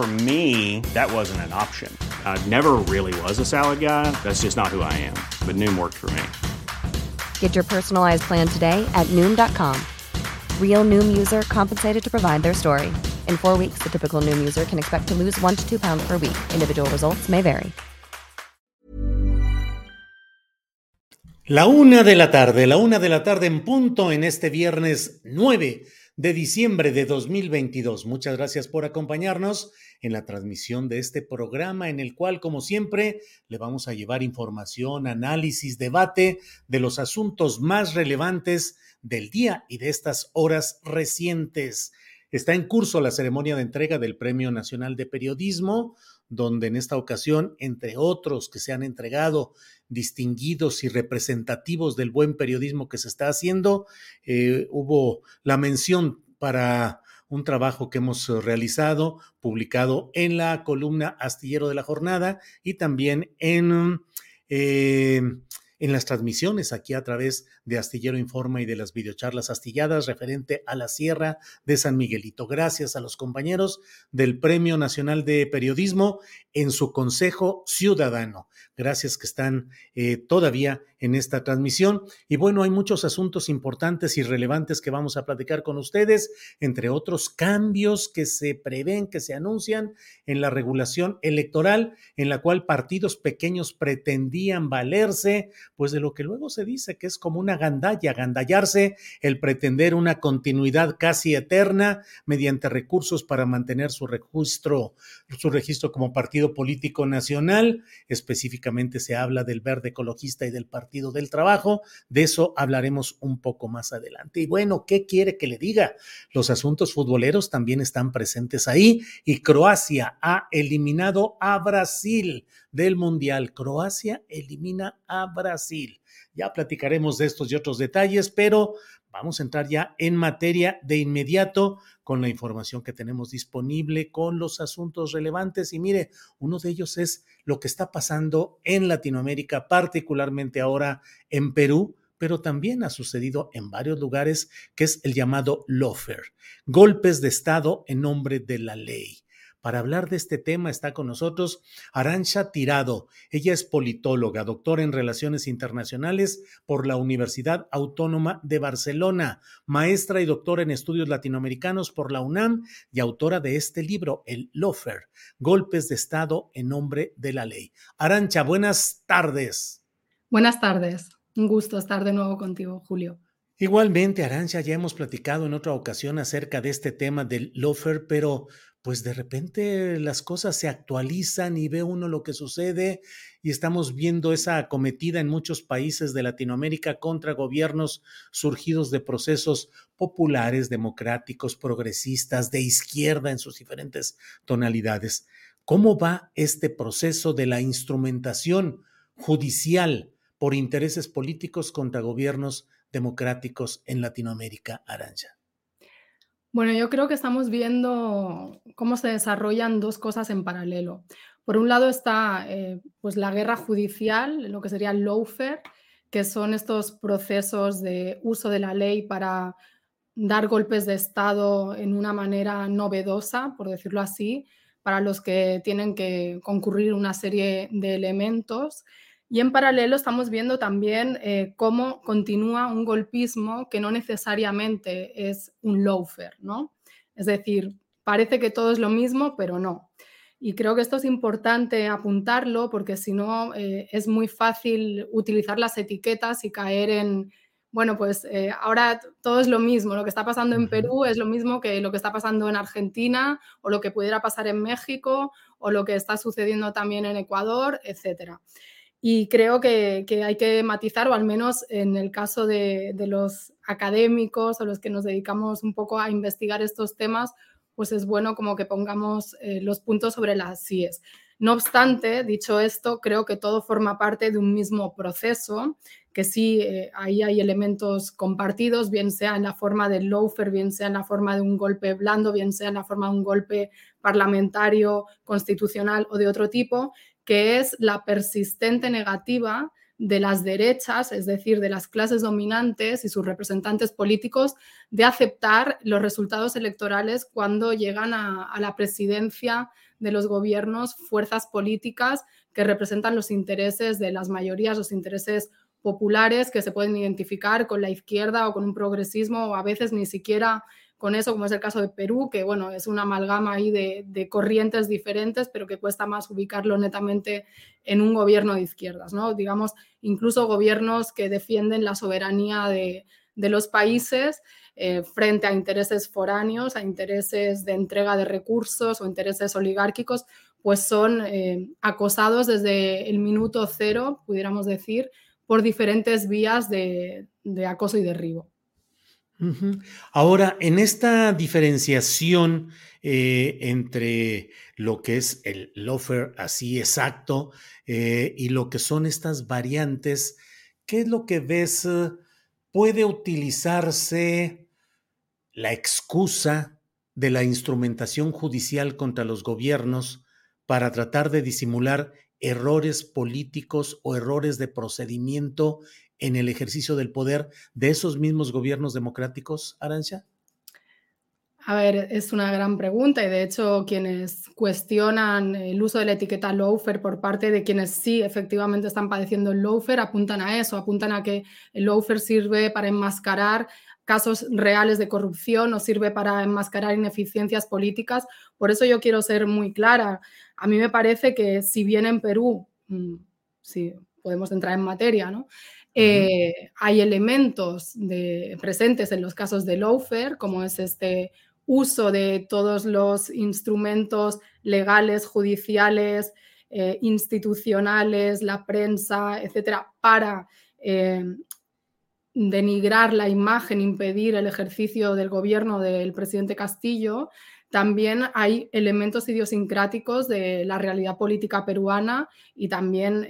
For me, that wasn't an option. I never really was a salad guy. That's just not who I am. But Noom worked for me. Get your personalized plan today at Noom.com. Real Noom user compensated to provide their story. In four weeks, the typical Noom user can expect to lose one to two pounds per week. Individual results may vary. La una de la tarde, la una de la tarde en punto en este viernes 9 de diciembre de 2022. Muchas gracias por acompañarnos en la transmisión de este programa en el cual, como siempre, le vamos a llevar información, análisis, debate de los asuntos más relevantes del día y de estas horas recientes. Está en curso la ceremonia de entrega del Premio Nacional de Periodismo, donde en esta ocasión, entre otros que se han entregado distinguidos y representativos del buen periodismo que se está haciendo, eh, hubo la mención para un trabajo que hemos realizado, publicado en la columna Astillero de la Jornada y también en... Eh, en las transmisiones aquí a través de Astillero Informa y de las videocharlas astilladas referente a la Sierra de San Miguelito. Gracias a los compañeros del Premio Nacional de Periodismo en su Consejo Ciudadano. Gracias que están eh, todavía en esta transmisión. Y bueno, hay muchos asuntos importantes y relevantes que vamos a platicar con ustedes, entre otros cambios que se prevén, que se anuncian en la regulación electoral, en la cual partidos pequeños pretendían valerse, pues de lo que luego se dice que es como una gandalla, gandallarse, el pretender una continuidad casi eterna mediante recursos para mantener su registro, su registro como partido político nacional. Específicamente se habla del verde ecologista y del partido del Trabajo. De eso hablaremos un poco más adelante. Y bueno, ¿qué quiere que le diga? Los asuntos futboleros también están presentes ahí y Croacia ha eliminado a Brasil del Mundial. Croacia elimina a Brasil. Ya platicaremos de estos y otros detalles, pero Vamos a entrar ya en materia de inmediato con la información que tenemos disponible, con los asuntos relevantes. Y mire, uno de ellos es lo que está pasando en Latinoamérica, particularmente ahora en Perú, pero también ha sucedido en varios lugares, que es el llamado lofer, golpes de Estado en nombre de la ley. Para hablar de este tema está con nosotros Arancha Tirado. Ella es politóloga, doctora en Relaciones Internacionales por la Universidad Autónoma de Barcelona, maestra y doctora en Estudios Latinoamericanos por la UNAM y autora de este libro, El Lofer, Golpes de Estado en nombre de la ley. Arancha, buenas tardes. Buenas tardes. Un gusto estar de nuevo contigo, Julio. Igualmente, Arancha, ya hemos platicado en otra ocasión acerca de este tema del lofer, pero pues de repente las cosas se actualizan y ve uno lo que sucede y estamos viendo esa acometida en muchos países de Latinoamérica contra gobiernos surgidos de procesos populares, democráticos, progresistas, de izquierda en sus diferentes tonalidades. ¿Cómo va este proceso de la instrumentación judicial por intereses políticos contra gobiernos democráticos en Latinoamérica, Aranja? Bueno, yo creo que estamos viendo cómo se desarrollan dos cosas en paralelo. Por un lado está eh, pues la guerra judicial, lo que sería el lawfare, que son estos procesos de uso de la ley para dar golpes de Estado en una manera novedosa, por decirlo así, para los que tienen que concurrir una serie de elementos y en paralelo estamos viendo también eh, cómo continúa un golpismo que no necesariamente es un lawfare, ¿no? Es decir, parece que todo es lo mismo, pero no. Y creo que esto es importante apuntarlo porque si no eh, es muy fácil utilizar las etiquetas y caer en, bueno, pues eh, ahora todo es lo mismo, lo que está pasando en Perú es lo mismo que lo que está pasando en Argentina o lo que pudiera pasar en México o lo que está sucediendo también en Ecuador, etcétera. Y creo que, hay que matizar, o al menos en el caso de, de, los académicos o los que nos dedicamos un poco a investigar estos temas, pues es bueno como que pongamos eh, los puntos sobre las CIES. No obstante, dicho esto, creo que todo forma parte de un mismo proceso, que sí, eh, ahí hay elementos compartidos, bien sea en la forma del loafer, bien sea en la forma de un golpe blando, bien sea en la forma de un golpe parlamentario, constitucional o de otro tipo, que es la persistente negativa de las derechas, es decir, de las clases dominantes y sus representantes políticos, de aceptar los resultados electorales cuando llegan a, la presidencia de los gobiernos fuerzas políticas que representan los intereses de las mayorías, los intereses populares que se pueden identificar con la izquierda o con un progresismo o a veces ni siquiera con eso, como es el caso de Perú, que bueno, es una amalgama ahí de, corrientes diferentes, pero que cuesta más ubicarlo netamente en un gobierno de izquierdas, ¿no? Digamos, incluso gobiernos que defienden la soberanía de, los países eh, frente a intereses foráneos, a intereses de entrega de recursos o intereses oligárquicos, pues son eh, acosados desde el minuto cero, pudiéramos decir, por diferentes vías de acoso y derribo. Ahora, en esta diferenciación eh, entre lo que es el loafer así exacto eh, y lo que son estas variantes, ¿qué es lo que ves? Eh, ¿Puede utilizarse la excusa de la instrumentación judicial contra los gobiernos para tratar de disimular errores políticos o errores de procedimiento en el ejercicio del poder de esos mismos gobiernos democráticos, Arancia? A ver, es una gran pregunta y de hecho quienes cuestionan el uso de la etiqueta lawfare por parte de quienes sí efectivamente están padeciendo el lawfare apuntan a eso, apuntan a que el lawfare sirve para enmascarar casos reales de corrupción o sirve para enmascarar ineficiencias políticas. Por eso yo quiero ser muy clara. A mí me parece que si bien en Perú, mm, sí, podemos entrar en materia, ¿no? Eh, hay elementos presentes en los casos de lawfare, como es este uso de todos los instrumentos legales, judiciales, eh, institucionales, la prensa, etcétera, para eh, denigrar la imagen, impedir el ejercicio del gobierno del presidente Castillo, también hay elementos idiosincráticos de la realidad política peruana y también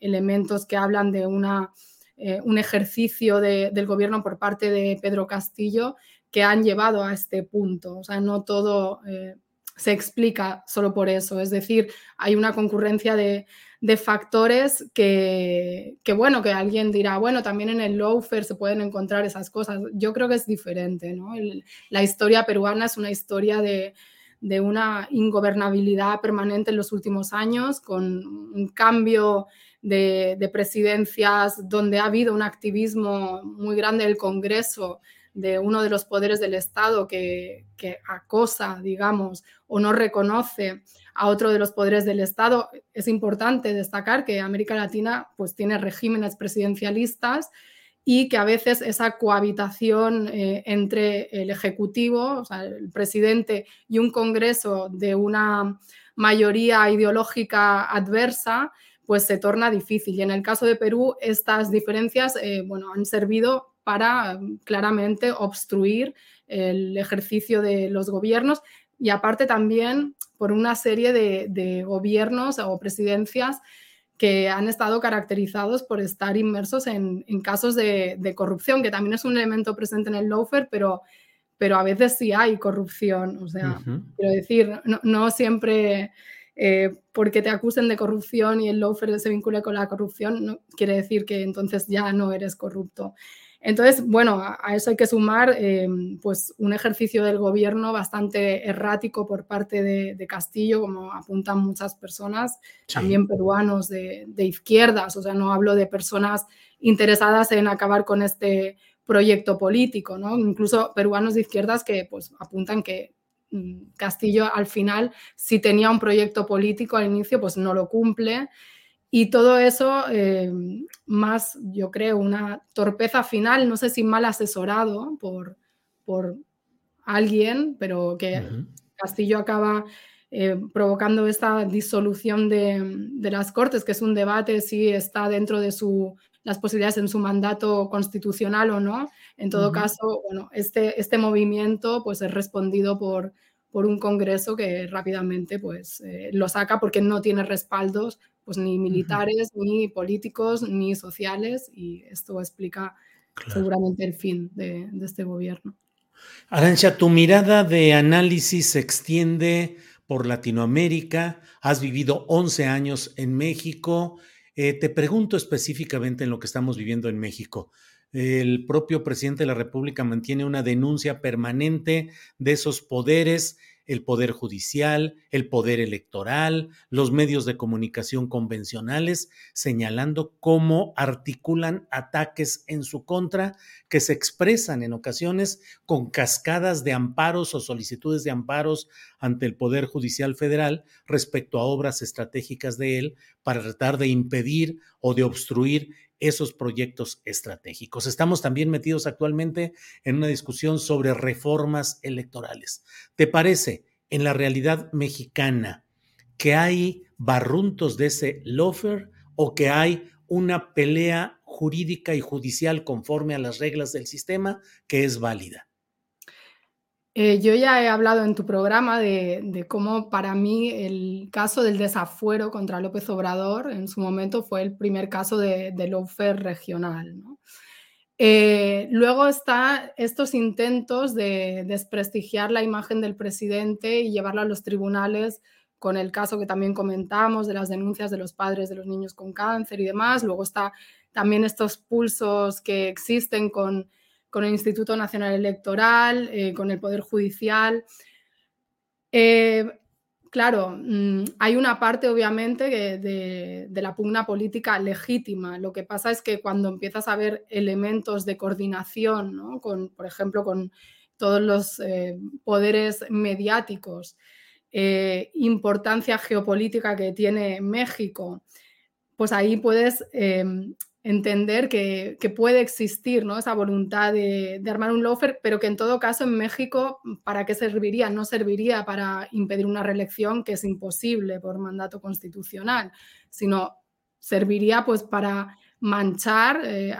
elementos que hablan de una eh, un ejercicio del gobierno por parte de Pedro Castillo que han llevado a este punto. O sea, no todo eh, se explica solo por eso. Es decir, hay una concurrencia de, factores que, bueno, que alguien dirá, bueno, también en el lawfare se pueden encontrar esas cosas. Yo creo que es diferente, ¿no? la historia peruana es una historia de, de una ingobernabilidad permanente en los últimos años, con un cambio de, presidencias donde ha habido un activismo muy grande del Congreso de uno de los poderes del Estado que, acosa, digamos, o no reconoce a otro de los poderes del Estado. Es importante destacar que América Latina pues, tiene regímenes presidencialistas y que a veces esa cohabitación eh, entre el Ejecutivo, o sea, el presidente y un Congreso de una mayoría ideológica adversa, pues se torna difícil. Y en el caso de Perú, estas diferencias eh, bueno, han servido para claramente obstruir el ejercicio de los gobiernos y aparte también por una serie de, gobiernos o presidencias que han estado caracterizados por estar inmersos en, casos de, corrupción, que también es un elemento presente en el lawfare, pero, pero a veces sí hay corrupción. O sea, quiero decir, no siempre eh, porque te acusen de corrupción y el lawfare se vincula con la corrupción, no quiere decir que entonces ya no eres corrupto. Entonces, bueno, a, eso hay que sumar eh, pues un ejercicio del gobierno bastante errático por parte de, Castillo, como apuntan muchas personas, también peruanos de, de, izquierdas, o sea, no hablo de personas interesadas en acabar con este proyecto político, ¿no? Incluso peruanos de izquierdas que pues apuntan que Castillo al final, si tenía un proyecto político al inicio, pues no lo cumple. Y todo eso, eh, más, yo creo, una torpeza final, no sé si mal asesorado por, por alguien, pero que Castillo acaba eh, provocando esta disolución de, de, las Cortes, que es un debate si está dentro de su, las posibilidades en su mandato constitucional o no. En todo caso, bueno, este, este movimiento pues, es respondido por, por un Congreso que rápidamente pues, eh, lo saca porque no tiene respaldos pues, ni militares, ni políticos, ni sociales, y esto explica seguramente el fin de, de este gobierno. Arancha, tu mirada de análisis se extiende por Latinoamérica, has vivido 11 años en México. Eh, te pregunto específicamente en lo que estamos viviendo en México. El propio presidente de la República mantiene una denuncia permanente de esos poderes el poder judicial, el poder electoral, los medios de comunicación convencionales, señalando cómo articulan ataques en su contra que se expresan en ocasiones con cascadas de amparos o solicitudes de amparos ante el Poder Judicial Federal respecto a obras estratégicas de él para tratar de impedir o de obstruir esos proyectos estratégicos. Estamos también metidos actualmente en una discusión sobre reformas electorales. ¿Te parece en la realidad mexicana que hay barruntos de ese lofer o que hay una pelea jurídica y judicial conforme a las reglas del sistema que es válida? Eh, yo ya he hablado en tu programa de, cómo para mí el caso del desafuero contra López Obrador en su momento fue el primer caso de, de regional. Eh, luego están estos intentos de desprestigiar la imagen del presidente y llevarla a los tribunales con el caso que también comentamos de las denuncias de los padres de los niños con cáncer y demás. Luego está también estos pulsos que existen con con el Instituto Nacional Electoral, eh, con el Poder Judicial. Eh, claro, mm, hay una parte obviamente de, la pugna política legítima. Lo que pasa es que cuando empiezas a ver elementos de coordinación, con, por ejemplo, con todos los eh, poderes mediáticos, importancia geopolítica que tiene México, pues ahí puedes entender que, puede existir ¿no? esa voluntad de, armar un lofer, pero que en todo caso en México, ¿para qué serviría? No serviría para impedir una reelección que es imposible por mandato constitucional, sino serviría pues para manchar eh,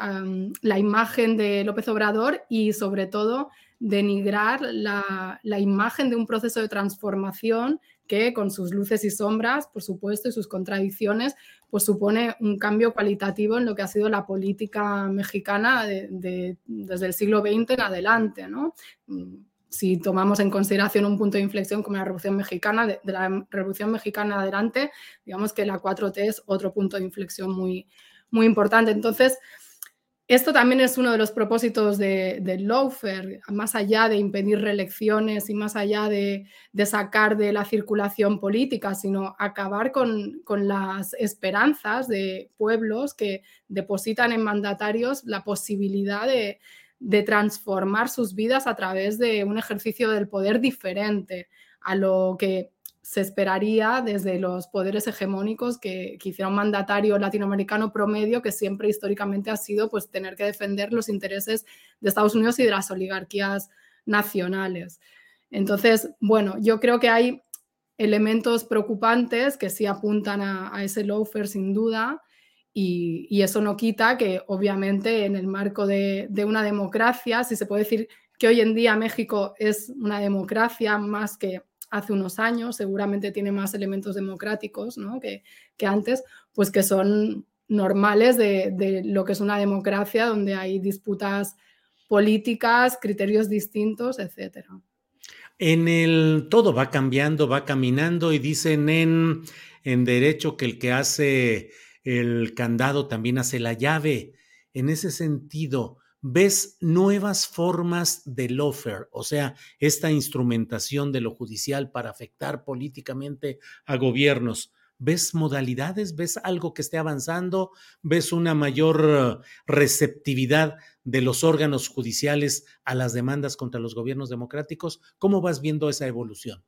la imagen de López Obrador y sobre todo denigrar la, la imagen de un proceso de transformación que con sus luces y sombras, por supuesto, y sus contradicciones, pues supone un cambio cualitativo en lo que ha sido la política mexicana desde el siglo XX en adelante. ¿no? Si tomamos en consideración un punto de inflexión como la Revolución Mexicana, de, la Revolución Mexicana adelante, digamos que la 4T es otro punto de inflexión muy, muy importante. Entonces, esto también es uno de los propósitos de, de más allá de impedir reelecciones y más allá de, sacar de la circulación política, sino acabar con, las esperanzas de pueblos que depositan en mandatarios la posibilidad de, de transformar sus vidas a través de un ejercicio del poder diferente a lo que se esperaría desde los poderes hegemónicos que, que, hiciera un mandatario latinoamericano promedio que siempre históricamente ha sido pues tener que defender los intereses de Estados Unidos y de las oligarquías nacionales. Entonces, bueno, yo creo que hay elementos preocupantes que sí apuntan a, ese lawfare sin duda y, y, eso no quita que obviamente en el marco de, de una democracia, si se puede decir que hoy en día México es una democracia más que hace unos años, seguramente tiene más elementos democráticos que, que antes, pues que son normales de, lo que es una democracia donde hay disputas políticas, criterios distintos, etc. En el todo va cambiando, va caminando y dicen en, en derecho que el que hace el candado también hace la llave. En ese sentido, ves nuevas formas de lawfare, o sea, esta instrumentación de lo judicial para afectar políticamente a gobiernos. ¿Ves modalidades? ¿Ves algo que esté avanzando? ¿Ves una mayor receptividad de los órganos judiciales a las demandas contra los gobiernos democráticos? ¿Cómo vas viendo esa evolución?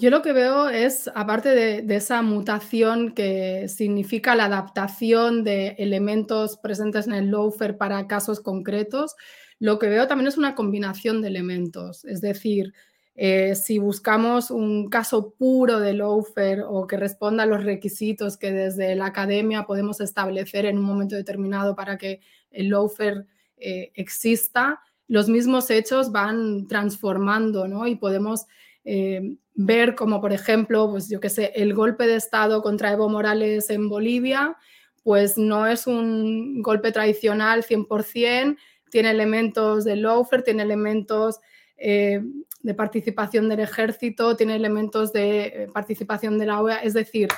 Yo lo que veo es, aparte de, esa mutación que significa la adaptación de elementos presentes en el lawfare para casos concretos, lo que veo también es una combinación de elementos. Es decir, eh, si buscamos un caso puro de lawfare o que responda a los requisitos que desde la academia podemos establecer en un momento determinado para que el lawfare eh, exista, los mismos hechos van transformando, ¿no? Y podemos eh, ver como, por ejemplo, pues yo qué sé, el golpe de Estado contra Evo Morales en Bolivia, pues no es un golpe tradicional 100%, tiene elementos de lawfare, tiene elementos eh, de participación del ejército, tiene elementos de eh, participación de la OEA, es decir,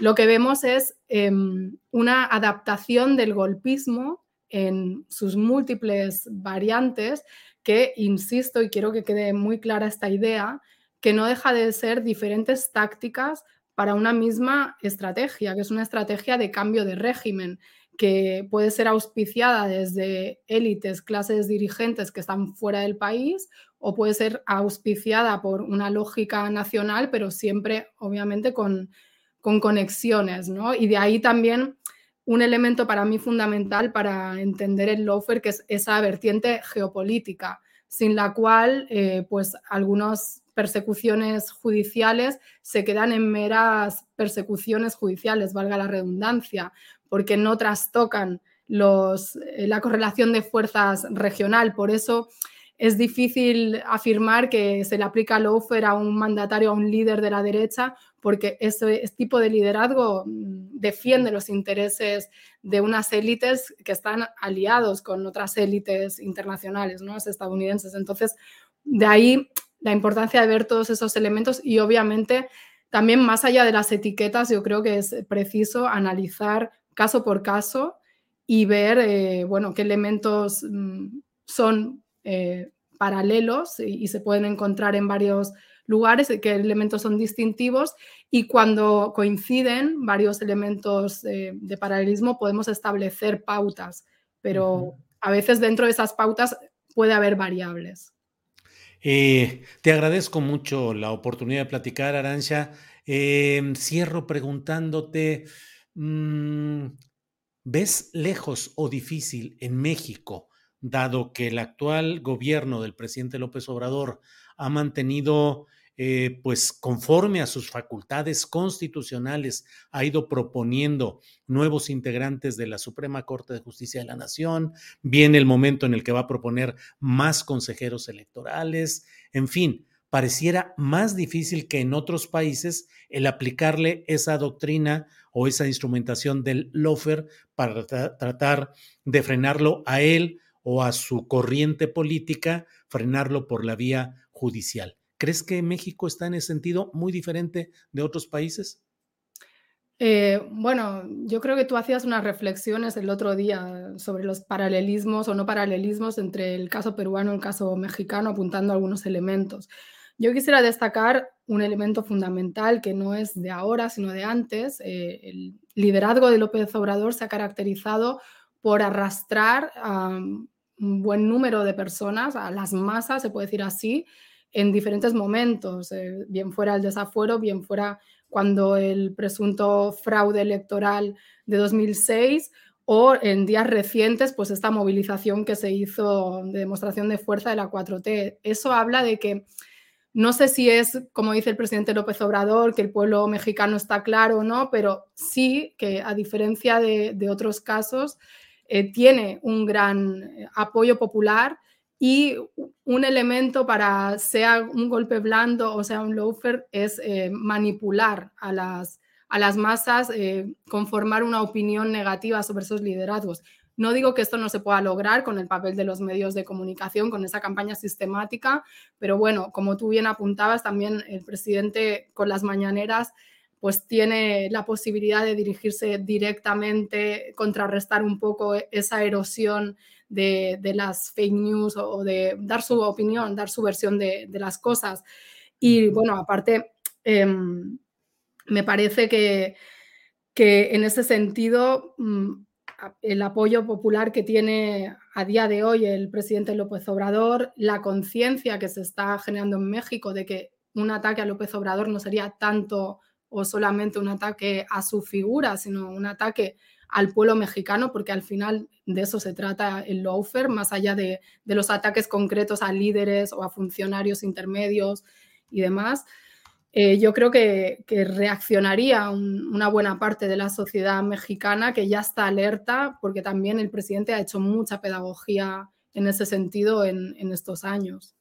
lo que vemos es em, una adaptación del golpismo en sus múltiples variantes que, insisto, y quiero que quede muy clara esta idea, que no deja de ser diferentes tácticas para una misma estrategia, que es una estrategia de cambio de régimen, que puede ser auspiciada desde élites, clases dirigentes que están fuera del país, o puede ser auspiciada por una lógica nacional, pero siempre, obviamente, con, con conexiones, ¿no? Y de ahí también un elemento para mí fundamental para entender el lawfare, que es esa vertiente geopolítica, sin la cual, eh, pues, algunos persecuciones judiciales se quedan en meras persecuciones judiciales, valga la redundancia, porque no trastocan los, eh, la correlación de fuerzas regional. Por eso es difícil afirmar que se le aplica lawfare a un mandatario, a un líder de la derecha, porque ese, tipo de liderazgo mm, defiende los intereses de unas élites que están aliados con otras élites internacionales, ¿no? estadounidenses. Entonces, de ahí la importancia de ver todos esos elementos y obviamente también más allá de las etiquetas, yo creo que es preciso analizar caso por caso y ver, eh, bueno, qué elementos mm, son eh, paralelos y, se pueden encontrar en varios lugares, qué elementos son distintivos y cuando coinciden varios elementos eh, de paralelismo podemos establecer pautas, pero a veces dentro de esas pautas puede haber variables. Eh, te agradezco mucho la oportunidad de platicar, Arancha. Em, cierro preguntándote, mm, ¿ves lejos o difícil en México, dado que el actual gobierno del presidente López Obrador ha mantenido eh, pues conforme a sus facultades constitucionales, ha ido proponiendo nuevos integrantes de la Suprema Corte de Justicia de la Nación, viene el momento en el que va a proponer más consejeros electorales, en fin, pareciera más difícil que en otros países el aplicarle esa doctrina o esa instrumentación del lofer para tratar de frenarlo a él o a su corriente política, frenarlo por la vía judicial. ¿Crees que México está en ese sentido muy diferente de otros países? Eh, bueno, yo creo que tú hacías unas reflexiones el otro día sobre los paralelismos o no paralelismos entre el caso peruano y el caso mexicano, apuntando algunos elementos. Yo quisiera destacar un elemento fundamental que no es de ahora, sino de antes. Eh, el liderazgo de López Obrador se ha caracterizado por arrastrar a un buen número de personas, a las masas, se puede decir así, en diferentes momentos, eh, bien fuera el desafuero, bien fuera cuando el presunto fraude electoral de 2006 o en días recientes, pues esta movilización que se hizo de demostración de fuerza de la 4T. Eso habla de que no sé si es, como dice el presidente López Obrador, que el pueblo mexicano está claro o no, pero sí que a diferencia de, otros casos, eh, tiene un gran eh, apoyo popular y un elemento para sea un golpe blando o sea un loafer es eh, manipular a las, a las masas, eh, conformar una opinión negativa sobre esos liderazgos. No digo que esto no se pueda lograr con el papel de los medios de comunicación, con esa campaña sistemática, pero bueno, como tú bien apuntabas, también el presidente con las mañaneras pues tiene la posibilidad de dirigirse directamente, contrarrestar un poco esa erosión de, las fake news o, de dar su opinión, dar su versión de, las cosas. Y bueno, aparte, em, me parece que, que, en ese sentido, mm, el apoyo popular que tiene a día de hoy el presidente López Obrador, la conciencia que se está generando en México de que un ataque a López Obrador no sería tanto o solamente un ataque a su figura, sino un ataque al pueblo mexicano, porque al final de eso se trata el lawfare, más allá de, los ataques concretos a líderes o a funcionarios intermedios y demás. Eh, yo creo que, reaccionaría una buena parte de la sociedad mexicana que ya está alerta, porque también el presidente ha hecho mucha pedagogía en ese sentido en estos años.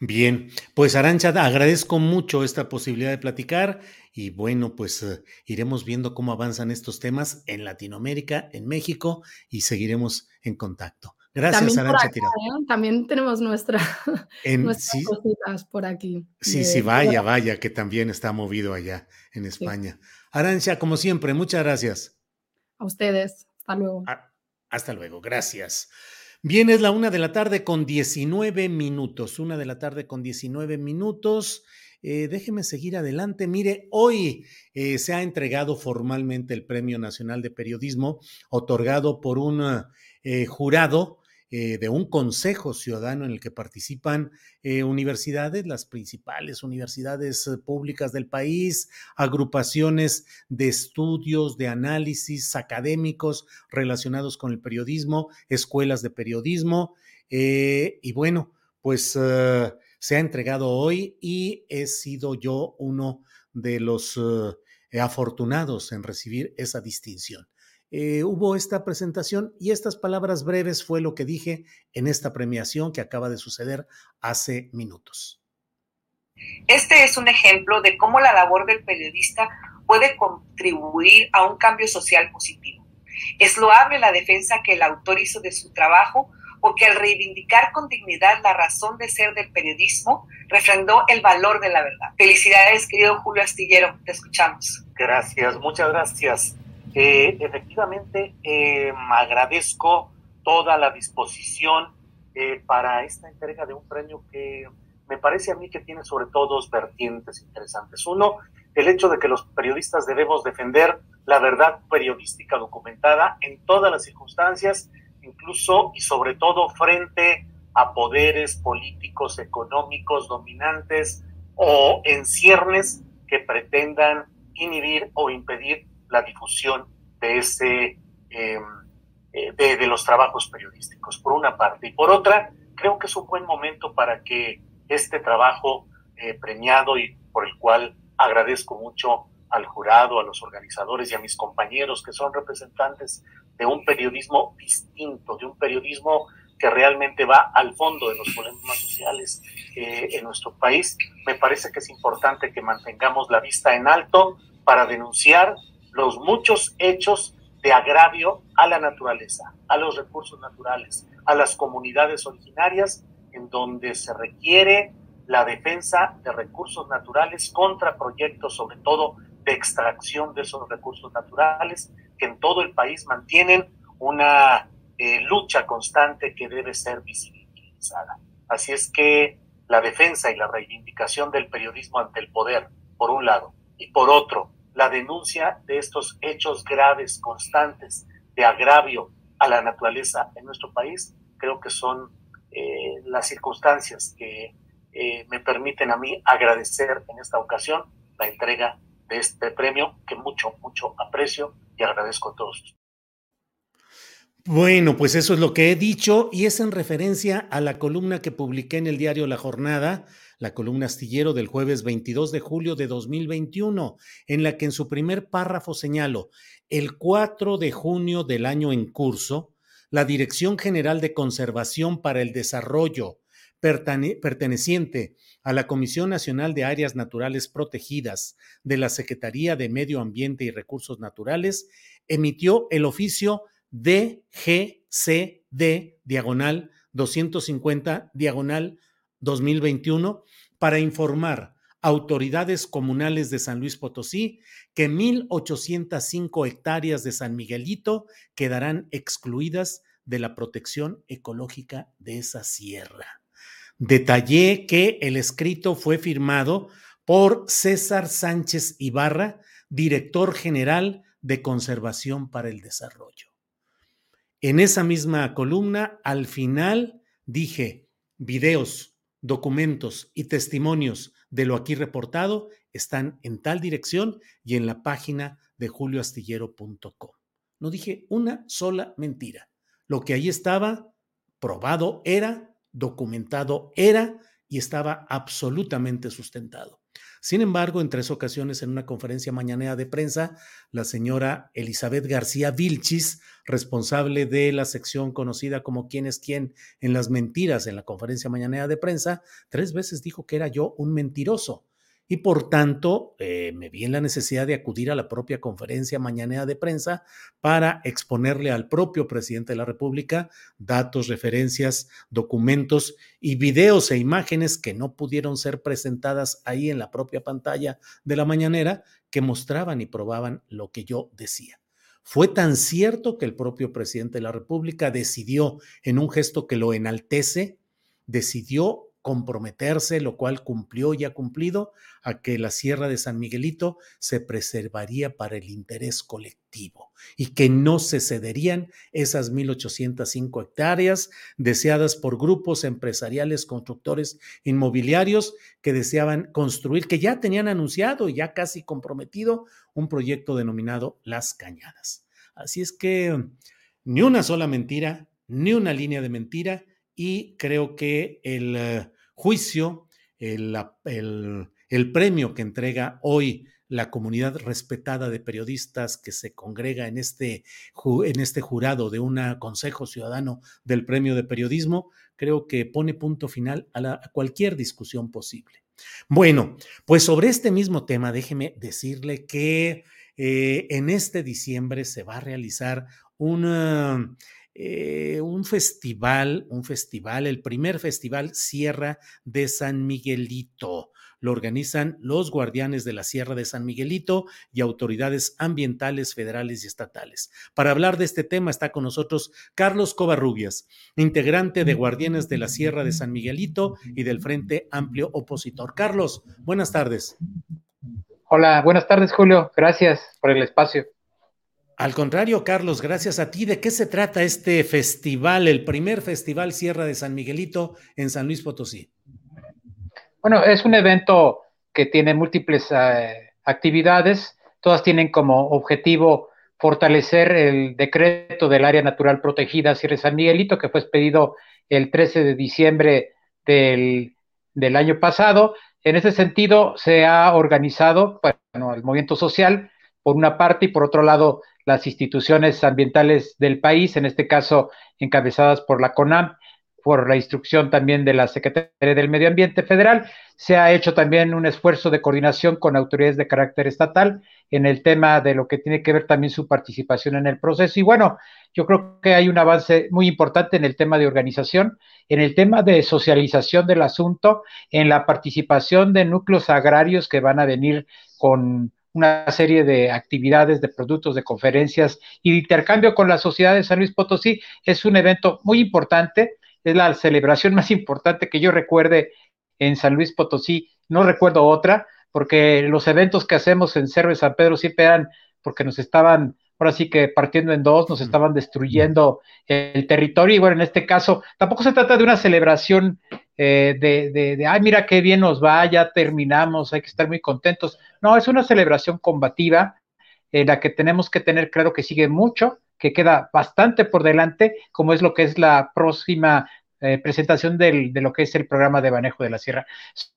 Bien, pues Arancha, agradezco mucho esta posibilidad de platicar y bueno, pues eh, iremos viendo cómo avanzan estos temas en Latinoamérica, en México y seguiremos en contacto. Gracias, Arancha Tirado. ¿eh? También tenemos nuestra, nuestras cositas por aquí. Sí, sí, vaya, vaya, que también está movido allá en España. Arancha, como siempre, muchas gracias. A ustedes, hasta luego. hasta luego, gracias. Bien, es la una de la tarde con 19 minutos. Una de la tarde con 19 minutos. Eh, déjeme seguir adelante. Mire, hoy eh, se ha entregado formalmente el Premio Nacional de Periodismo, otorgado por un eh, jurado eh, de un consejo ciudadano en el que participan eh, universidades, las principales universidades eh, públicas del país, agrupaciones de estudios, de análisis académicos relacionados con el periodismo, escuelas de periodismo. y bueno, pues se ha entregado hoy y he sido yo uno de los afortunados en recibir esa distinción. Eh, hubo esta presentación y estas palabras breves fue lo que dije en esta premiación que acaba de suceder hace minutos. Este es un ejemplo de cómo la labor del periodista puede contribuir a un cambio social positivo. Es loable la defensa que el autor hizo de su trabajo porque al reivindicar con dignidad la razón de ser del periodismo, refrendó el valor de la verdad. Felicidades, querido Julio Astillero, te escuchamos. Gracias, muchas gracias. Eh, efectivamente, eh, agradezco toda la disposición eh, para esta entrega de un premio que me parece a mí que tiene sobre todo dos vertientes interesantes. Uno, el hecho de que los periodistas debemos defender la verdad periodística documentada en todas las circunstancias, incluso y sobre todo frente a poderes políticos, económicos, dominantes o en ciernes que pretendan inhibir o impedir la difusión de, ese, em, eh, de, los trabajos periodísticos, por una parte. Y por otra, creo que es un buen momento para que este trabajo eh, premiado y por el cual agradezco mucho al jurado, a los organizadores y a mis compañeros que son representantes de un periodismo distinto, de un periodismo que realmente va al fondo de los problemas sociales eh, en nuestro país. Me parece que es importante que mantengamos la vista en alto para denunciar los muchos hechos de agravio a la naturaleza, a los recursos naturales, a las comunidades originarias, en donde se requiere la defensa de recursos naturales contra proyectos, sobre todo de extracción de esos recursos naturales, que en todo el país mantienen una eh, lucha constante que debe ser visibilizada. Así es que la defensa y la reivindicación del periodismo ante el poder, por un lado, y por otro, la denuncia de estos hechos graves, constantes, de agravio a la naturaleza en nuestro país, creo que son eh, las circunstancias que eh, me permiten a mí agradecer en esta ocasión la entrega de este premio que mucho, mucho aprecio y agradezco a todos. Bueno, pues eso es lo que he dicho y es en referencia a la columna que publiqué en el diario La Jornada la columna astillero del jueves 22 de julio de 2021, en la que en su primer párrafo señalo, el 4 de junio del año en curso, la Dirección General de Conservación para el Desarrollo, perteneciente a la Comisión Nacional de Áreas Naturales Protegidas de la Secretaría de Medio Ambiente y Recursos Naturales, emitió el oficio DGCD, diagonal 250, diagonal 2021 para informar autoridades comunales de San Luis Potosí que 1.805 hectáreas de San Miguelito quedarán excluidas de la protección ecológica de esa sierra. Detallé que el escrito fue firmado por César Sánchez Ibarra, director general de conservación para el desarrollo. En esa misma columna, al final, dije, videos, documentos y testimonios de lo aquí reportado están en tal dirección y en la página de julioastillero.com. No dije una sola mentira. Lo que ahí estaba probado era, documentado era y estaba absolutamente sustentado. Sin embargo, en tres ocasiones en una conferencia mañanera de prensa, la señora Elizabeth García Vilchis, responsable de la sección conocida como quién es quién en las mentiras en la conferencia mañanera de prensa, tres veces dijo que era yo un mentiroso y por tanto eh, me vi en la necesidad de acudir a la propia conferencia mañanera de prensa para exponerle al propio presidente de la República datos, referencias, documentos y videos e imágenes que no pudieron ser presentadas ahí en la propia pantalla de la mañanera que mostraban y probaban lo que yo decía. Fue tan cierto que el propio presidente de la República decidió, en un gesto que lo enaltece, decidió comprometerse, lo cual cumplió y ha cumplido, a que la Sierra de San Miguelito se preservaría para el interés colectivo y que no se cederían esas 1.805 hectáreas deseadas por grupos empresariales, constructores inmobiliarios que deseaban construir, que ya tenían anunciado y ya casi comprometido un proyecto denominado Las Cañadas. Así es que ni una sola mentira, ni una línea de mentira y creo que el eh, juicio, el, el, premio que entrega hoy la comunidad respetada de periodistas que se congrega en este, en este jurado de un Consejo Ciudadano del Premio de Periodismo, creo que pone punto final a, cualquier discusión posible. Bueno, pues sobre este mismo tema, déjeme decirle que eh, en este diciembre se va a realizar una eh, un festival, un festival, el primer festival Sierra de San Miguelito. Lo organizan los guardianes de la Sierra de San Miguelito y autoridades ambientales federales y estatales. Para hablar de este tema está con nosotros Carlos Covarrubias, integrante de Guardianes de la Sierra de San Miguelito y del Frente Amplio Opositor. Carlos, buenas tardes. Hola, buenas tardes, Julio. Gracias por el espacio. Al contrario, Carlos, gracias a ti. ¿De qué se trata este festival, el primer festival Sierra de San Miguelito en San Luis Potosí? Bueno, es un evento que tiene múltiples eh, actividades. Todas tienen como objetivo fortalecer el decreto del área natural protegida Sierra de San Miguelito, que fue expedido el 13 de diciembre del, del año pasado. En ese sentido, se ha organizado bueno, el movimiento social, por una parte, y por otro lado, las instituciones ambientales del país, en este caso encabezadas por la CONAM, por la instrucción también de la Secretaría del Medio Ambiente Federal. Se ha hecho también un esfuerzo de coordinación con autoridades de carácter estatal en el tema de lo que tiene que ver también su participación en el proceso. Y bueno, yo creo que hay un avance muy importante en el tema de organización, en el tema de socialización del asunto, en la participación de núcleos agrarios que van a venir con una serie de actividades, de productos, de conferencias y de intercambio con la sociedad de San Luis Potosí. Es un evento muy importante, es la celebración más importante que yo recuerde en San Luis Potosí. No recuerdo otra, porque los eventos que hacemos en Cerro de San Pedro siempre eran porque nos estaban ahora sí que partiendo en dos, nos estaban destruyendo el territorio. Y bueno, en este caso, tampoco se trata de una celebración eh, de, de, ay, mira qué bien nos va, ya terminamos, hay que estar muy contentos. No, es una celebración combativa en la que tenemos que tener claro que sigue mucho, que queda bastante por delante, como es lo que es la próxima eh, presentación del, de lo que es el programa de manejo de la sierra.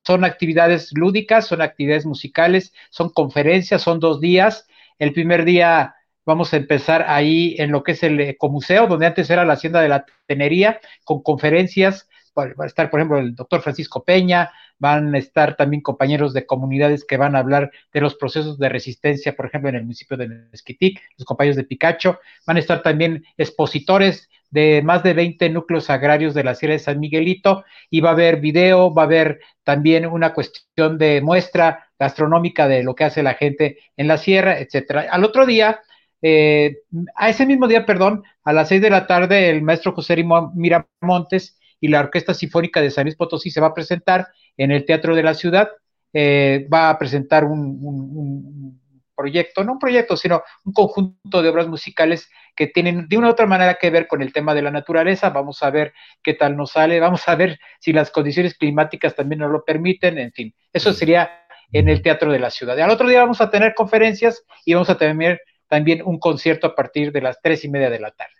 Son actividades lúdicas, son actividades musicales, son conferencias, son dos días. El primer día Vamos a empezar ahí en lo que es el ecomuseo, donde antes era la hacienda de la tenería, con conferencias. Va a estar, por ejemplo, el doctor Francisco Peña, van a estar también compañeros de comunidades que van a hablar de los procesos de resistencia, por ejemplo, en el municipio de Mezquitic, los compañeros de Picacho, van a estar también expositores de más de 20 núcleos agrarios de la Sierra de San Miguelito y va a haber video, va a haber también una cuestión de muestra gastronómica de lo que hace la gente en la sierra, etcétera. Al otro día eh, a ese mismo día, perdón, a las seis de la tarde, el maestro José Miramontes y la Orquesta Sinfónica de San Luis Potosí se va a presentar en el Teatro de la Ciudad. Eh, va a presentar un, proyecto, no un proyecto, sino un conjunto de obras musicales que tienen de una u otra manera que ver con el tema de la naturaleza. Vamos a ver qué tal nos sale, vamos a ver si las condiciones climáticas también nos lo permiten, en fin, eso sería en el Teatro de la Ciudad. Al otro día vamos a tener conferencias y vamos a tener también un concierto a partir de las tres y media de la tarde.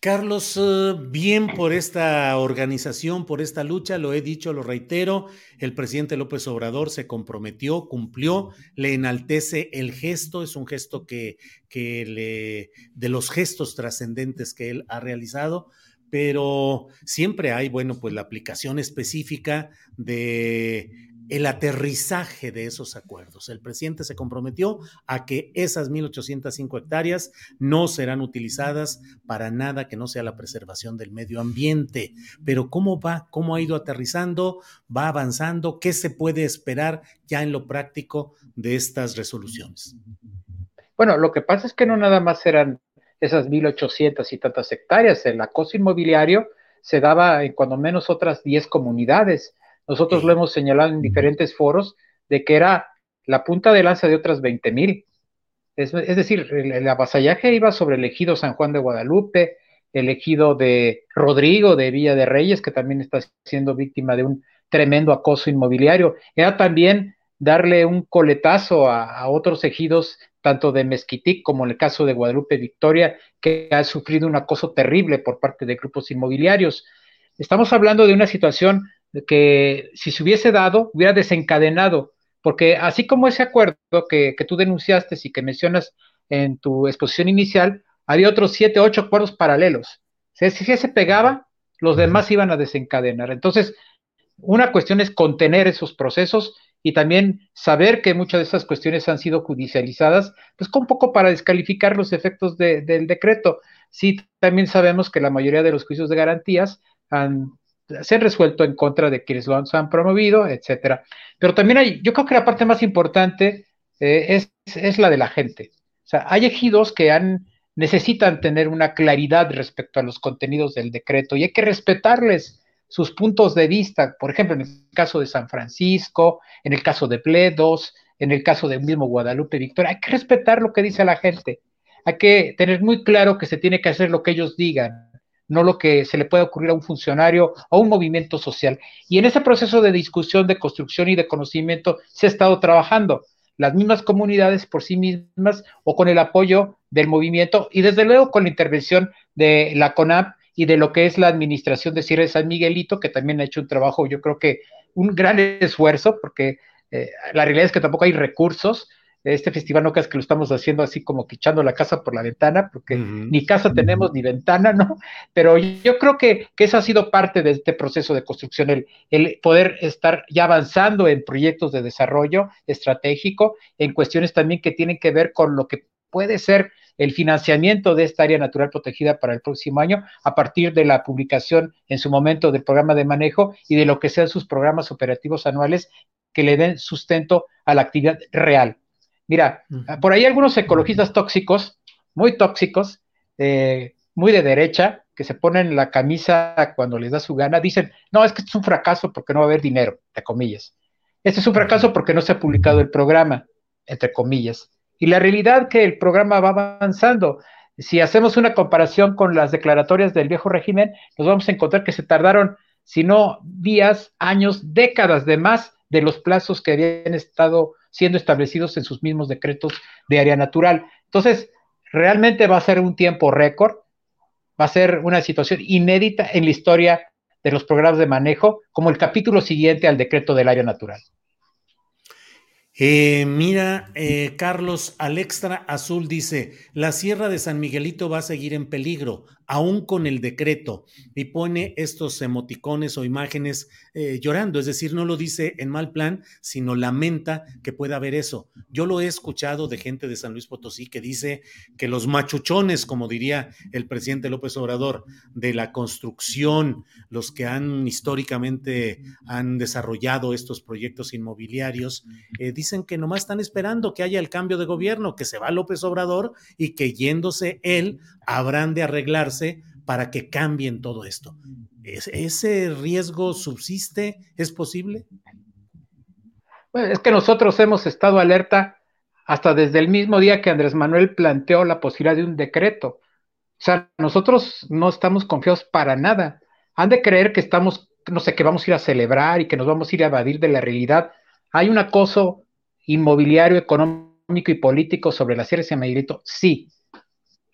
Carlos, eh, bien por esta organización, por esta lucha, lo he dicho, lo reitero, el presidente López Obrador se comprometió, cumplió, le enaltece el gesto, es un gesto que, que le, de los gestos trascendentes que él ha realizado, pero siempre hay, bueno, pues la aplicación específica de el aterrizaje de esos acuerdos. El presidente se comprometió a que esas 1.805 hectáreas no serán utilizadas para nada que no sea la preservación del medio ambiente. Pero ¿cómo va? ¿Cómo ha ido aterrizando? ¿Va avanzando? ¿Qué se puede esperar ya en lo práctico de estas resoluciones? Bueno, lo que pasa es que no nada más eran esas 1.800 y tantas hectáreas. El acoso inmobiliario se daba en cuando menos otras 10 comunidades nosotros lo hemos señalado en diferentes foros de que era la punta de lanza de otras 20 mil. Es, decir, el, avasallaje iba sobre el ejido San Juan de Guadalupe, el ejido de Rodrigo de Villa de Reyes, que también está siendo víctima de un tremendo acoso inmobiliario. Era también darle un coletazo a, a, otros ejidos, tanto de Mezquitic como en el caso de Guadalupe Victoria, que ha sufrido un acoso terrible por parte de grupos inmobiliarios. Estamos hablando de una situación que si se hubiese dado, hubiera desencadenado, porque así como ese acuerdo que, tú denunciaste y que mencionas en tu exposición inicial, había otros siete, ocho acuerdos paralelos. Si, si se pegaba, los demás iban a desencadenar. Entonces, una cuestión es contener esos procesos y también saber que muchas de esas cuestiones han sido judicializadas, pues un poco para descalificar los efectos del decreto. Sí, también sabemos que la mayoría de los juicios de garantías han se han resuelto en contra de quienes lo han, promovido, etcétera. Pero también hay, yo creo que la parte más importante eh, es, la de la gente. O sea, hay ejidos que han, necesitan tener una claridad respecto a los contenidos del decreto y hay que respetarles sus puntos de vista. Por ejemplo, en el caso de San Francisco, en el caso de Pledos, en el caso del mismo Guadalupe Victoria, hay que respetar lo que dice la gente. Hay que tener muy claro que se tiene que hacer lo que ellos digan no lo que se le puede ocurrir a un funcionario o un movimiento social. Y en ese proceso de discusión, de construcción y de conocimiento se ha estado trabajando las mismas comunidades por sí mismas o con el apoyo del movimiento y desde luego con la intervención de la CONAP y de lo que es la administración de Cierre de San Miguelito, que también ha hecho un trabajo, yo creo que un gran esfuerzo, porque eh, la realidad es que tampoco hay recursos, este festival no creas que lo estamos haciendo así como que echando la casa por la ventana, porque ni casa tenemos ni ventana, ¿no? Pero yo creo que, eso ha sido parte de este proceso de construcción, el, el, poder estar ya avanzando en proyectos de desarrollo estratégico, en cuestiones también que tienen que ver con lo que puede ser el financiamiento de esta área natural protegida para el próximo año a partir de la publicación en su momento del programa de manejo y de lo que sean sus programas operativos anuales que le den sustento a la actividad real Mira, por ahí algunos ecologistas tóxicos, muy tóxicos, eh, muy de derecha, que se ponen la camisa cuando les da su gana, dicen, no, es que esto es un fracaso porque no va a haber dinero, entre comillas. Este es un fracaso porque no se ha publicado el programa, entre comillas. Y la realidad que el programa va avanzando. Si hacemos una comparación con las declaratorias del viejo régimen, nos vamos a encontrar que se tardaron, si no días, años, décadas de más de los plazos que habían estado siendo establecidos en sus mismos decretos de área natural. Entonces, realmente va a ser un tiempo récord, va a ser una situación inédita en la historia de los programas de manejo, como el capítulo siguiente al decreto del área natural. Eh, mira, eh, Carlos Alextra Azul dice, la Sierra de San Miguelito va a seguir en peligro aún con el decreto, y pone estos emoticones o imágenes eh, llorando, es decir, no lo dice en mal plan, sino lamenta que pueda haber eso. Yo lo he escuchado de gente de San Luis Potosí que dice que los machuchones, como diría el presidente López Obrador, de la construcción, los que han históricamente han desarrollado estos proyectos inmobiliarios, eh, dicen que nomás están esperando que haya el cambio de gobierno, que se va López Obrador y que yéndose él habrán de arreglarse para que cambien todo esto. ¿Ese riesgo subsiste? ¿Es posible? Bueno, es que nosotros hemos estado alerta hasta desde el mismo día que Andrés Manuel planteó la posibilidad de un decreto. O sea, nosotros no estamos confiados para nada. Han de creer que estamos, no sé, que vamos a ir a celebrar y que nos vamos a ir a evadir de la realidad. Hay un acoso inmobiliario, económico y político sobre la Sierra de Miguelito, sí.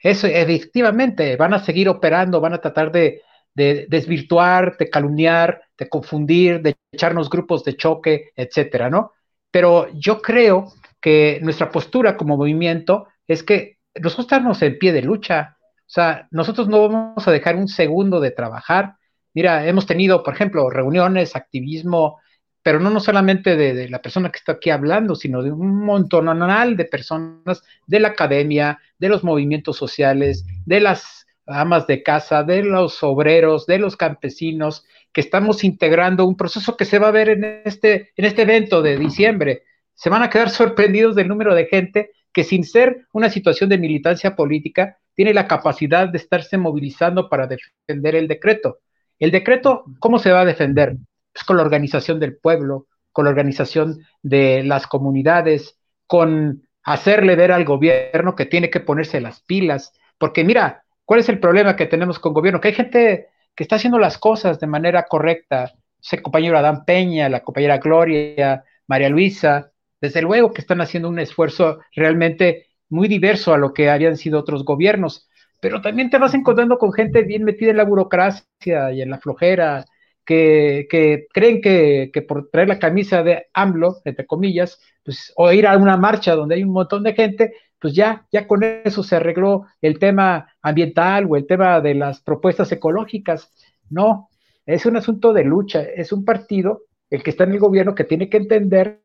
Eso, efectivamente, van a seguir operando, van a tratar de, de desvirtuar, de calumniar, de confundir, de echarnos grupos de choque, etcétera, ¿no? Pero yo creo que nuestra postura como movimiento es que nosotros estamos en pie de lucha. O sea, nosotros no vamos a dejar un segundo de trabajar. Mira, hemos tenido, por ejemplo, reuniones, activismo, pero no, no solamente de, la persona que está aquí hablando, sino de un montonal de personas de la academia, de los movimientos sociales, de las amas de casa, de los obreros, de los campesinos, que estamos integrando un proceso que se va a ver en este, en este evento de diciembre. Se van a quedar sorprendidos del número de gente que sin ser una situación de militancia política, tiene la capacidad de estarse movilizando para defender el decreto. El decreto, ¿cómo se va a defender? Pues con la organización del pueblo, con la organización de las comunidades, con hacerle ver al gobierno que tiene que ponerse las pilas, porque mira, ¿Cuál es el problema que tenemos con gobierno? Que hay gente que está haciendo las cosas de manera correcta. Ese compañero Adán Peña, la compañera Gloria, María Luisa, desde luego que están haciendo un esfuerzo realmente muy diverso a lo que habían sido otros gobiernos, pero también te vas encontrando con gente bien metida en la burocracia y en la flojera, que, creen que, por traer la camisa de AMLO, entre comillas, pues, o ir a una marcha donde hay un montón de gente, pues ya, ya con eso se arregló el tema ambiental o el tema de las propuestas ecológicas. No, es un asunto de lucha, es un partido, el que está en el gobierno, que tiene que entender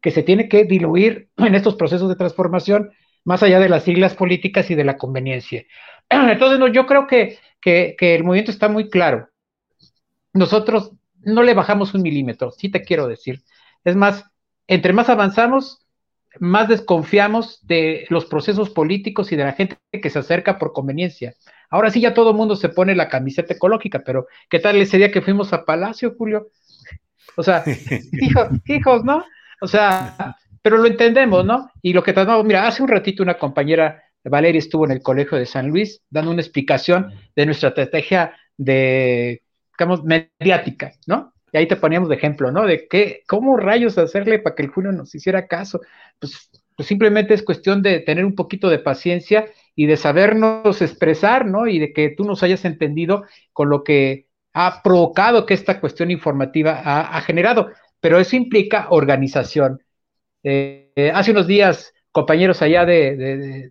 que se tiene que diluir en estos procesos de transformación más allá de las siglas políticas y de la conveniencia. Entonces, no, yo creo que, que el movimiento está muy claro. Nosotros no le bajamos un milímetro, sí te quiero decir. Es más, entre más avanzamos, más desconfiamos de los procesos políticos y de la gente que se acerca por conveniencia. Ahora sí ya todo el mundo se pone la camiseta ecológica, pero ¿qué tal ese día que fuimos a Palacio, Julio? O sea, hijos, hijos, ¿no? O sea, pero lo entendemos, ¿no? Y lo que tratamos, mira, hace un ratito una compañera, Valeria, estuvo en el Colegio de San Luis dando una explicación de nuestra estrategia de, digamos, mediática, ¿no? Y ahí te poníamos de ejemplo, ¿no? De qué, cómo rayos hacerle para que el Julio nos hiciera caso. Pues, pues, simplemente es cuestión de tener un poquito de paciencia y de sabernos expresar, ¿no? Y de que tú nos hayas entendido con lo que ha provocado que esta cuestión informativa ha, generado. Pero eso implica organización. Eh, eh, hace unos días, compañeros allá de,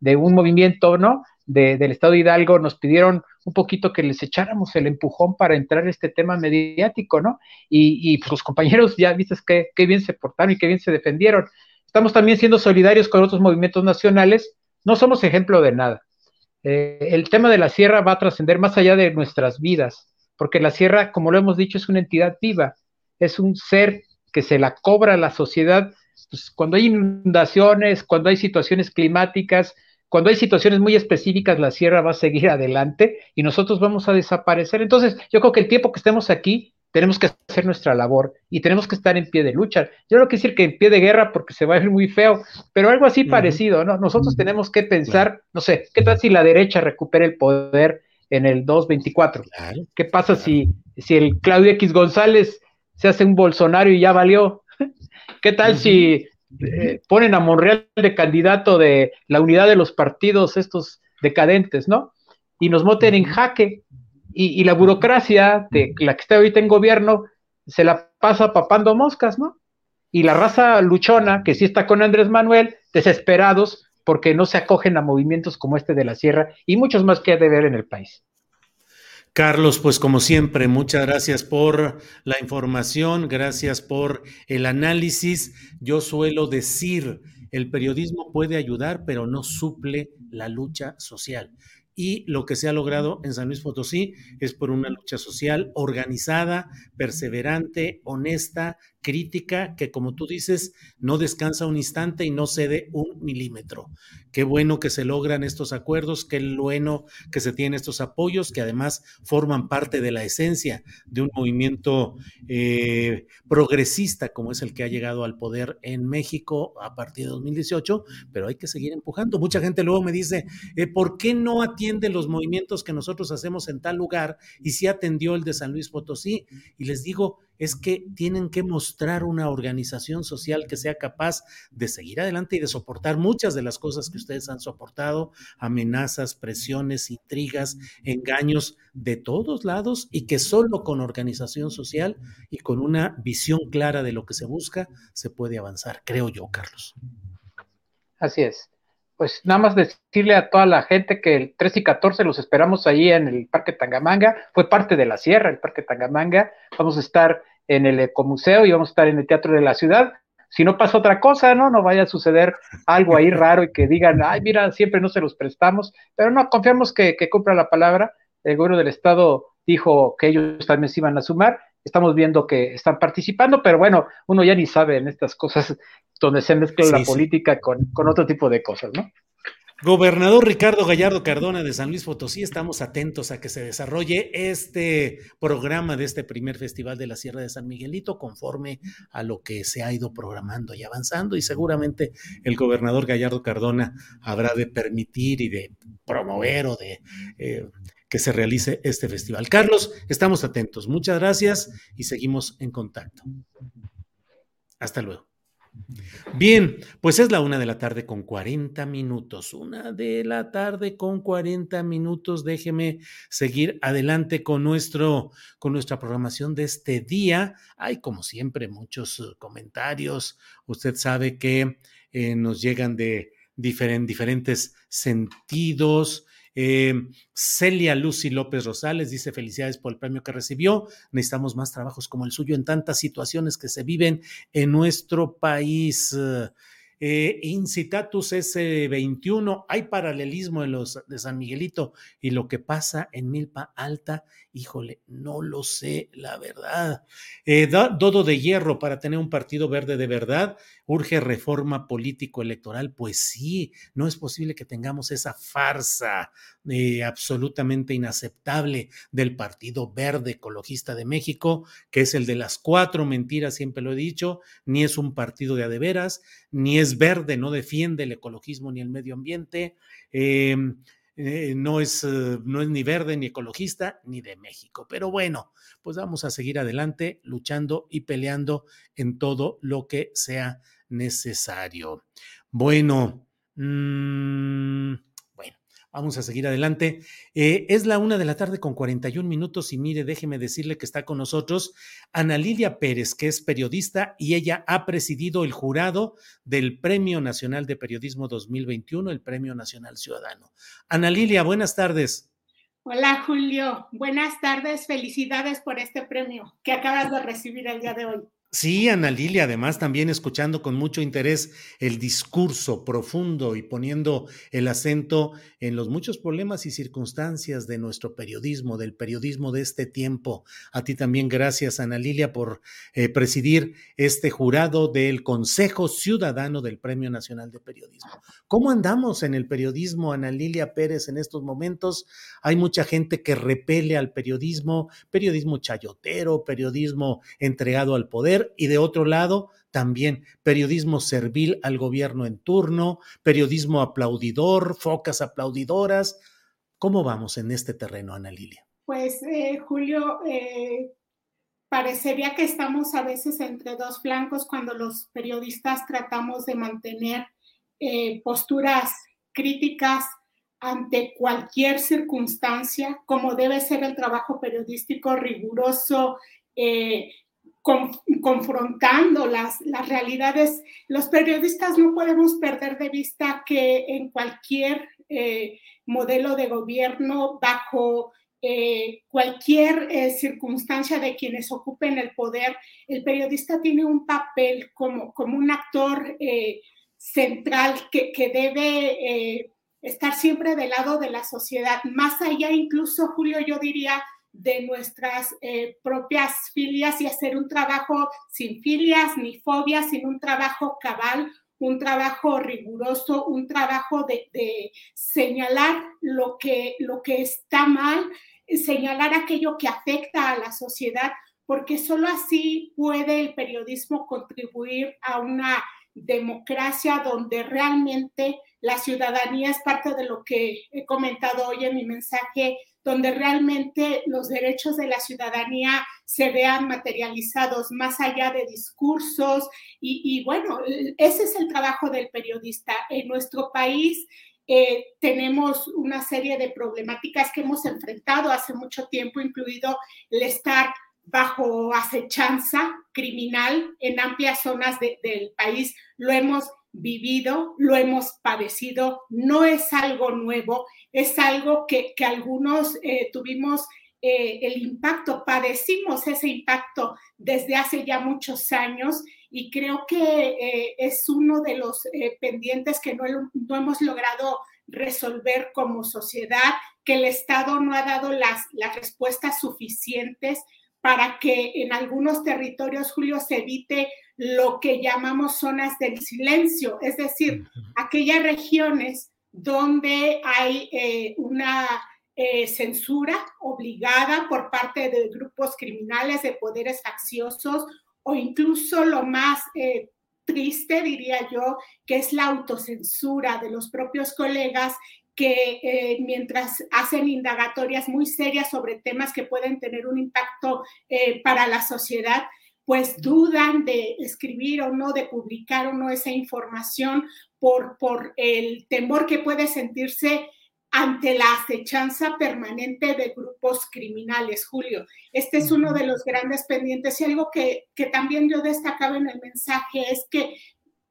de un movimiento, ¿no? Del Estado Hidalgo nos pidieron un poquito que les echáramos el empujón para entrar en este tema mediático, ¿no? Y, pues los compañeros ya viste qué, qué bien se portaron y qué bien se defendieron. Estamos también siendo solidarios con otros movimientos nacionales, no somos ejemplo de nada. Eh, el tema de la sierra va a trascender más allá de nuestras vidas, porque la sierra, como lo hemos dicho, es una entidad viva, es un ser que se la cobra a la sociedad pues, cuando hay inundaciones, cuando hay situaciones climáticas, cuando hay situaciones muy específicas, la sierra va a seguir adelante y nosotros vamos a desaparecer. Entonces, yo creo que el tiempo que estemos aquí, tenemos que hacer nuestra labor y tenemos que estar en pie de lucha. Yo no quiero decir que en pie de guerra porque se va a ver muy feo, pero algo así parecido, ¿no? Nosotros tenemos que pensar, no sé, ¿qué tal si la derecha recupera el poder en el 224? ¿Qué pasa si, si el Claudio X González se hace un Bolsonaro y ya valió? ¿Qué tal si eh, ponen a Monreal de candidato de la unidad de los partidos estos decadentes, ¿no? Y nos moten en jaque. Y, la burocracia de la que está ahorita en gobierno se la pasa papando moscas, ¿no? Y la raza luchona, que sí está con Andrés Manuel, desesperados porque no se acogen a movimientos como este de la sierra y muchos más que hay de ver en el país. Carlos, pues como siempre, muchas gracias por la información, gracias por el análisis. Yo suelo decir, el periodismo puede ayudar, pero no suple la lucha social. y lo que se ha logrado en San Luis Potosí es por una lucha social organizada, perseverante, honesta, crítica, que como tú dices, no descansa un instante y no cede un milímetro. Qué bueno que se logran estos acuerdos, qué bueno que se tienen estos apoyos, que además forman parte de la esencia de un movimiento eh, progresista como es el que ha llegado al poder en México a partir de 2018, pero hay que seguir empujando. Mucha gente luego me dice, eh, ¿por qué no atiende los movimientos que nosotros hacemos en tal lugar y si atendió el de San Luis Potosí? Y les digo, es que tienen que mostrar una organización social que sea capaz de seguir adelante y de soportar muchas de las cosas que ustedes han soportado, amenazas, presiones, intrigas, engaños de todos lados y que solo con organización social y con una visión clara de lo que se busca se puede avanzar, creo yo, Carlos. Así es. Pues nada más decirle a toda la gente que el 13 y 14 los esperamos ahí en el Parque Tangamanga. Fue parte de la sierra, el Parque Tangamanga. Vamos a estar en el Ecomuseo y vamos a estar en el Teatro de la Ciudad. Si no pasa otra cosa, ¿no? No vaya a suceder algo ahí raro y que digan, ay, mira, siempre no se los prestamos. Pero no, confiamos que, que cumpla la palabra. El gobierno del Estado dijo que ellos también se iban a sumar. Estamos viendo que están participando, pero bueno, uno ya ni sabe en estas cosas donde se mezcla la política con, con otro tipo de cosas, ¿no? Gobernador Ricardo Gallardo Cardona de San Luis Potosí, estamos atentos a que se desarrolle este programa de este primer Festival de la Sierra de San Miguelito conforme a lo que se ha ido programando y avanzando y seguramente el gobernador Gallardo Cardona habrá de permitir y de promover o de eh, que se realice este festival. Carlos, estamos atentos. Muchas gracias y seguimos en contacto. Hasta luego. Bien, pues es la una de la tarde con 40 minutos. Una de la tarde con 40 minutos. Déjeme seguir adelante con nuestro, con nuestra programación de este día. Hay, como siempre, muchos uh, comentarios. Usted sabe que eh, nos llegan de diferentes sentidos. Eh, Celia Lucy López Rosales dice felicidades por el premio que recibió. Necesitamos más trabajos como el suyo en tantas situaciones que se viven en nuestro país. Eh, Incitatus S21, hay paralelismo en los de San Miguelito y lo que pasa en Milpa Alta, híjole, no lo sé, la verdad. Eh, Dodo de Hierro para tener un partido verde de verdad, urge reforma político-electoral. Pues sí, no es posible que tengamos esa farsa eh, absolutamente inaceptable del Partido Verde Ecologista de México, que es el de las cuatro mentiras, siempre lo he dicho, ni es un partido de adeveras, ni es verde, no defiende el ecologismo ni el medio ambiente. Em, eh, no, es, no es ni verde, ni ecologista, ni de México. Pero bueno, pues vamos a seguir adelante luchando y peleando en todo lo que sea necesario. Bueno, mmm, Vamos a seguir adelante. Eh, es la una de la tarde con 41 minutos y mire, déjeme decirle que está con nosotros Ana Lilia Pérez, que es periodista y ella ha presidido el jurado del Premio Nacional de Periodismo 2021, el Premio Nacional Ciudadano. Ana Lilia, buenas tardes. Hola Julio, buenas tardes, felicidades por este premio que acabas de recibir el día de hoy. Sí, Ana Lilia, además también escuchando con mucho interés el discurso profundo y poniendo el acento en los muchos problemas y circunstancias de nuestro periodismo, del periodismo de este tiempo. A ti también gracias, Ana Lilia, por eh, presidir este jurado del Consejo Ciudadano del Premio Nacional de Periodismo. ¿Cómo andamos en el periodismo, Ana Lilia Pérez, en estos momentos? Hay mucha gente que repele al periodismo, periodismo chayotero, periodismo entregado al poder y de otro lado también periodismo servil al gobierno en turno, periodismo aplaudidor, focas aplaudidoras. ¿Cómo vamos en este terreno, Ana Lilia? Pues, eh, Julio, eh, parecería que estamos a veces entre dos flancos cuando los periodistas tratamos de mantener eh, posturas críticas ante cualquier circunstancia, como debe ser el trabajo periodístico riguroso, confrontando las, realidades. Los periodistas no podemos perder de vista que en cualquier eh, modelo de gobierno, bajo eh, cualquier eh, circunstancia de quienes ocupen el poder, el periodista tiene un papel como, como un actor central que debe estar siempre del lado de la sociedad, más allá incluso, Julio, yo diría, de nuestras eh, propias filias y hacer un trabajo sin filias ni fobias, sino un trabajo cabal, un trabajo riguroso, un trabajo de, señalar lo que, lo que está mal, señalar aquello que afecta a la sociedad, porque solo así puede el periodismo contribuir a una democracia donde realmente la ciudadanía es parte de lo que he comentado hoy en mi mensaje, donde realmente los derechos de la ciudadanía se vean materializados más allá de discursos. Y, bueno, ese es el trabajo del periodista. En nuestro país eh, tenemos una serie de problemáticas que hemos enfrentado hace mucho tiempo, incluido el estar bajo acechanza criminal en amplias zonas del país. Lo hemos vivido, lo hemos padecido, no es algo nuevo, es algo que, algunos eh, tuvimos eh, el impacto, padecimos ese impacto desde hace ya muchos años y creo que eh, es uno de los pendientes que no, no, hemos logrado resolver como sociedad, que el Estado no ha dado las, las respuestas suficientes para que en algunos territorios, Julio, se evite lo que llamamos zonas del silencio, es decir, aquellas regiones donde hay eh, una eh, censura obligada por parte de grupos criminales, de poderes facciosos o incluso lo más eh, triste, diría yo, que es la autocensura de los propios colegas que mientras hacen indagatorias muy serias sobre temas que pueden tener un impacto para la sociedad, pues dudan de escribir o no, de publicar o no esa información por, por el temor que puede sentirse ante la acechanza permanente de grupos criminales, Julio. Este es uno de los grandes pendientes y algo que, que también yo destacaba en el mensaje es que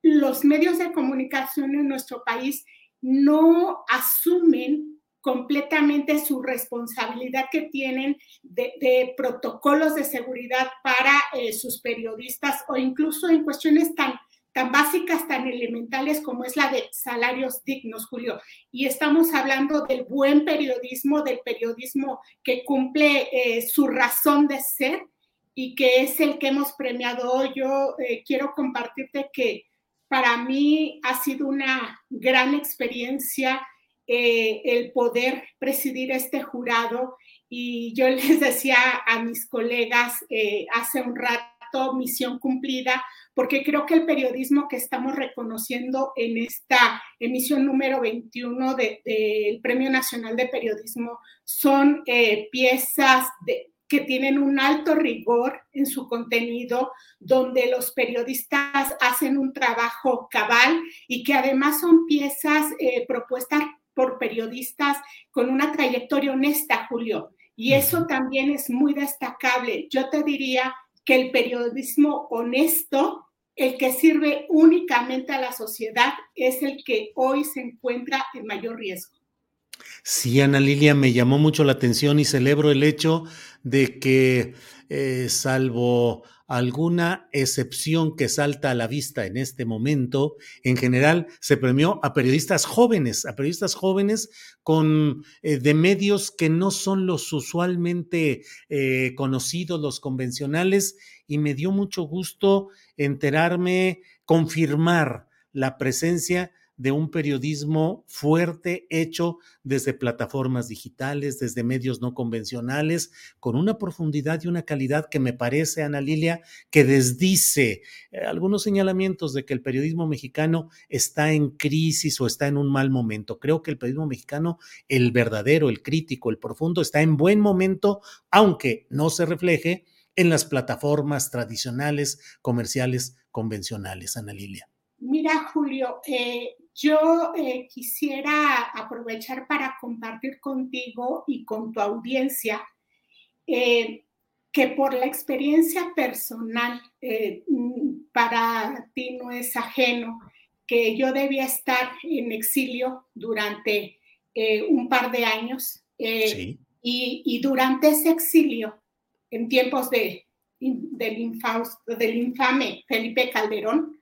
los medios de comunicación en nuestro país no asumen completamente su responsabilidad que tienen de, protocolos de seguridad para eh, sus periodistas o incluso en cuestiones tan, tan básicas, tan elementales como es la de salarios dignos, Julio. Y estamos hablando del buen periodismo, del periodismo que cumple eh, su razón de ser y que es el que hemos premiado hoy. Yo eh, quiero compartirte que para mí ha sido una gran experiencia eh, el poder presidir este jurado. Y yo les decía a mis colegas eh, hace un rato, misión cumplida, porque creo que el periodismo que estamos reconociendo en esta emisión número 21 del Premio Nacional de Periodismo son eh, piezas que tienen un alto rigor en su contenido, donde los periodistas hacen un trabajo cabal y que además son piezas propuestas por periodistas con una trayectoria honesta, Julio. Y eso también es muy destacable. Yo te diría que el periodismo honesto, el que sirve únicamente a la sociedad, es el que hoy se encuentra en mayor riesgo. Sí, Ana Lilia, me llamó mucho la atención y celebro el hecho de que, eh, salvo alguna excepción que salta a la vista en este momento, en general se premió a periodistas jóvenes, a periodistas jóvenes con eh, de medios que no son los usualmente eh, conocidos, los convencionales, y me dio mucho gusto enterarme, confirmar la presencia de un periodismo fuerte hecho desde plataformas digitales, desde medios no convencionales, con una profundidad y una calidad que me parece, Ana Lilia, que desdice eh, algunos señalamientos de que el periodismo mexicano está en crisis o está en un mal momento. Creo que el periodismo mexicano, el verdadero, el crítico, el profundo, está en buen momento, aunque no se refleje en las plataformas tradicionales, comerciales, convencionales, Ana Lilia. Mira, Julio, eh, yo eh, quisiera aprovechar para compartir contigo y con tu audiencia eh, que por la experiencia personal, eh, para ti no es ajeno, que yo debía estar en exilio durante un par de años. Y, y, durante ese exilio, en tiempos de, del, del infame Felipe Calderón,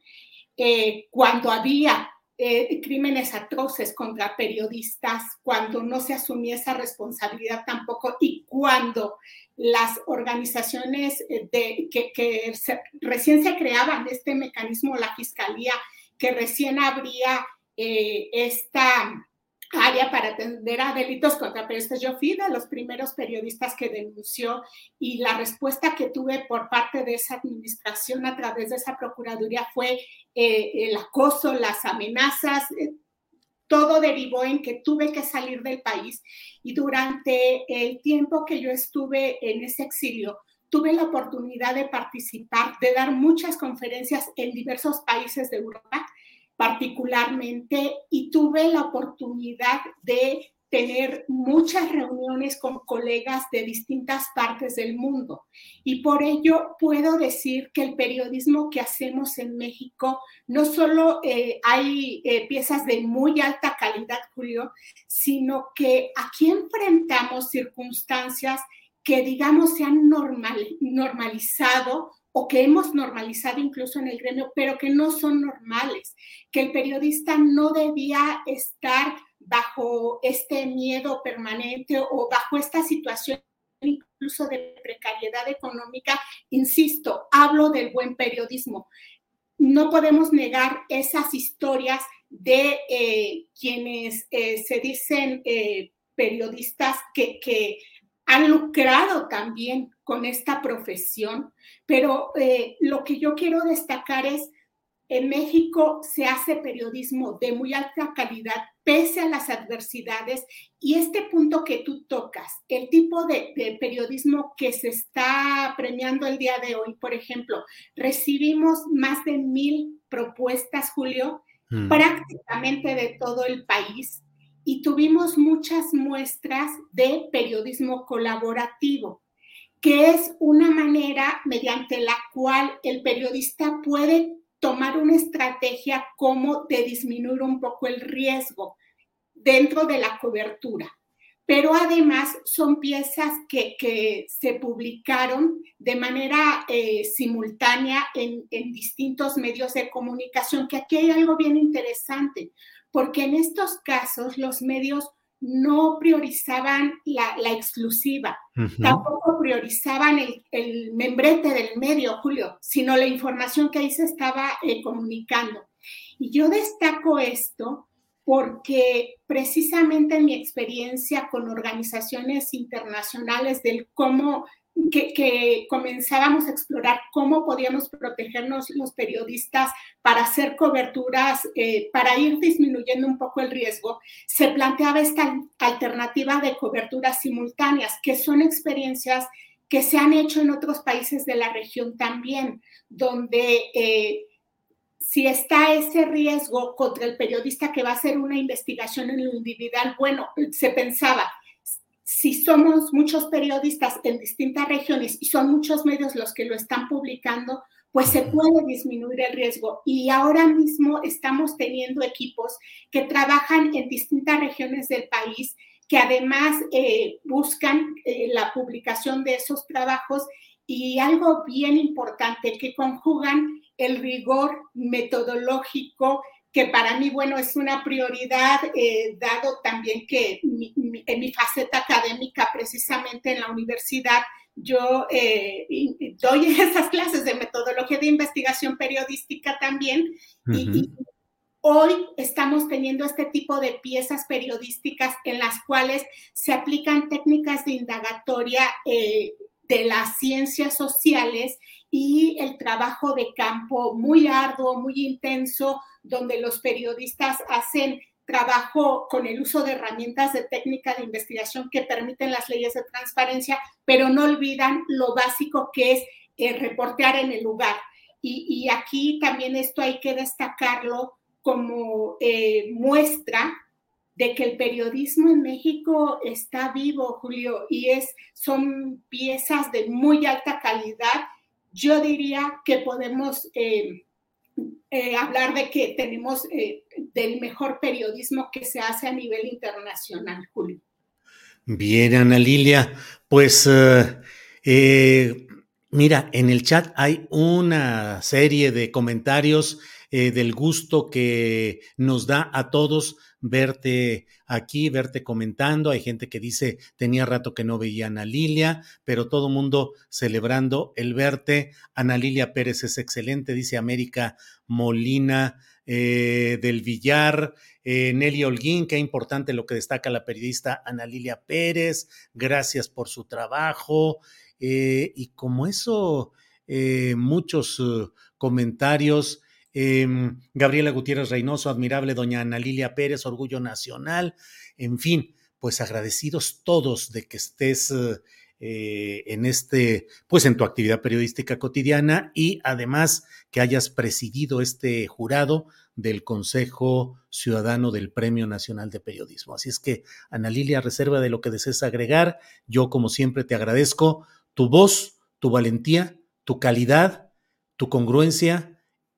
cuando había eh, crímenes atroces contra periodistas, cuando no se asumía esa responsabilidad tampoco y cuando las organizaciones eh, de, que, recién se creaban este mecanismo, la fiscalía, que recién habría eh, esta área para atender a delitos contra periodistas. Yo fui de los primeros periodistas que denunció y la respuesta que tuve por parte de esa administración a través de esa procuraduría fue eh, el acoso, las amenazas, eh, todo derivó en que tuve que salir del país y durante el tiempo que yo estuve en ese exilio, tuve la oportunidad de participar, de dar muchas conferencias en diversos países de Europa particularmente y tuve la oportunidad de tener muchas reuniones con colegas de distintas partes del mundo. Y por ello puedo decir que el periodismo que hacemos en México, no solo eh, hay eh, piezas de muy alta calidad, Julio, sino que aquí enfrentamos circunstancias que, digamos, se han normal, normalizado o que hemos normalizado incluso en el gremio, pero que no son normales, que el periodista no debía estar bajo este miedo permanente o bajo esta situación incluso de precariedad económica. Insisto, hablo del buen periodismo. No podemos negar esas historias de eh, quienes eh, se dicen eh, periodistas que, que han lucrado también con esta profesión, pero eh, lo que yo quiero destacar es, en México se hace periodismo de muy alta calidad pese a las adversidades y este punto que tú tocas, el tipo de, periodismo que se está premiando el día de hoy, por ejemplo, recibimos más de mil propuestas, Julio, mm. prácticamente de todo el país y tuvimos muchas muestras de periodismo colaborativo, que es una manera mediante la cual el periodista puede tomar una estrategia como de disminuir un poco el riesgo dentro de la cobertura. Pero además son piezas que, se publicaron de manera eh, simultánea en, en distintos medios de comunicación, que aquí hay algo bien interesante porque en estos casos los medios no priorizaban la, exclusiva, tampoco priorizaban el, membrete del medio, Julio, sino la información que ahí se estaba eh, comunicando. Y yo destaco esto porque precisamente en mi experiencia con organizaciones internacionales del cómo que, comenzábamos a explorar cómo podíamos protegernos los periodistas para hacer coberturas, eh, para ir disminuyendo un poco el riesgo, se planteaba esta alternativa de coberturas simultáneas, que son experiencias que se han hecho en otros países de la región también, donde eh, si está ese riesgo contra el periodista que va a hacer una investigación en lo individual, bueno, se pensaba, si somos muchos periodistas en distintas regiones y son muchos medios los que lo están publicando, pues se puede disminuir el riesgo. Y ahora mismo estamos teniendo equipos que trabajan en distintas regiones del país, que además eh, buscan eh, la publicación de esos trabajos y algo bien importante, que conjugan el rigor metodológico que para mí, bueno, es una prioridad, eh, dado también que en mi faceta académica, precisamente en la universidad, yo eh, doy esas clases de metodología de investigación periodística también. Y, hoy estamos teniendo este tipo de piezas periodísticas en las cuales se aplican técnicas de indagatoria eh, de las ciencias sociales y el trabajo de campo muy arduo, muy intenso, donde los periodistas hacen trabajo con el uso de herramientas de técnica de investigación que permiten las leyes de transparencia, pero no olvidan lo básico que es eh, reportear en el lugar. Y, aquí también esto hay que destacarlo como eh, muestra de que el periodismo en México está vivo, Julio, y es, son piezas de muy alta calidad. Yo diría que podemos eh, eh, hablar de que tenemos eh, del mejor periodismo que se hace a nivel internacional, Julio. Bien, Ana Lilia, pues mira, en el chat hay una serie de comentarios del gusto que nos da a todos verte aquí, verte comentando. Hay gente que dice, tenía rato que no veía a Lilia, pero todo mundo celebrando el verte. Ana Lilia Pérez es excelente, dice América Molina eh, del Villar. Eh, Nelly Holguín, qué importante lo que destaca la periodista Ana Lilia Pérez. Gracias por su trabajo. Eh, y como eso, muchos comentarios. Em, Gabriela Gutiérrez Reynoso, admirable doña Ana Lilia Pérez, Orgullo Nacional, en fin, pues agradecidos todos de que estés eh, en este, pues en tu actividad periodística cotidiana y además que hayas presidido este jurado del Consejo Ciudadano del Premio Nacional de Periodismo. Así es que, Ana Lilia, reserva de lo que desees agregar. Yo, como siempre, te agradezco tu voz, tu valentía, tu calidad, tu congruencia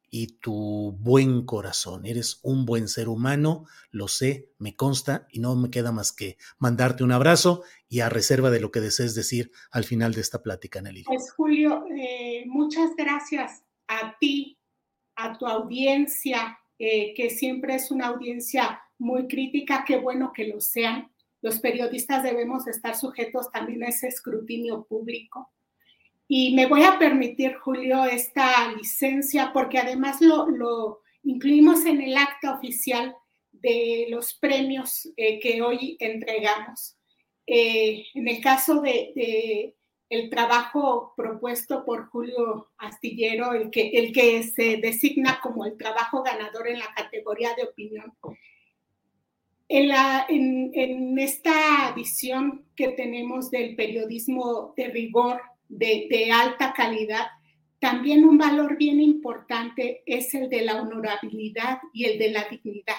y tu buen corazón. Eres un buen ser humano, lo sé, me consta y no me queda más que mandarte un abrazo y a reserva de lo que desees decir al final de esta plática, Nelly. Pues Julio, eh, muchas gracias a ti, a tu audiencia, eh, que siempre es una audiencia muy crítica, qué bueno que lo sean. Los periodistas debemos estar sujetos también a ese escrutinio público. Y me voy a permitir, Julio, esta licencia porque además lo, incluimos en el acta oficial de los premios eh, que hoy entregamos. Eh, en el caso de, el trabajo propuesto por Julio Astillero, el que, el que se designa como el trabajo ganador en la categoría de opinión, en, la, en, en esta visión que tenemos del periodismo de rigor, de, alta calidad, también un valor bien importante es el de la honorabilidad y el de la dignidad.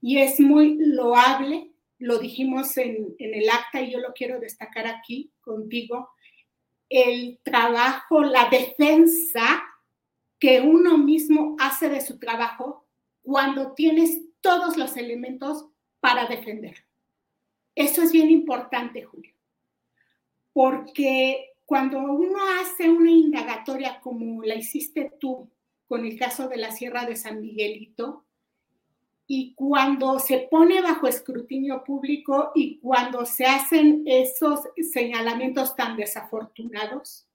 Y es muy loable, lo dijimos en, el acta y yo lo quiero destacar aquí contigo, el trabajo, la defensa que uno mismo hace de su trabajo cuando tienes todos los elementos para defender. Eso es bien importante, Julio, porque cuando uno hace una indagatoria como la hiciste tú con el caso de la Sierra de San Miguelito, y cuando se pone bajo escrutinio público y cuando se hacen esos señalamientos tan desafortunados,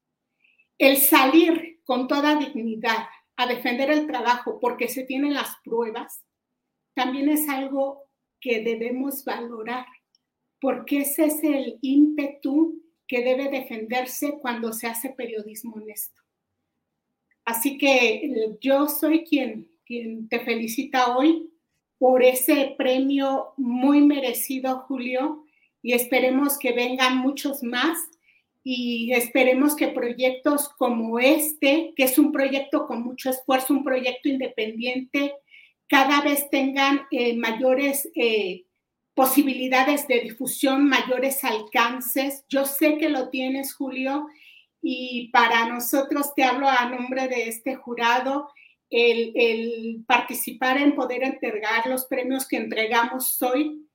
el salir con toda dignidad a defender el trabajo porque se tienen las pruebas, también es algo que debemos valorar, porque ese es el ímpetu que debe defenderse cuando se hace periodismo honesto. Así que eh, yo soy quien, quien te felicita hoy por ese premio muy merecido, Julio, y esperemos que vengan muchos más y esperemos que proyectos como este, que es un proyecto con mucho esfuerzo, un proyecto independiente, cada vez tengan eh, mayores eh, posibilidades de difusión, mayores alcances. Yo sé que lo tienes, Julio, y para nosotros, te hablo a nombre de este jurado, el, participar en poder entregar los premios que entregamos hoy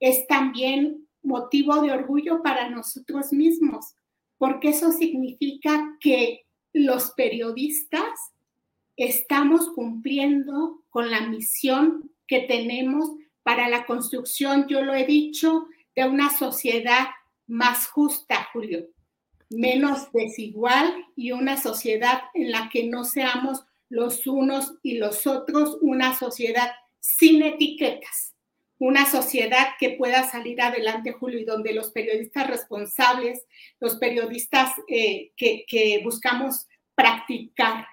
es también motivo de orgullo para nosotros mismos, porque eso significa que los periodistas estamos cumpliendo con la misión que tenemos para la construcción, yo lo he dicho, de una sociedad más justa, Julio, menos desigual y una sociedad en la que no seamos los unos y los otros, una sociedad sin etiquetas, una sociedad que pueda salir adelante, Julio, y donde los periodistas responsables, los periodistas eh, que, que buscamos practicar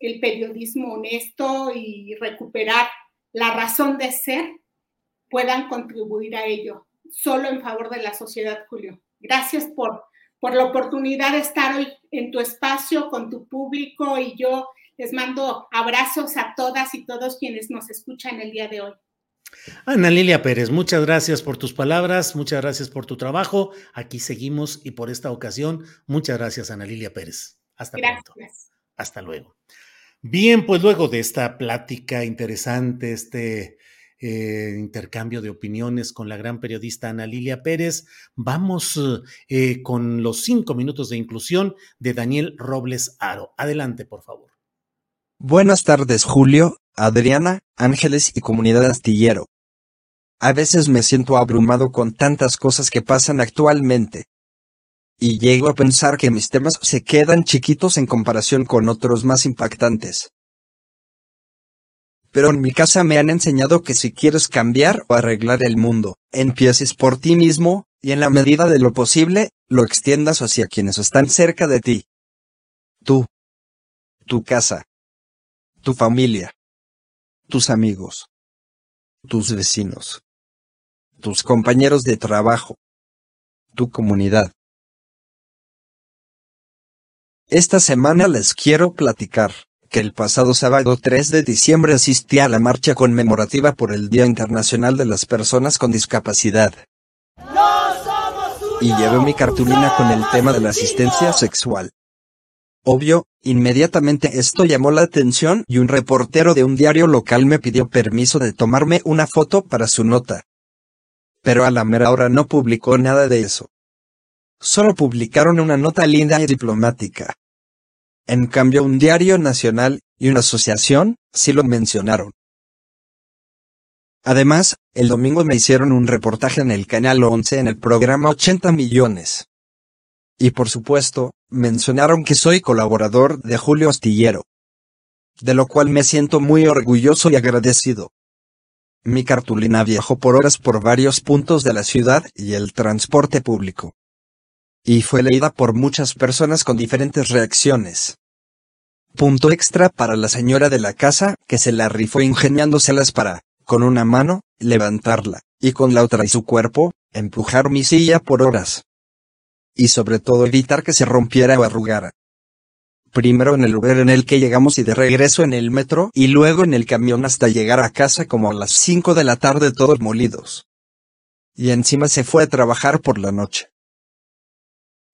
el periodismo honesto y recuperar la razón de ser, puedan contribuir a ello, solo en favor de la sociedad, Julio. Gracias por, por la oportunidad de estar hoy en tu espacio con tu público y yo les mando abrazos a todas y todos quienes nos escuchan el día de hoy. Ana Lilia Pérez, muchas gracias por tus palabras, muchas gracias por tu trabajo. Aquí seguimos y por esta ocasión, muchas gracias, Ana Lilia Pérez. Hasta pronto. Hasta luego. Bien, pues luego de esta plática interesante, este eh, intercambio de opiniones con la gran periodista Ana Lilia Pérez. Vamos eh, con los cinco minutos de inclusión de Daniel Robles Aro. Adelante, por favor. Buenas tardes Julio, Adriana, Ángeles y comunidad astillero. A veces me siento abrumado con tantas cosas que pasan actualmente. Y llego a pensar que mis temas se quedan chiquitos en comparación con otros más impactantes. Pero en mi casa me han enseñado que si quieres cambiar o arreglar el mundo, empieces por ti mismo, y en la medida de lo posible, lo extiendas hacia quienes están cerca de ti. Tú. Tu casa. Tu familia. Tus amigos. Tus vecinos tus compañeros de trabajo, tu comunidad. Esta semana les quiero platicar que el pasado sábado 3 de diciembre asistí a la marcha conmemorativa por el Día Internacional de las Personas con Discapacidad. Y llevé mi cartulina con el tema de la asistencia sexual. Obvio, inmediatamente esto llamó la atención y un reportero de un diario local me pidió permiso de tomarme una foto para su nota pero a la mera hora no publicó nada de eso. Solo publicaron una nota linda y diplomática. En cambio un diario nacional y una asociación sí lo mencionaron. Además, el domingo me hicieron un reportaje en el canal 11 en el programa 80 millones. Y por supuesto, mencionaron que soy colaborador de Julio Astillero. De lo cual me siento muy orgulloso y agradecido. Mi cartulina viajó por horas por varios puntos de la ciudad y el transporte público. Y fue leída por muchas personas con diferentes reacciones. Punto extra para la señora de la casa, que se la rifó ingeniándoselas para, con una mano, levantarla, y con la otra y su cuerpo, empujar mi silla por horas. Y sobre todo evitar que se rompiera o arrugara primero en el lugar en el que llegamos y de regreso en el metro y luego en el camión hasta llegar a casa como a las 5 de la tarde todos molidos. Y encima se fue a trabajar por la noche.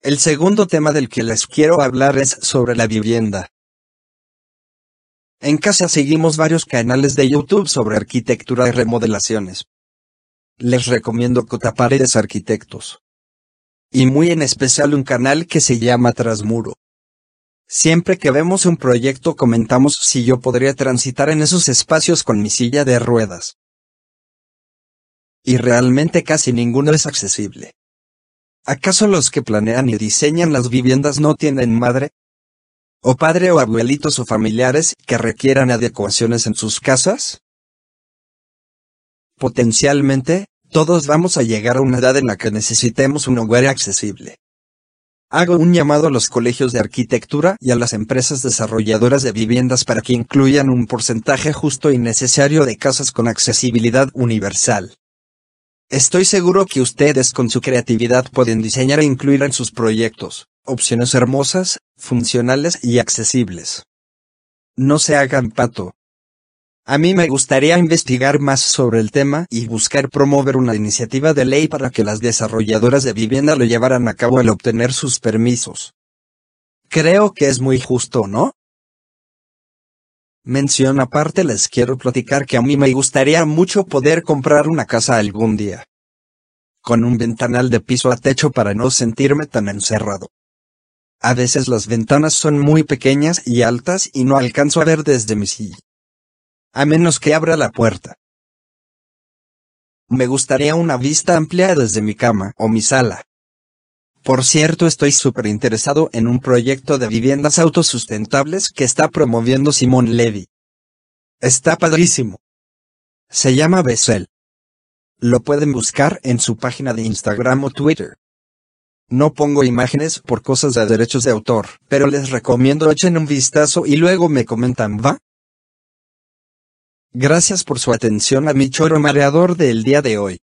El segundo tema del que les quiero hablar es sobre la vivienda. En casa seguimos varios canales de YouTube sobre arquitectura y remodelaciones. Les recomiendo Cotaparedes Arquitectos. Y muy en especial un canal que se llama Trasmuro. Siempre que vemos un proyecto comentamos si yo podría transitar en esos espacios con mi silla de ruedas. Y realmente casi ninguno es accesible. ¿Acaso los que planean y diseñan las viviendas no tienen madre? ¿O padre o abuelitos o familiares que requieran adecuaciones en sus casas? Potencialmente, todos vamos a llegar a una edad en la que necesitemos un hogar accesible. Hago un llamado a los colegios de arquitectura y a las empresas desarrolladoras de viviendas para que incluyan un porcentaje justo y necesario de casas con accesibilidad universal. Estoy seguro que ustedes con su creatividad pueden diseñar e incluir en sus proyectos opciones hermosas, funcionales y accesibles. No se hagan pato, a mí me gustaría investigar más sobre el tema y buscar promover una iniciativa de ley para que las desarrolladoras de vivienda lo llevaran a cabo al obtener sus permisos. Creo que es muy justo, ¿no? Mención aparte les quiero platicar que a mí me gustaría mucho poder comprar una casa algún día. Con un ventanal de piso a techo para no sentirme tan encerrado. A veces las ventanas son muy pequeñas y altas y no alcanzo a ver desde mi silla a menos que abra la puerta. Me gustaría una vista amplia desde mi cama o mi sala. Por cierto, estoy súper interesado en un proyecto de viviendas autosustentables que está promoviendo Simón Levy. Está padrísimo. Se llama Bessel. Lo pueden buscar en su página de Instagram o Twitter. No pongo imágenes por cosas de derechos de autor, pero les recomiendo echen un vistazo y luego me comentan, ¿va? Gracias por su atención a mi choro mareador del día de hoy.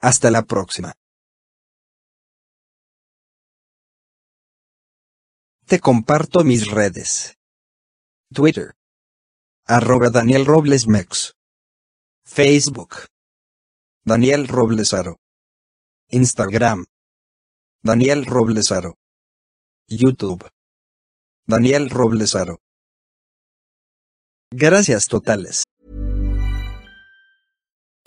Hasta la próxima. Te comparto mis redes. Twitter. Arroba Daniel Robles. Facebook. Daniel Roblesaro. Instagram. Daniel Roblesaro. YouTube. Daniel Roblesaro. Gracias totales.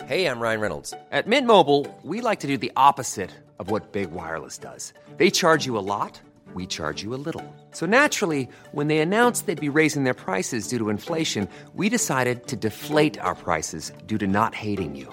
Hey, I'm Ryan Reynolds. At Mint Mobile, we like to do the opposite of what Big Wireless does. They charge you a lot we charge you a little. So naturally, when they announced they'd be raising their prices due to inflation, we decided to deflate our prices due to not hating you.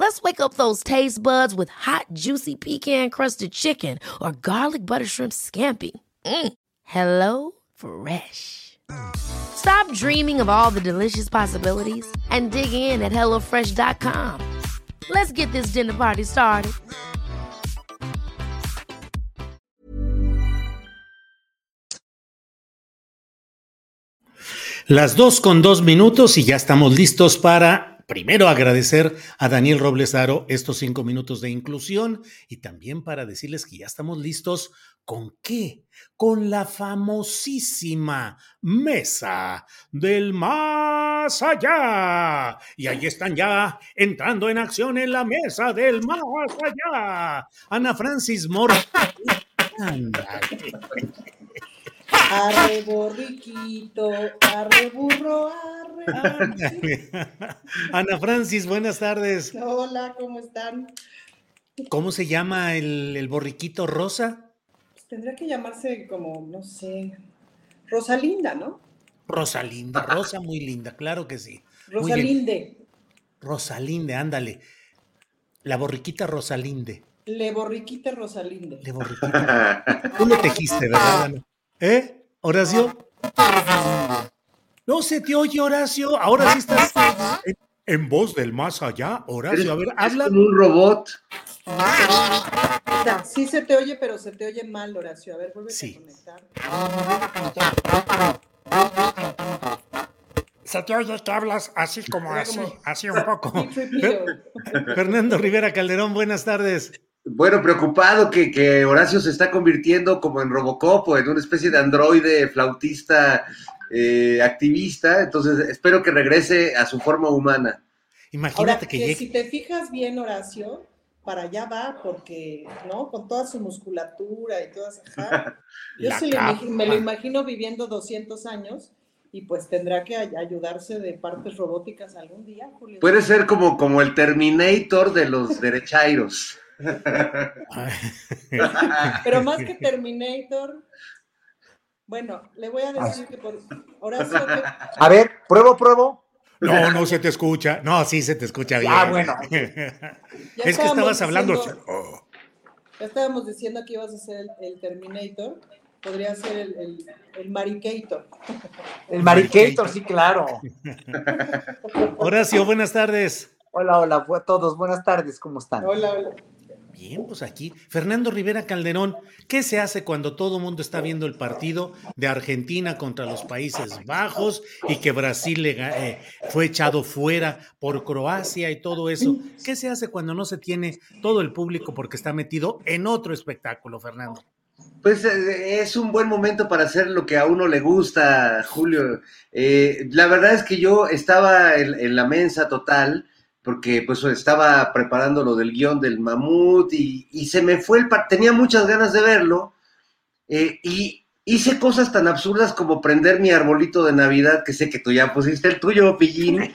Let's wake up those taste buds with hot, juicy pecan-crusted chicken or garlic butter shrimp scampi. Mm. Hello Fresh. Stop dreaming of all the delicious possibilities and dig in at HelloFresh.com. Let's get this dinner party started. Las dos con dos minutos y ya estamos listos para primero agradecer a Daniel Robles Aro estos cinco minutos de inclusión y también para decirles que ya estamos listos con qué? Con la famosísima mesa del más allá. Y ahí están ya entrando en acción en la mesa del más allá. Ana Francis Mora. Arre borriquito, arre burro, arre. Ana Francis, buenas tardes. Hola, ¿cómo están? ¿Cómo se llama el, el borriquito rosa? Pues tendría que llamarse como, no sé, Rosalinda, ¿no? Rosalinda, Rosa muy linda, claro que sí. Rosalinde. Rosalinde, ándale. La borriquita Rosalinde. Le borriquita Rosalinde. Le borriquita. Tú lo tejiste, ¿verdad, Ana? ¿Eh? ¿Horacio? No se te oye, Horacio. Ahora sí estás en, en voz del más allá. Horacio, a ver, habla. como un robot. Sí se te oye, pero se te oye mal, Horacio. A ver, vuelve Sí. a conectar. Se te oye que hablas así como así, así un poco. Fernando Rivera Calderón, buenas tardes. Bueno, preocupado que, que Horacio se está convirtiendo como en Robocop o en una especie de androide flautista eh, activista. Entonces, espero que regrese a su forma humana. Imagínate Ahora, que que llegue. si te fijas bien, Horacio, para allá va, porque, ¿no? Con toda su musculatura y todas. Yo imagi- me lo imagino viviendo 200 años y pues tendrá que ay- ayudarse de partes robóticas algún día, Julio. Puede ser como, como el Terminator de los derechairos. Pero más que Terminator, bueno, le voy a decir que por Horacio, que- A ver, pruebo, pruebo. No, no se te escucha. No, sí se te escucha bien. Ah, bueno. es que estabas hablando. diciendo- ya estábamos diciendo que ibas a ser el, el Terminator, podría ser el, el, el Maricator. El Maricator, sí, claro. Horacio, buenas tardes. Hola, hola a todos. Buenas tardes, ¿cómo están? Hola, hola. Bien, pues aquí, Fernando Rivera Calderón, ¿qué se hace cuando todo el mundo está viendo el partido de Argentina contra los Países Bajos y que Brasil le eh, fue echado fuera por Croacia y todo eso? ¿Qué se hace cuando no se tiene todo el público porque está metido en otro espectáculo, Fernando? Pues eh, es un buen momento para hacer lo que a uno le gusta, Julio. Eh, la verdad es que yo estaba en, en la mensa total, porque pues estaba preparando lo del guion del mamut y, y se me fue el... par- Tenía muchas ganas de verlo eh, y hice cosas tan absurdas como prender mi arbolito de Navidad, que sé que tú ya pusiste el tuyo, Pillín.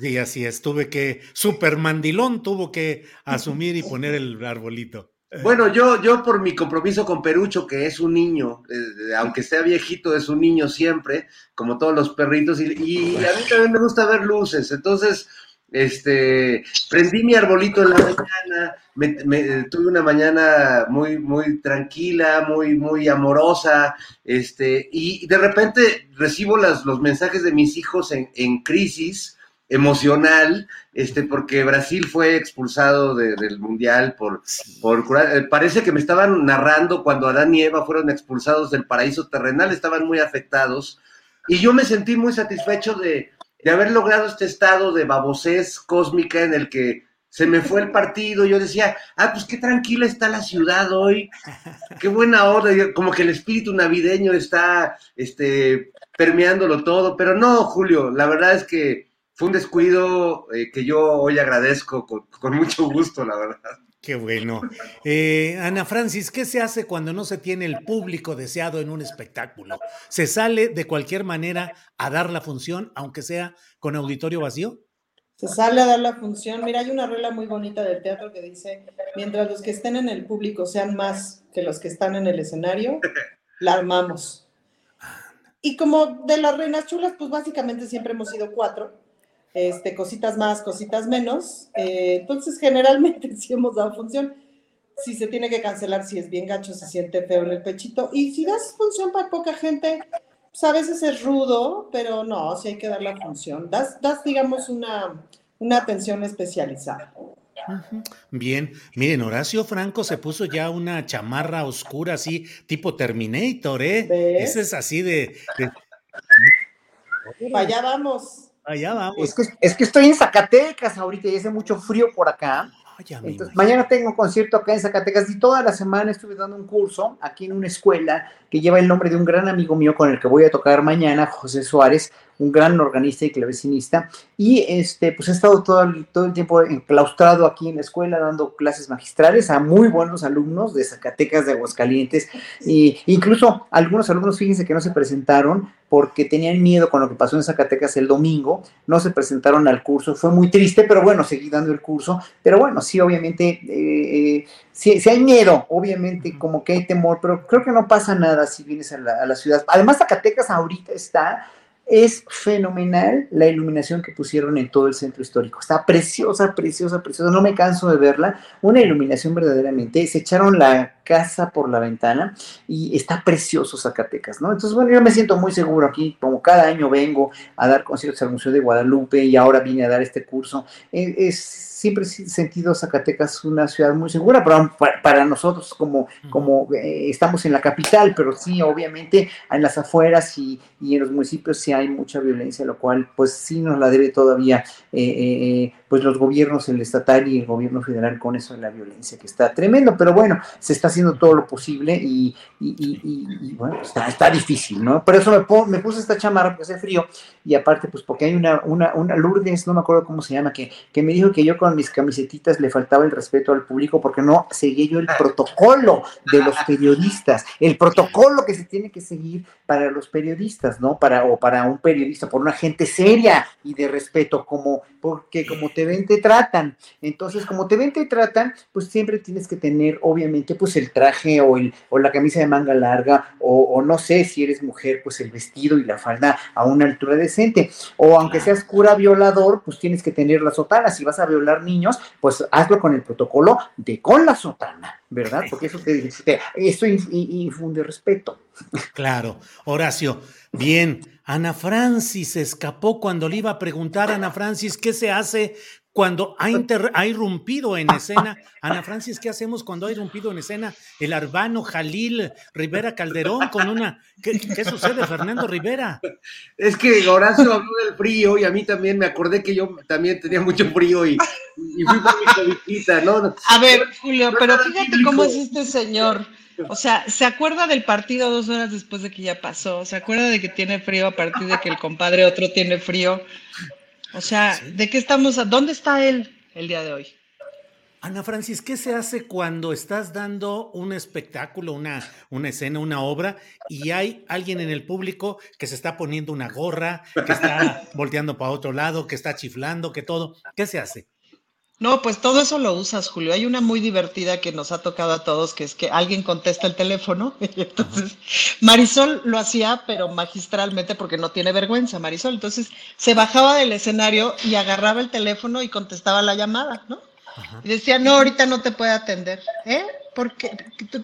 Sí, así es, tuve que, Super Mandilón tuvo que asumir y poner el arbolito. Bueno, yo, yo por mi compromiso con Perucho, que es un niño, eh, aunque sea viejito, es un niño siempre, como todos los perritos, y, y a mí también me gusta ver luces. Entonces, este, prendí mi arbolito en la mañana, me- tuve una mañana muy, muy tranquila, muy, muy amorosa, este, y de repente recibo las, los mensajes de mis hijos en, en crisis emocional, este, porque Brasil fue expulsado de- del mundial por, por eh, parece que me estaban narrando cuando Adán y Eva fueron expulsados del paraíso terrenal, estaban muy afectados, y yo me sentí muy satisfecho de, de haber logrado este estado de babosez cósmica en el que se me fue el partido, yo decía, ah, pues qué tranquila está la ciudad hoy, qué buena hora, como que el espíritu navideño está, este, permeándolo todo, pero no, Julio, la verdad es que fue un descuido eh, que yo hoy agradezco con, con, mucho gusto, la verdad. Qué bueno. Eh, Ana Francis, ¿qué se hace cuando no se tiene el público deseado en un espectáculo? ¿Se sale de cualquier manera a dar la función, aunque sea con auditorio vacío? Se sale a dar la función. Mira, hay una regla muy bonita del teatro que dice, mientras los que estén en el público sean más que los que están en el escenario, la armamos. Y como de las reinas chulas, pues básicamente siempre hemos sido cuatro este, cositas más, cositas menos. Eh, entonces, generalmente sí hemos dado función. Si se tiene que cancelar, si es bien gacho, se siente feo en el pechito. Y si das función para poca gente, pues a veces es rudo, pero no, sí hay que dar la función. Das, das digamos, una, una atención especializada. Bien, miren, Horacio Franco se puso ya una chamarra oscura así, tipo Terminator, ¿eh? Ese es así de... de... Allá vamos. Allá vamos. Es que, es que estoy en Zacatecas ahorita y hace mucho frío por acá. Entonces, mañana tengo un concierto acá en Zacatecas y toda la semana estuve dando un curso aquí en una escuela que lleva el nombre de un gran amigo mío con el que voy a tocar mañana, José Suárez, un gran organista y clavecinista. Y este, pues he estado todo el, todo el tiempo enclaustrado aquí en la escuela dando clases magistrales a muy buenos alumnos de Zacatecas, de Aguascalientes. E incluso algunos alumnos, fíjense que no se presentaron porque tenían miedo con lo que pasó en Zacatecas el domingo, no se presentaron al curso, fue muy triste, pero bueno, seguí dando el curso, pero bueno, sí, obviamente, eh, sí, hay miedo, obviamente, como que hay temor, pero creo que no pasa nada si vienes a la, a la ciudad. Además, Zacatecas ahorita está es fenomenal la iluminación que pusieron en todo el centro histórico. Está preciosa, preciosa, preciosa. No me canso de verla. Una iluminación verdaderamente. Se echaron la casa por la ventana y está precioso Zacatecas, ¿no? Entonces, bueno, yo me siento muy seguro aquí, como cada año vengo a dar conciertos al Museo de Guadalupe y ahora vine a dar este curso. Eh, es siempre he sentido Zacatecas una ciudad muy segura, pero para, nosotros como, como eh, estamos en la capital, pero sí, obviamente en las afueras y, y, en los municipios sí hay mucha violencia, lo cual pues sí nos la debe todavía eh, eh, pues los gobiernos, el estatal y el gobierno federal con eso de la violencia, que está tremendo, pero bueno, se está haciendo todo lo posible y, y bueno, está, está, difícil, ¿no? Por eso me, me puse esta chamarra porque hace frío y aparte pues porque hay una, una, una Lourdes, no me acuerdo cómo se llama, que, que me dijo que yo con mis camisetitas le faltaba el respeto al público porque no seguía yo el protocolo de los periodistas, el protocolo que se tiene que seguir para los periodistas, ¿no? Para, o para un periodista, por una gente seria y de respeto, como, porque como te ven, te tratan. Entonces, como te ven, te tratan, pues siempre tienes que tener, obviamente, pues el traje o, el, o la camisa de manga larga, o, o no sé, si eres mujer, pues el vestido y la falda a una altura decente. O aunque seas cura violador, pues tienes que tener la sotana. Si vas a violar niños, pues hazlo con el protocolo de con la sotana, ¿verdad? Porque eso te, te eso infunde respeto. Claro, Horacio. Bien, Ana Francis escapó cuando le iba a preguntar a Ana Francis qué se hace cuando ha, ha, irrumpido en escena, Ana Francis, ¿qué hacemos cuando ha irrumpido en escena el Arbano Jalil Rivera Calderón con una... ¿Qué, qué sucede, Fernando Rivera? Es que Horacio habló del frío y a mí también me acordé que yo también tenía mucho frío y, y fui por mi cobijita, ¿no? A ver, Julio, pero fíjate cómo es este señor. O sea, se acuerda del partido dos horas después de que ya pasó, se acuerda de que tiene frío a partir de que el compadre otro tiene frío. O sea, ¿de qué estamos? ¿Dónde está él el día de hoy? Ana Francis, ¿qué se hace cuando estás dando un espectáculo, una, una escena, una obra y hay alguien en el público que se está poniendo una gorra, que está volteando para otro lado, que está chiflando, que todo? ¿Qué se hace? No, pues todo eso lo usas, Julio. Hay una muy divertida que nos ha tocado a todos, que es que alguien contesta el teléfono. Entonces, Marisol lo hacía, pero magistralmente porque no tiene vergüenza, Marisol. Entonces, se bajaba del escenario y agarraba el teléfono y contestaba la llamada, ¿no? Y decía, no, ahorita no te puede atender. ¿Eh? Porque,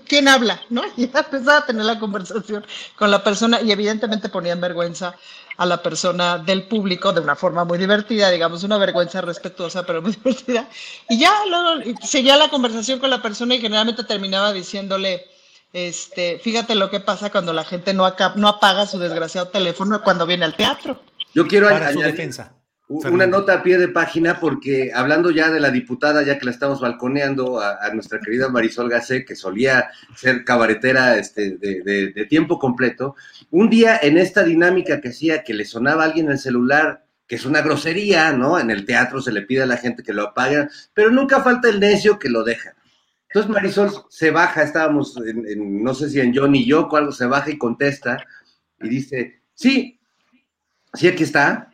¿quién habla? ¿No? Y empezaba a tener la conversación con la persona y evidentemente ponía en vergüenza a la persona del público de una forma muy divertida, digamos, una vergüenza respetuosa, pero muy divertida. Y ya luego seguía la conversación con la persona y generalmente terminaba diciéndole, este, fíjate lo que pasa cuando la gente no, no apaga su desgraciado teléfono cuando viene al teatro. Yo quiero Para su defensa. Una nota a pie de página porque hablando ya de la diputada, ya que la estamos balconeando a, nuestra querida Marisol Gacé, que solía ser cabaretera este, de, tiempo completo, un día en esta dinámica que hacía que le sonaba a alguien el celular, que es una grosería, ¿no? En el teatro se le pide a la gente que lo apague, pero nunca falta el necio que lo deja. Entonces Marisol se baja, estábamos en, no sé si en John y yo, o algo, se baja y contesta y dice, sí, sí, aquí está,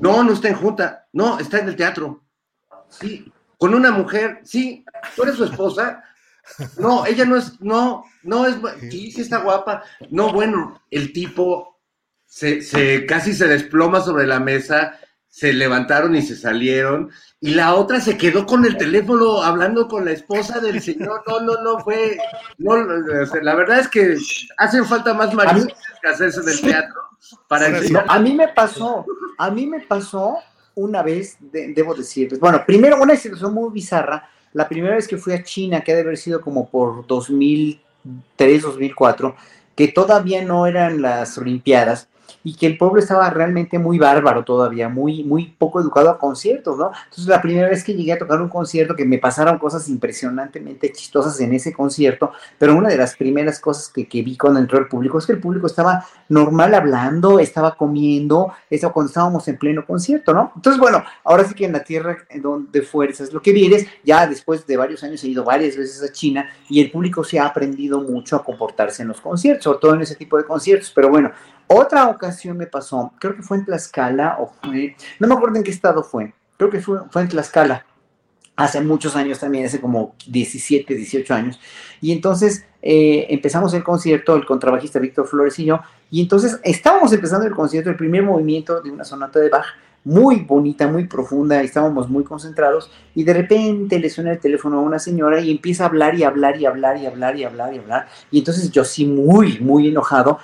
no, no está en junta. No, está en el teatro. Sí. Con una mujer. Sí. ¿Tú eres su esposa? No, ella no es. No, no es. Sí, sí está guapa. No, bueno, el tipo se, se casi se desploma sobre la mesa. Se levantaron y se salieron. Y la otra se quedó con el teléfono hablando con la esposa del señor. No, no, no fue. No, la verdad es que hacen falta más maridos que hacerse del teatro. Para a mí me pasó, a mí me pasó una vez, debo decirles, bueno, primero una situación muy bizarra, la primera vez que fui a China, que ha de haber sido como por 2003, 2004, que todavía no eran las Olimpiadas, y que el pueblo estaba realmente muy bárbaro todavía, muy, muy poco educado a conciertos, ¿no? Entonces la primera vez que llegué a tocar un concierto, que me pasaron cosas impresionantemente chistosas en ese concierto, pero una de las primeras cosas que, que vi cuando entró el público es que el público estaba normal hablando, estaba comiendo, eso cuando estábamos en pleno concierto, ¿no? Entonces, bueno, ahora sí que en la tierra donde fuerzas, lo que vienes, ya después de varios años he ido varias veces a China y el público se ha aprendido mucho a comportarse en los conciertos, sobre todo en ese tipo de conciertos, pero bueno, otra ocasión me pasó, creo que fue en Tlaxcala o fue, no me acuerdo en qué estado fue, creo que fue, fue en Tlaxcala, hace muchos años también, hace como 17, 18 años. Y entonces eh, empezamos el concierto, el contrabajista Víctor Flores y yo, y entonces estábamos empezando el concierto, el primer movimiento de una sonata de Bach, muy bonita, muy profunda, estábamos muy concentrados, y de repente le suena el teléfono a una señora y empieza a hablar y hablar y hablar y hablar y hablar y hablar, y entonces yo sí muy, muy enojado,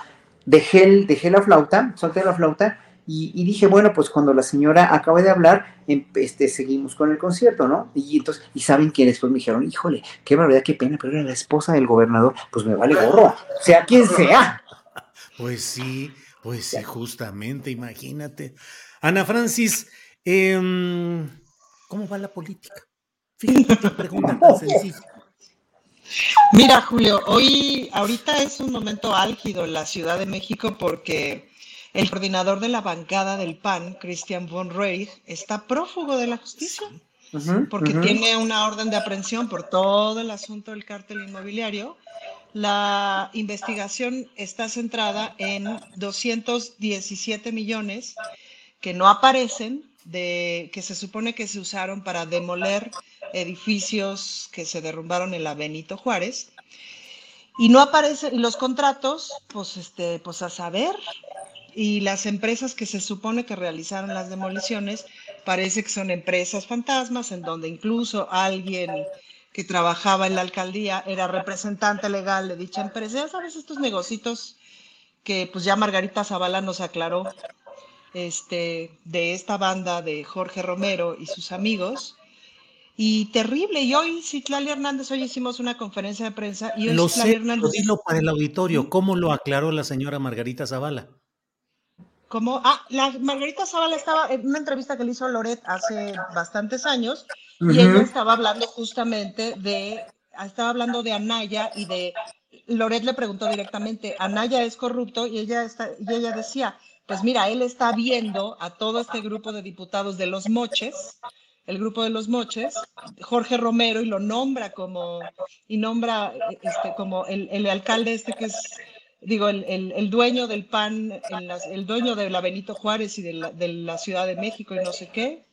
dejé, dejé la flauta, solté la flauta y, dije, bueno, pues cuando la señora acabe de hablar, em, este, seguimos con el concierto, ¿no? Y entonces, ¿y saben quién después me dijeron, híjole, qué barbaridad, qué pena, pero era la esposa del gobernador, pues me vale gorro, sea quien sea. Pues sí, pues sí, justamente, imagínate. Ana Francis, em, ¿cómo va la política? Fíjate pregunta tan sencilla. Mira, Julio, hoy, ahorita es un momento álgido en la Ciudad de México porque el coordinador de la bancada del PAN, Christian von Reich, está prófugo de la justicia porque tiene una orden de aprehensión por todo el asunto del cártel inmobiliario. La investigación está centrada en 217 millones que no aparecen, de, que se supone que se usaron para demoler edificios que se derrumbaron en la Benito Juárez. Y no aparecen, y los contratos, pues, este, pues a saber, y las empresas que se supone que realizaron las demoliciones, parece que son empresas fantasmas, en donde incluso alguien que trabajaba en la alcaldía era representante legal de dicha empresa. Ya sabes, estos negocitos que pues ya Margarita Zavala nos aclaró este, de esta banda de Jorge Romero y sus amigos, y terrible. Y hoy Citlali Hernández, hoy hicimos una conferencia de prensa y hoy lo sé, Hernández. dilo para el auditorio, ¿cómo lo aclaró la señora Margarita Zavala? Como, ah, la Margarita Zavala estaba en una entrevista que le hizo Loret hace bastantes años y ella estaba hablando justamente de, estaba hablando de Anaya y de, Loret le preguntó directamente, Anaya es corrupto y ella, está, y ella decía, pues mira, él está viendo a todo este grupo de diputados de los moches, el grupo de los moches, Jorge Romero, y lo nombra como, y nombra este, como el, el alcalde este que es, digo, el, el, dueño del PAN, el, dueño de la Benito Juárez y de la, de la Ciudad de México y no sé qué,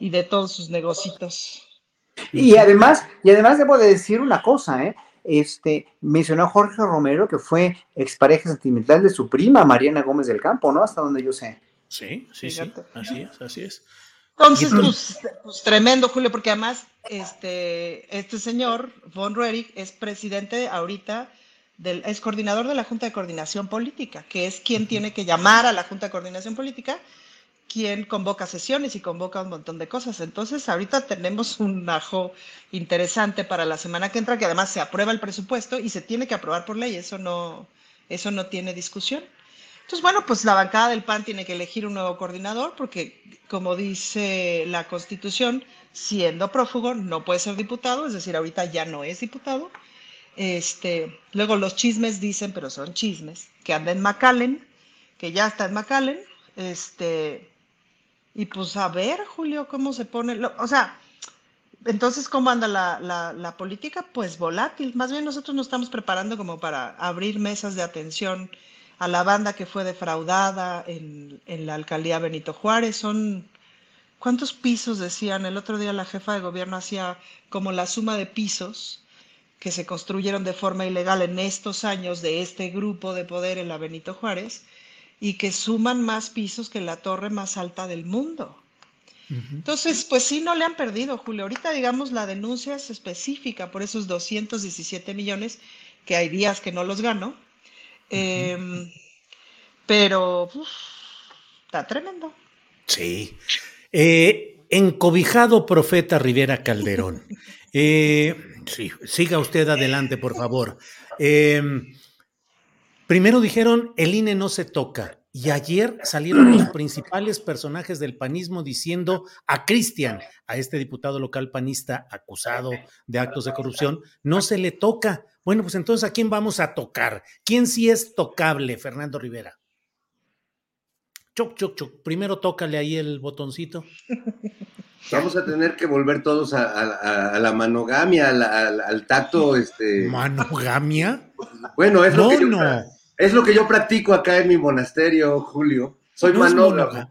y de todos sus negocios. Y además, y además debo de decir una cosa, ¿eh? Este, mencionó Jorge Romero que fue expareja sentimental de su prima Mariana Gómez del Campo, ¿no? Hasta donde yo sé. Sí, sí, sí, así es, así es. Entonces, pues, pues, tremendo, Julio, porque además este, este señor, Von Roerich, es presidente ahorita, del, es coordinador de la Junta de Coordinación Política, que es quien tiene que llamar a la Junta de Coordinación Política, quien convoca sesiones y convoca un montón de cosas. Entonces, ahorita tenemos un ajo interesante para la semana que entra, que además se aprueba el presupuesto y se tiene que aprobar por ley, eso no, eso no tiene discusión. Entonces, bueno, pues la bancada del PAN tiene que elegir un nuevo coordinador porque como dice la Constitución, siendo prófugo no puede ser diputado, es decir, ahorita ya no es diputado. Este, luego los chismes dicen, pero son chismes, que anda en McAllen, que ya está en McAllen. Este, y pues a ver, Julio, cómo se pone. o sea, entonces, ¿cómo anda la, la, política? Pues volátil. Más bien nosotros nos estamos preparando como para abrir mesas de atención a la banda que fue defraudada en, en la alcaldía Benito Juárez. Son, ¿cuántos pisos decían? El otro día la jefa de gobierno hacía como la suma de pisos que se construyeron de forma ilegal en estos años de este grupo de poder en la Benito Juárez y que suman más pisos que la torre más alta del mundo. Entonces, pues sí, no le han perdido, Julio. Ahorita, digamos, la denuncia es específica por esos 217 millones, que hay días que no los gano. Em, pero está tremendo. Sí. Eh, encobijado profeta Rivera Calderón. Eh, sí, siga usted adelante, por favor. Em, primero dijeron, el INE no se toca. Y ayer salieron los principales personajes del panismo diciendo a Cristian, a este diputado local panista acusado de actos de corrupción, no se le toca. Bueno, pues entonces, ¿a quién vamos a tocar? ¿Quién sí es tocable, Fernando Rivera? Choc, choc, choc. Primero tócale ahí el botoncito. Vamos a tener que volver todos a, la manogamia, al, tacto. Este... ¿Manogamia? Bueno, es lo que no. Es lo que yo practico acá en mi monasterio, Julio. Soy manógamo.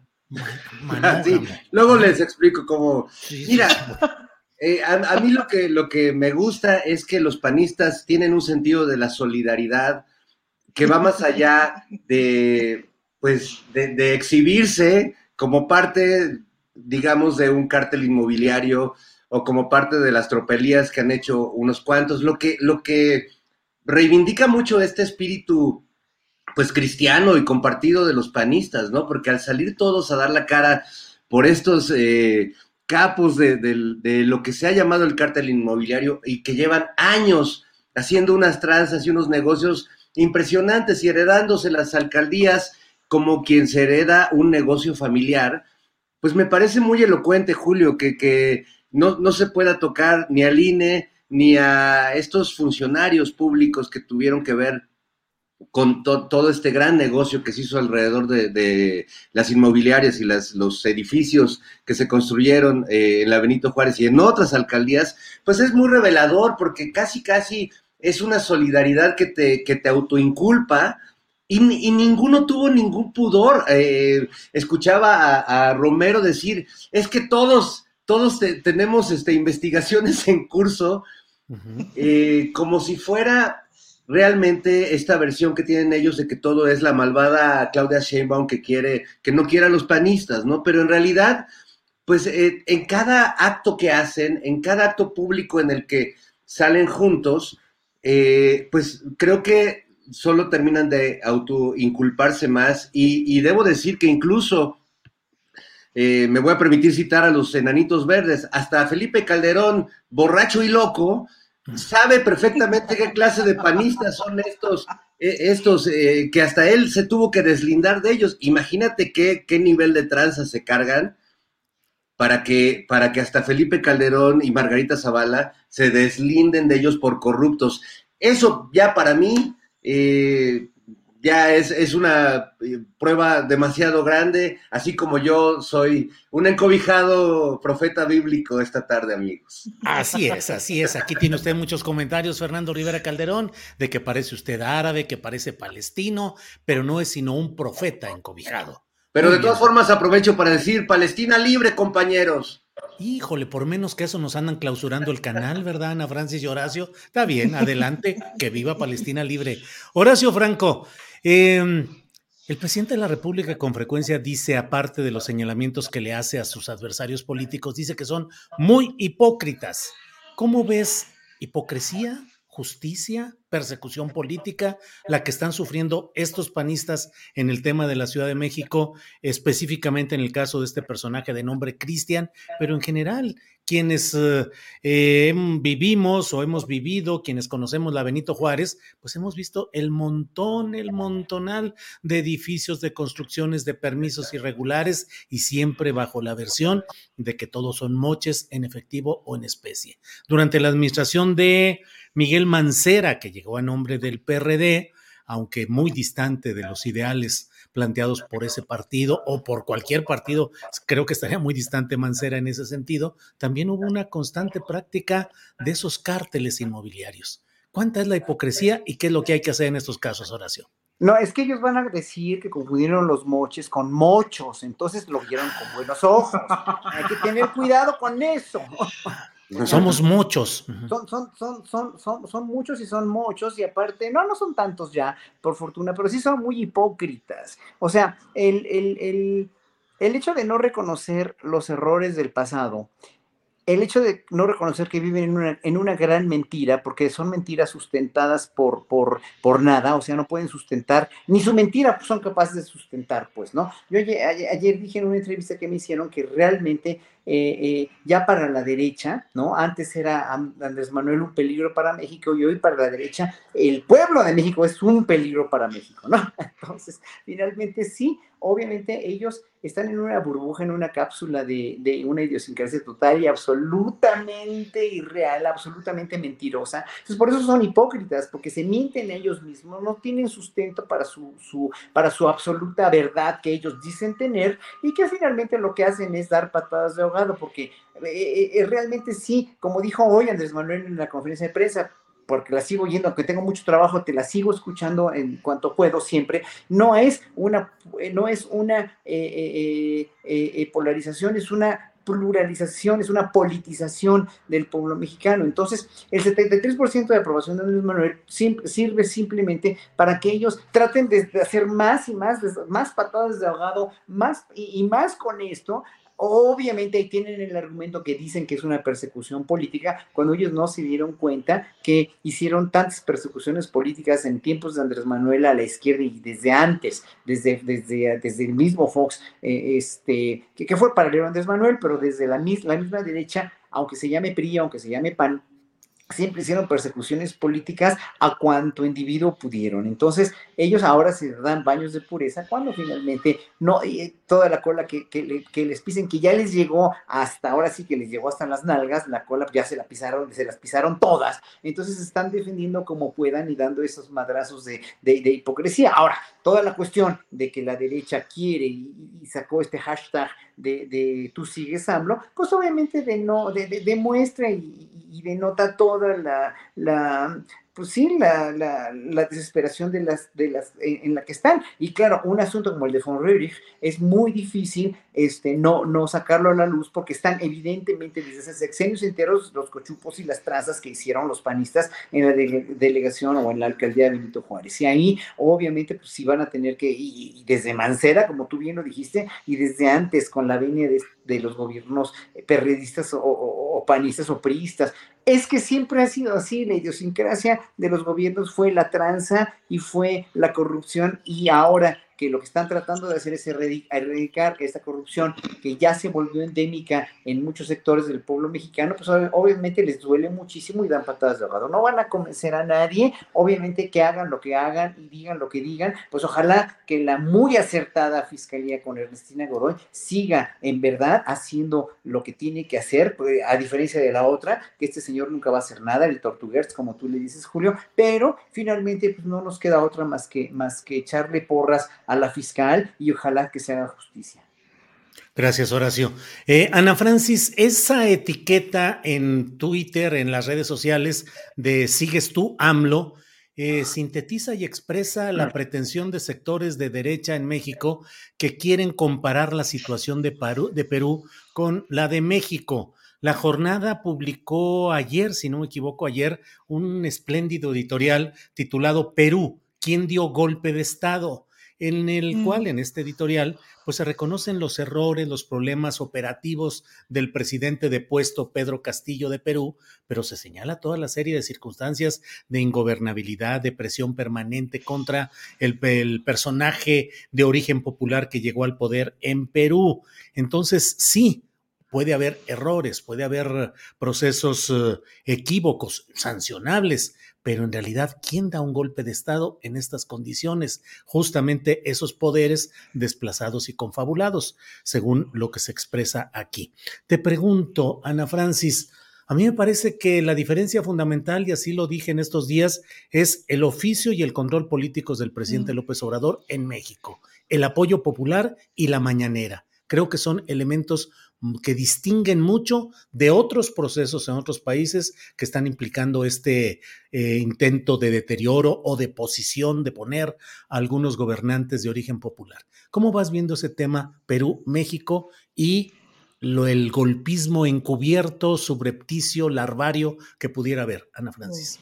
Luego les explico cómo. Mira, eh, a, mí lo que, lo que me gusta es que los panistas tienen un sentido de la solidaridad que va más allá de, pues, de, exhibirse como parte, digamos, de un cártel inmobiliario o como parte de las tropelías que han hecho unos cuantos. Lo que, lo que reivindica mucho este espíritu pues cristiano y compartido de los panistas, ¿no? Porque al salir todos a dar la cara por estos eh, capos de, lo que se ha llamado el cártel inmobiliario y que llevan años haciendo unas tranzas y unos negocios impresionantes y heredándose las alcaldías como quien se hereda un negocio familiar, pues me parece muy elocuente, Julio, que, que no, no se pueda tocar ni al INE ni a estos funcionarios públicos que tuvieron que ver con todo este gran negocio que se hizo alrededor de, las inmobiliarias y las, los edificios que se construyeron eh, en la Benito Juárez y en otras alcaldías, pues es muy revelador porque casi, casi es una solidaridad que te, que te autoinculpa y, ninguno tuvo ningún pudor. Eh, escuchaba a, Romero decir, es que todos, todos tenemos este, investigaciones en curso, eh, como si fuera realmente esta versión que tienen ellos de que todo es la malvada Claudia Sheinbaum que quiere, que no quiere a los panistas, ¿no? Pero en realidad, pues eh, en cada acto que hacen, en cada acto público en el que salen juntos, eh, pues creo que solo terminan de autoinculparse más y, debo decir que incluso eh, me voy a permitir citar a los enanitos verdes, hasta Felipe Calderón, borracho y loco, sabe perfectamente qué clase de panistas son estos, eh, estos eh, que hasta él se tuvo que deslindar de ellos. Imagínate qué, qué nivel de tranza se cargan para que, para que hasta Felipe Calderón y Margarita Zavala se deslinden de ellos por corruptos. Eso ya para mí eh, ya es, una eh, prueba demasiado grande, así como yo soy un encobijado profeta bíblico esta tarde, amigos. Así es, así es. Aquí tiene usted muchos comentarios, Fernando Rivera Calderón, de que parece usted árabe, que parece palestino, pero no es sino un profeta encobijado. Pero de todas formas aprovecho para decir, Palestina libre, compañeros. Híjole, por menos que eso nos andan clausurando el canal, ¿verdad, Ana Francis y Horacio? Está bien, adelante, que viva Palestina libre. Horacio Franco, Em, el presidente de la República con frecuencia dice, aparte de los señalamientos que le hace a sus adversarios políticos, dice que son muy hipócritas. ¿Cómo ves hipocresía justicia, persecución política, la que están sufriendo estos panistas en el tema de la Ciudad de México, específicamente en el caso de este personaje de nombre Cristian, pero en general, quienes eh, eh, vivimos o hemos vivido, quienes conocemos la Benito Juárez, pues hemos visto el montón, el montonal de edificios, de construcciones, de permisos irregulares y siempre bajo la versión de que todos son moches en efectivo o en especie. Durante la administración de Miguel Mancera, que llegó a nombre del PRD, aunque muy distante de los ideales planteados por ese partido o por cualquier partido, creo que estaría muy distante Mancera en ese sentido, también hubo una constante práctica de esos cárteles inmobiliarios. ¿Cuánta es la hipocresía y qué es lo que hay que hacer en estos casos, Horacio? No, es que ellos van a decir que confundieron los moches con mochos, entonces lo vieron con buenos ojos. Hay que tener cuidado con eso. Somos muchos. Son, son, son, son, son, son muchos y son muchos, y aparte, no, no son tantos ya, por fortuna, pero sí son muy hipócritas. O sea, el, el, el, el hecho de no reconocer los errores del pasado el hecho de no reconocer que viven en una, en una gran mentira, porque son mentiras sustentadas por, por, por, nada, o sea, no pueden sustentar, ni su mentira son capaces de sustentar, pues, ¿no? Yo ayer, dije en una entrevista que me hicieron que realmente eh, eh, ya para la derecha, ¿no? Antes era Andrés Manuel un peligro para México y hoy para la derecha el pueblo de México es un peligro para México, ¿no? Entonces, finalmente sí, obviamente ellos están en una burbuja, en una cápsula de, de una idiosincrasia total y absolutamente irreal, absolutamente mentirosa. Entonces, por eso son hipócritas, porque se mienten ellos mismos, no tienen sustento para su, su, para su absoluta verdad que ellos dicen tener y que finalmente lo que hacen es dar patadas de ahogado, porque eh, eh, eh, realmente sí, como dijo hoy Andrés Manuel en la conferencia de prensa, porque la sigo yendo, aunque tengo mucho trabajo, te la sigo escuchando en cuanto puedo siempre. No es una, no es una eh, eh, eh, polarización, es una pluralización, es una politización del pueblo mexicano. Entonces, el 73% de aprobación de Andrés Manuel sirve simplemente para que ellos traten de hacer más y más, más patadas de ahogado, más y más con esto, Obviamente tienen el argumento que dicen que es una persecución política, cuando ellos no se dieron cuenta que hicieron tantas persecuciones políticas en tiempos de Andrés Manuel a la izquierda y desde antes, desde, desde, desde el mismo Fox, eh, este, que, fue paralelo a Andrés Manuel, pero desde la, la misma derecha, aunque se llame PRI, aunque se llame PAN, siempre hicieron persecuciones políticas a cuanto individuo pudieron. Entonces, ellos ahora se dan baños de pureza cuando finalmente no, eh, toda la cola que, que, les pisen, que ya les llegó hasta, ahora sí que les llegó hasta las nalgas, la cola ya se la pisaron, se las pisaron todas. Entonces, están defendiendo como puedan y dando esos madrazos de, de, hipocresía. Ahora, toda la cuestión de que la derecha quiere y, sacó este hashtag de, de, tú sigues AMLO, pues obviamente de no, demuestra y, y denota toda la pues sí, la, la, la, desesperación de las, de las, en, la que están. Y claro, un asunto como el de von Röhrig es muy difícil este, no, no sacarlo a la luz porque están evidentemente desde hace sexenios enteros los cochupos y las trazas que hicieron los panistas en la delegación o en la alcaldía de Benito Juárez. Y ahí, obviamente, pues sí van a tener que, y, desde Mancera, como tú bien lo dijiste, y desde antes con la venia de, de los gobiernos periodistas o, o, panistas o priistas, es que siempre ha sido así, la idiosincrasia de los gobiernos fue la tranza y fue la corrupción y ahora que lo que están tratando de hacer es erradicar esta corrupción que ya se volvió endémica en muchos sectores del pueblo mexicano, pues obviamente les duele muchísimo y dan patadas de ahogado. No van a convencer a nadie, obviamente que hagan lo que hagan y digan lo que digan, pues ojalá que la muy acertada Fiscalía con Ernestina Goroy siga en verdad haciendo lo que tiene que hacer, pues, a diferencia de la otra, que este señor nunca va a hacer nada, el Tortuguers, como tú le dices, Julio, pero finalmente pues no nos queda otra más que, más que echarle porras a la fiscal y ojalá que se haga justicia. Gracias, Horacio. Eh, Ana Francis, esa etiqueta en Twitter, en las redes sociales de Sigues tú, AMLO, eh, sintetiza y expresa la pretensión de sectores de derecha en México que quieren comparar la situación de de Perú con la de México. La jornada publicó ayer, si no me equivoco, ayer, un espléndido editorial titulado Perú, ¿quién dio golpe de Estado? En el cual, en este editorial, pues se reconocen los errores, los problemas operativos del presidente depuesto Pedro Castillo de Perú, pero se señala toda la serie de circunstancias de ingobernabilidad, de presión permanente contra el, el personaje de origen popular que llegó al poder en Perú. Entonces, sí, puede haber errores, puede haber procesos eh, equívocos, sancionables, pero en realidad, ¿quién da un golpe de Estado en estas condiciones? Justamente esos poderes desplazados y confabulados, según lo que se expresa aquí. Te pregunto, Ana Francis, a mí me parece que la diferencia fundamental, y así lo dije en estos días, es el oficio y el control políticos del presidente López Obrador en México, el apoyo popular y la mañanera. Creo que son elementos que distinguen mucho de otros procesos en otros países que están implicando este eh, intento de deterioro o de posición de poner a algunos gobernantes de origen popular. ¿Cómo vas viendo ese tema Perú, México y lo, el golpismo encubierto, subrepticio, larvario que pudiera haber, Ana Francis?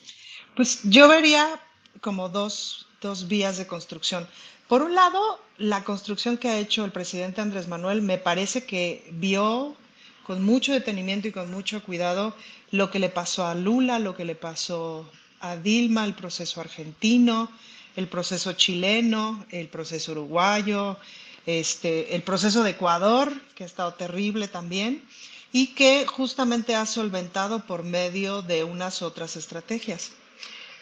Pues yo vería como dos, dos vías de construcción. Por un lado, la construcción que ha hecho el presidente Andrés Manuel me parece que vio con mucho detenimiento y con mucho cuidado lo que le pasó a Lula, lo que le pasó a Dilma, el proceso argentino, el proceso chileno, el proceso uruguayo, este, el proceso de Ecuador, que ha estado terrible también, y que justamente ha solventado por medio de unas otras estrategias.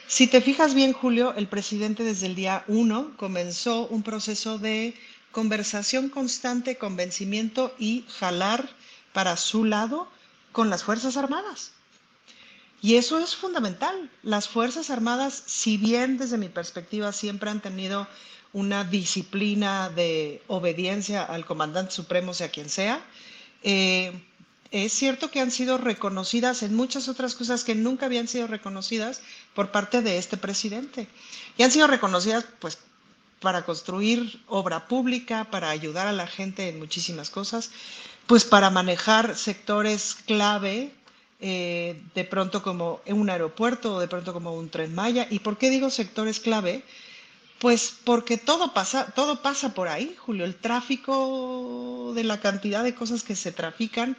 Si te fijas bien, Julio, el presidente desde el día uno comenzó un proceso de conversación constante, convencimiento y jalar para su lado con las Fuerzas Armadas. Y eso es fundamental. Las Fuerzas Armadas, si bien desde mi perspectiva siempre han tenido una disciplina de obediencia al comandante supremo, sea quien sea, eh, es cierto que han sido reconocidas en muchas otras cosas que nunca habían sido reconocidas por parte de este presidente. Y han sido reconocidas pues para construir obra pública, para ayudar a la gente en muchísimas cosas, pues para manejar sectores clave, eh, de pronto como un aeropuerto o de pronto como un tren Maya. ¿Y por qué digo sectores clave? Pues porque todo pasa, todo pasa por ahí, Julio. El tráfico de la cantidad de cosas que se trafican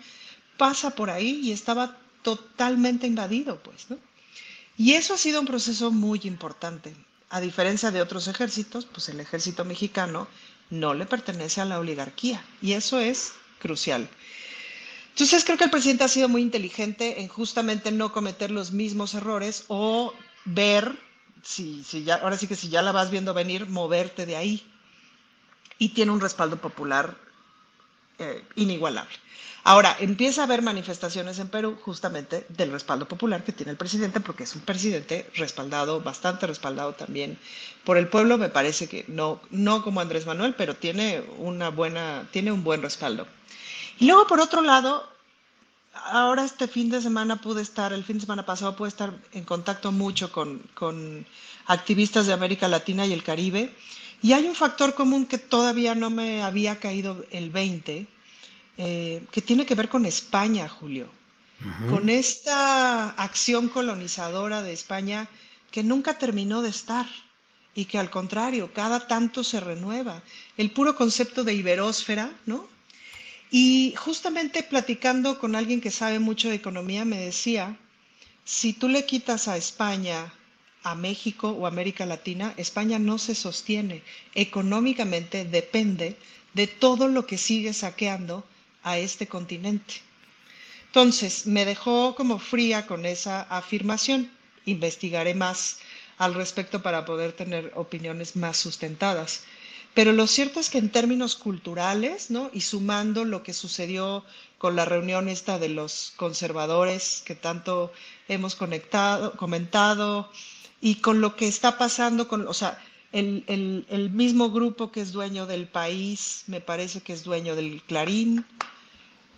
pasa por ahí y estaba totalmente invadido, pues, ¿no? Y eso ha sido un proceso muy importante. A diferencia de otros ejércitos, pues el ejército mexicano no le pertenece a la oligarquía y eso es crucial. Entonces creo que el presidente ha sido muy inteligente en justamente no cometer los mismos errores o ver, si, si ya, ahora sí que si ya la vas viendo venir, moverte de ahí. Y tiene un respaldo popular eh, inigualable. Ahora, empieza a haber manifestaciones en Perú justamente del respaldo popular que tiene el presidente, porque es un presidente respaldado, bastante respaldado también por el pueblo, me parece que no, no como Andrés Manuel, pero tiene, una buena, tiene un buen respaldo. Y luego, por otro lado, ahora este fin de semana pude estar, el fin de semana pasado pude estar en contacto mucho con, con activistas de América Latina y el Caribe, y hay un factor común que todavía no me había caído el 20, eh, que tiene que ver con España, Julio, con esta acción colonizadora de España que nunca terminó de estar y que al contrario, cada tanto se renueva. El puro concepto de iberósfera, ¿no? Y justamente platicando con alguien que sabe mucho de economía, me decía, si tú le quitas a España, a México o América Latina, España no se sostiene. Económicamente depende de todo lo que sigue saqueando a este continente. Entonces, me dejó como fría con esa afirmación. Investigaré más al respecto para poder tener opiniones más sustentadas. Pero lo cierto es que en términos culturales, ¿no? Y sumando lo que sucedió con la reunión esta de los conservadores que tanto hemos conectado, comentado, y con lo que está pasando con, o sea, el, el, mismo grupo que es dueño del país, me parece que es dueño del Clarín,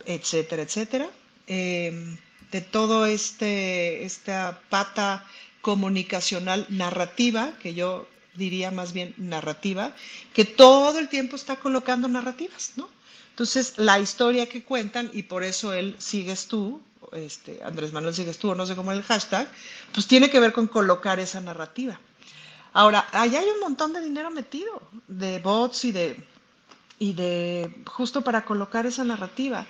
etcétera, etcétera, em, de todo este, esta pata comunicacional narrativa, que yo diría más bien narrativa, que todo el tiempo está colocando narrativas, ¿no? Entonces, la historia que cuentan, y por eso él sigues tú, este, Andrés Manuel sigues tú, o no sé cómo es el hashtag, pues tiene que ver con colocar esa narrativa. Ahora, allá hay un montón de dinero metido, de bots y de, y de justo para colocar esa narrativa.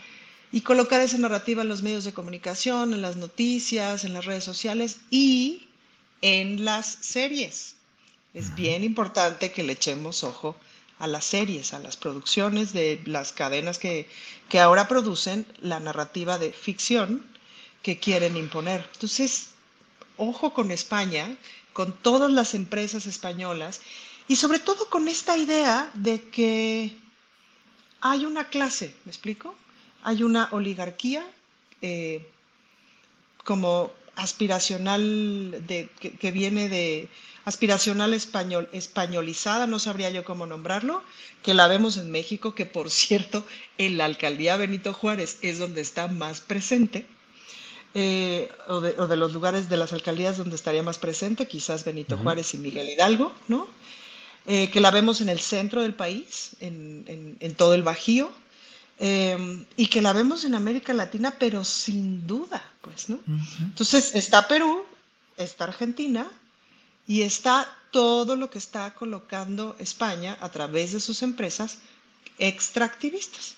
Y colocar esa narrativa en los medios de comunicación, en las noticias, en las redes sociales y en las series. Es bien importante que le echemos ojo a las series, a las producciones de las cadenas que, que ahora producen la narrativa de ficción que quieren imponer. Entonces, ojo con España, con todas las empresas españolas y sobre todo con esta idea de que hay una clase, ¿me explico? Hay una oligarquía eh, como aspiracional de, que, viene de aspiracional español, españolizada, no sabría yo cómo nombrarlo, que la vemos en México, que por cierto, en la alcaldía Benito Juárez es donde está más presente, eh, o, de, los lugares de las alcaldías donde estaría más presente, quizás Benito Juárez y Miguel Hidalgo, ¿no? Eh, que la vemos en el centro del país, en, en, todo el Bajío, em, y que la vemos en América Latina, pero sin duda, pues, ¿no? Entonces está Perú, está Argentina y está todo lo que está colocando España a través de sus empresas extractivistas.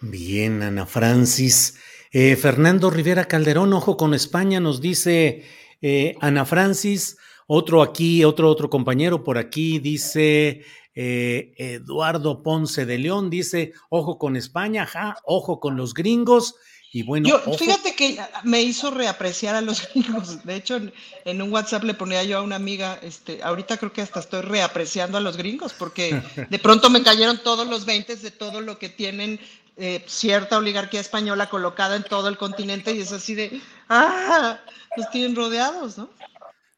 Bien, Ana Francis. Eh, Fernando Rivera Calderón, ojo con España, nos dice eh, Ana Francis. Otro aquí, otro, otro compañero por aquí dice eh, Eduardo Ponce de León, dice, ojo con España, ja, ojo con los gringos. Y bueno, fíjate que me hizo reapreciar a los gringos. De hecho, en, un WhatsApp le ponía yo a una amiga, este, ahorita creo que hasta estoy reapreciando a los gringos, porque de pronto me cayeron todos los 20 de todo lo que tienen eh, cierta oligarquía española colocada en todo el continente y es así de, ah, los tienen rodeados, ¿no?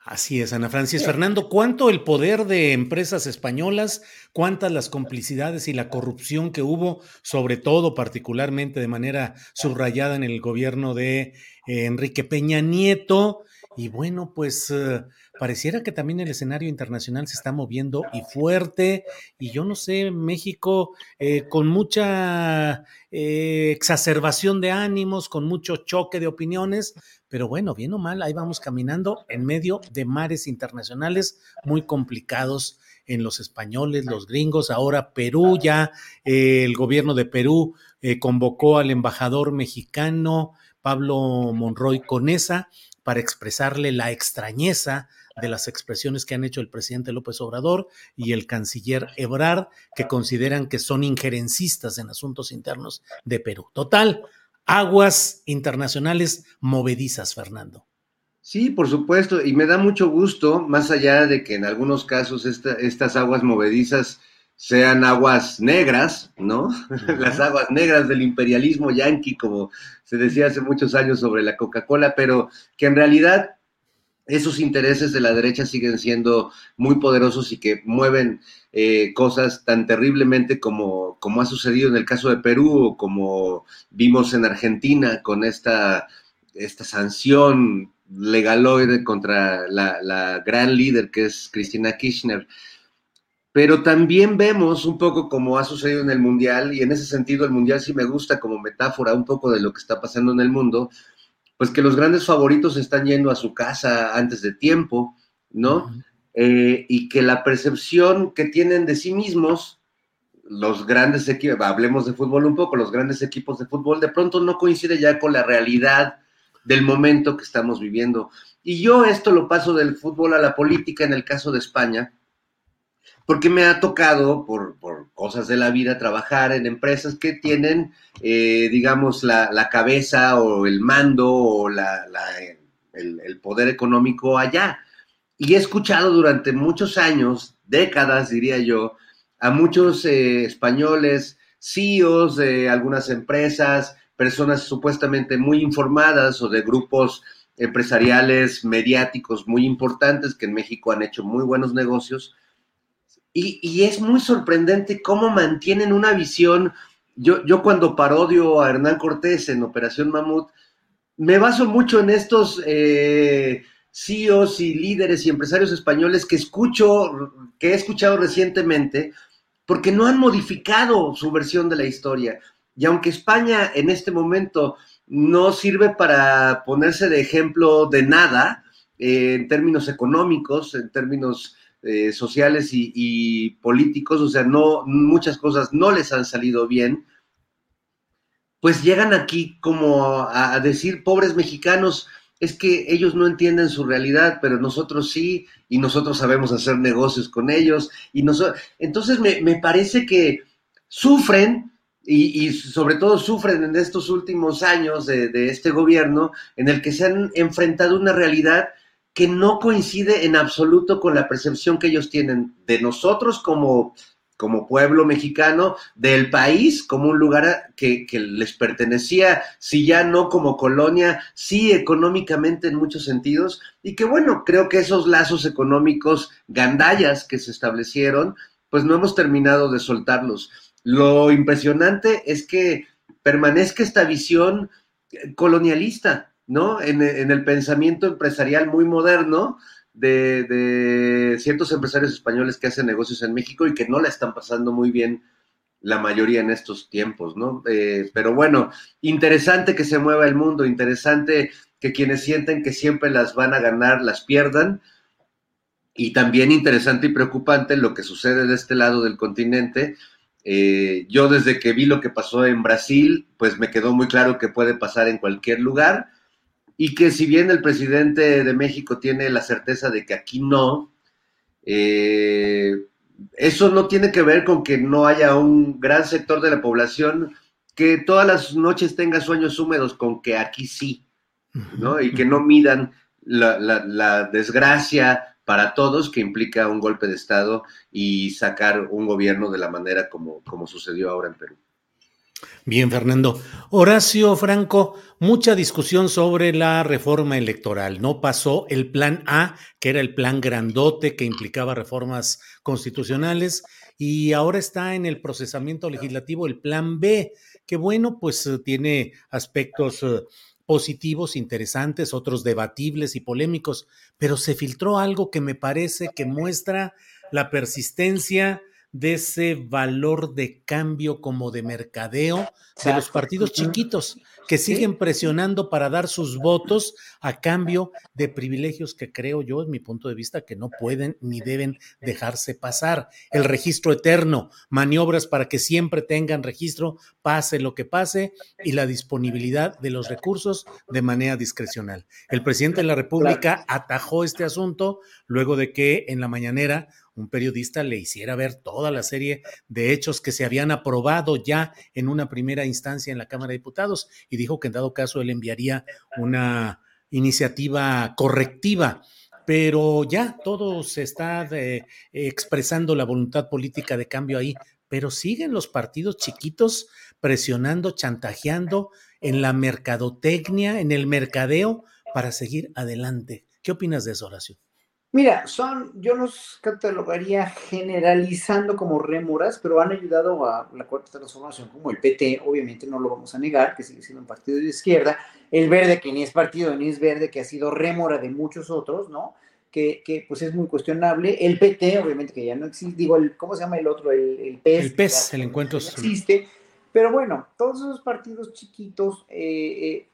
Así es, Ana Francis. Fernando, ¿cuánto el poder de empresas españolas, cuántas las complicidades y la corrupción que hubo, sobre todo particularmente de manera subrayada en el gobierno de eh, Enrique Peña Nieto? Y bueno, pues eh, pareciera que también el escenario internacional se está moviendo y fuerte. Y yo no sé, México eh, con mucha eh, exacerbación de ánimos, con mucho choque de opiniones, pero bueno, bien o mal, ahí vamos caminando en medio de mares internacionales muy complicados en los españoles, los gringos, ahora Perú ya, eh, el gobierno de Perú convocó al embajador mexicano Pablo Monroy Conesa para expresarle la extrañeza de las expresiones que han hecho el presidente López Obrador y el canciller Ebrard, que consideran que son injerencistas en asuntos internos de Perú. Total, aguas internacionales movedizas, Fernando. Sí, por supuesto, y me da mucho gusto, más allá de que en algunos casos estas aguas movedizas sean aguas negras, ¿no? Las aguas negras del imperialismo yanqui, como se decía hace muchos años sobre la Coca-Cola, pero que en realidad esos intereses de la derecha siguen siendo muy poderosos y que mueven eh, cosas tan terriblemente como, como ha sucedido en el caso de Perú o como vimos en Argentina con esta, esta sanción legaloide contra la, la gran líder que es Cristina Kirchner. Pero también vemos un poco como ha sucedido en el Mundial, y en ese sentido el Mundial sí me gusta como metáfora un poco de lo que está pasando en el mundo, pues que los grandes favoritos están yendo a su casa antes de tiempo, ¿no? Eh, y que la percepción que tienen de sí mismos, los grandes equipos, hablemos de fútbol un poco, los grandes equipos de fútbol, de pronto no coincide ya con la realidad del momento que estamos viviendo. Y yo esto lo paso del fútbol a la política en el caso de España, porque me ha tocado, por, cosas de la vida, trabajar en empresas que tienen, eh, digamos, la, cabeza o el mando o la, el, poder económico allá. Y he escuchado durante muchos años, décadas diría yo, a muchos eh, españoles, CEOs de algunas empresas, personas supuestamente muy informadas o de grupos empresariales mediáticos muy importantes que en México han hecho muy buenos negocios, y, es muy sorprendente cómo mantienen una visión. Yo, yo cuando parodio a Hernán Cortés en Operación Mamut, me baso mucho en estos eh, CEOs y líderes y empresarios españoles que escucho, que he escuchado recientemente, porque no han modificado su versión de la historia. Y aunque España en este momento no sirve para ponerse de ejemplo de nada, eh, en términos económicos, en términos eh, sociales y, políticos, o sea, no, muchas cosas no les han salido bien, pues llegan aquí como a, decir, pobres mexicanos, es que ellos no entienden su realidad, pero nosotros sí, y nosotros sabemos hacer negocios con ellos, y nosotros, entonces me, parece que sufren, y, sobre todo sufren en estos últimos años de, este gobierno, en el que se han enfrentado una realidad que no coincide en absoluto con la percepción que ellos tienen de nosotros como, como pueblo mexicano, del país como un lugar que, les pertenecía, si ya no como colonia, sí económicamente en muchos sentidos, y que bueno, creo que esos lazos económicos gandallas que se establecieron, pues no hemos terminado de soltarlos. Lo impresionante es que permanezca esta visión colonialista, ¿no? En, el pensamiento empresarial muy moderno de, ciertos empresarios españoles que hacen negocios en México y que no la están pasando muy bien la mayoría en estos tiempos, ¿no? Eh, pero bueno, interesante que se mueva el mundo, interesante que quienes sienten que siempre las van a ganar las pierdan. Y también interesante y preocupante lo que sucede de este lado del continente. Eh, yo desde que vi lo que pasó en Brasil, pues me quedó muy claro que puede pasar en cualquier lugar y que si bien el presidente de México tiene la certeza de que aquí no, eh, eso no tiene que ver con que no haya un gran sector de la población que todas las noches tenga sueños húmedos con que aquí sí, ¿no? Y que no midan la, desgracia para todos que implica un golpe de Estado y sacar un gobierno de la manera como, como sucedió ahora en Perú. Bien, Fernando. Horacio Franco, mucha discusión sobre la reforma electoral. No pasó el plan A, que era el plan grandote que implicaba reformas constitucionales, y ahora está en el procesamiento legislativo el plan B, que bueno, pues eh, tiene aspectos eh, positivos, interesantes, otros debatibles y polémicos, pero se filtró algo que me parece que muestra la persistencia de ese valor de cambio como de mercadeo de los partidos chiquitos que siguen presionando para dar sus votos a cambio de privilegios que creo yo, en mi punto de vista, que no pueden ni deben dejarse pasar. El registro eterno, maniobras para que siempre tengan registro, pase lo que pase, y la disponibilidad de los recursos de manera discrecional. El presidente de la República atajó este asunto luego de que en la mañanera un periodista le hiciera ver toda la serie de hechos que se habían aprobado ya en una primera instancia en la Cámara de Diputados y dijo que en dado caso él enviaría una iniciativa correctiva. Pero ya todo se está eh, expresando la voluntad política de cambio ahí, pero siguen los partidos chiquitos presionando, chantajeando en la mercadotecnia, en el mercadeo para seguir adelante. ¿Qué opinas de eso, Horacio? Mira, son, yo los catalogaría generalizando como rémoras, pero han ayudado a la cuarta transformación, como el PT, obviamente no lo vamos a negar, que sigue siendo un partido de izquierda, el verde, que ni es partido ni es verde, que ha sido rémora de muchos otros, ¿no? Que, que pues es muy cuestionable. El PT, obviamente que ya no existe, digo, el, ¿cómo se llama el otro? El, el PES. El PES, el encuentro. existe. Pero bueno, todos esos partidos chiquitos, eh, eh,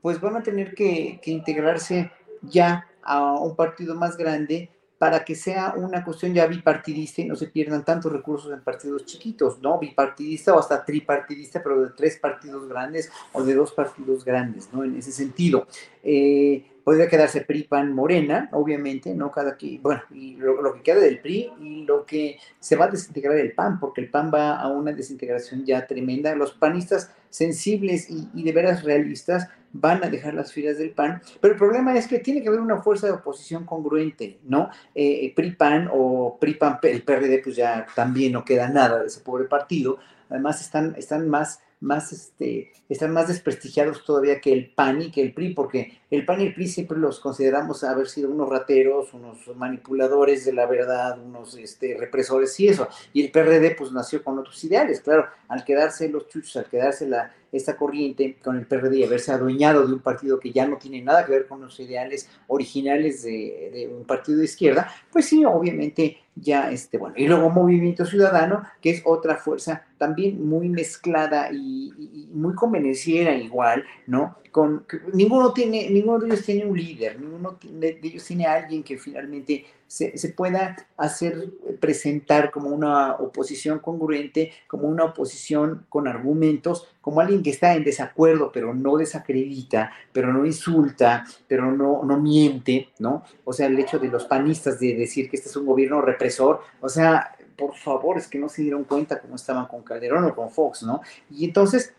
pues van a tener que, que integrarse ya a un partido más grande para que sea una cuestión ya bipartidista y no se pierdan tantos recursos en partidos chiquitos, ¿no? Bipartidista o hasta tripartidista, pero de tres partidos grandes o de dos partidos grandes, ¿no? En ese sentido. Eh, podría quedarse PRI, PAN, Morena, obviamente, ¿no? Cada que, bueno, y lo, que queda del PRI y lo que se va a desintegrar el PAN, porque el PAN va a una desintegración ya tremenda. Los panistas sensibles y, de veras realistas van a dejar las filas del PAN, pero el problema es que tiene que haber una fuerza de oposición congruente, ¿no? Eh, PRI-PAN o PRI-PAN, el PRD, pues ya también no queda nada de ese pobre partido, además están, están más más, este, están más desprestigiados todavía que el PAN y que el PRI, porque el PAN y el PRI siempre los consideramos haber sido unos rateros, unos manipuladores de la verdad, unos este, represores y eso. Y el PRD pues nació con otros ideales, claro, al quedarse los chuchos, al quedarse la, esta corriente con el PRD y haberse adueñado de un partido que ya no tiene nada que ver con los ideales originales de, de un partido de izquierda, pues sí, obviamente ya este, bueno, y luego Movimiento Ciudadano, que es otra fuerza también muy mezclada y, muy convenciera igual, ¿no? Con, ninguno, tiene, ninguno de ellos tiene un líder, ninguno de ellos tiene alguien que finalmente se, pueda hacer presentar como una oposición congruente, como una oposición con argumentos, como alguien que está en desacuerdo, pero no desacredita, pero no insulta, pero no, no miente, ¿no? O sea, el hecho de los panistas de decir que este es un gobierno represor, o sea, por favor, es que no se dieron cuenta cómo estaban con Calderón o con Fox, ¿no? Y entonces,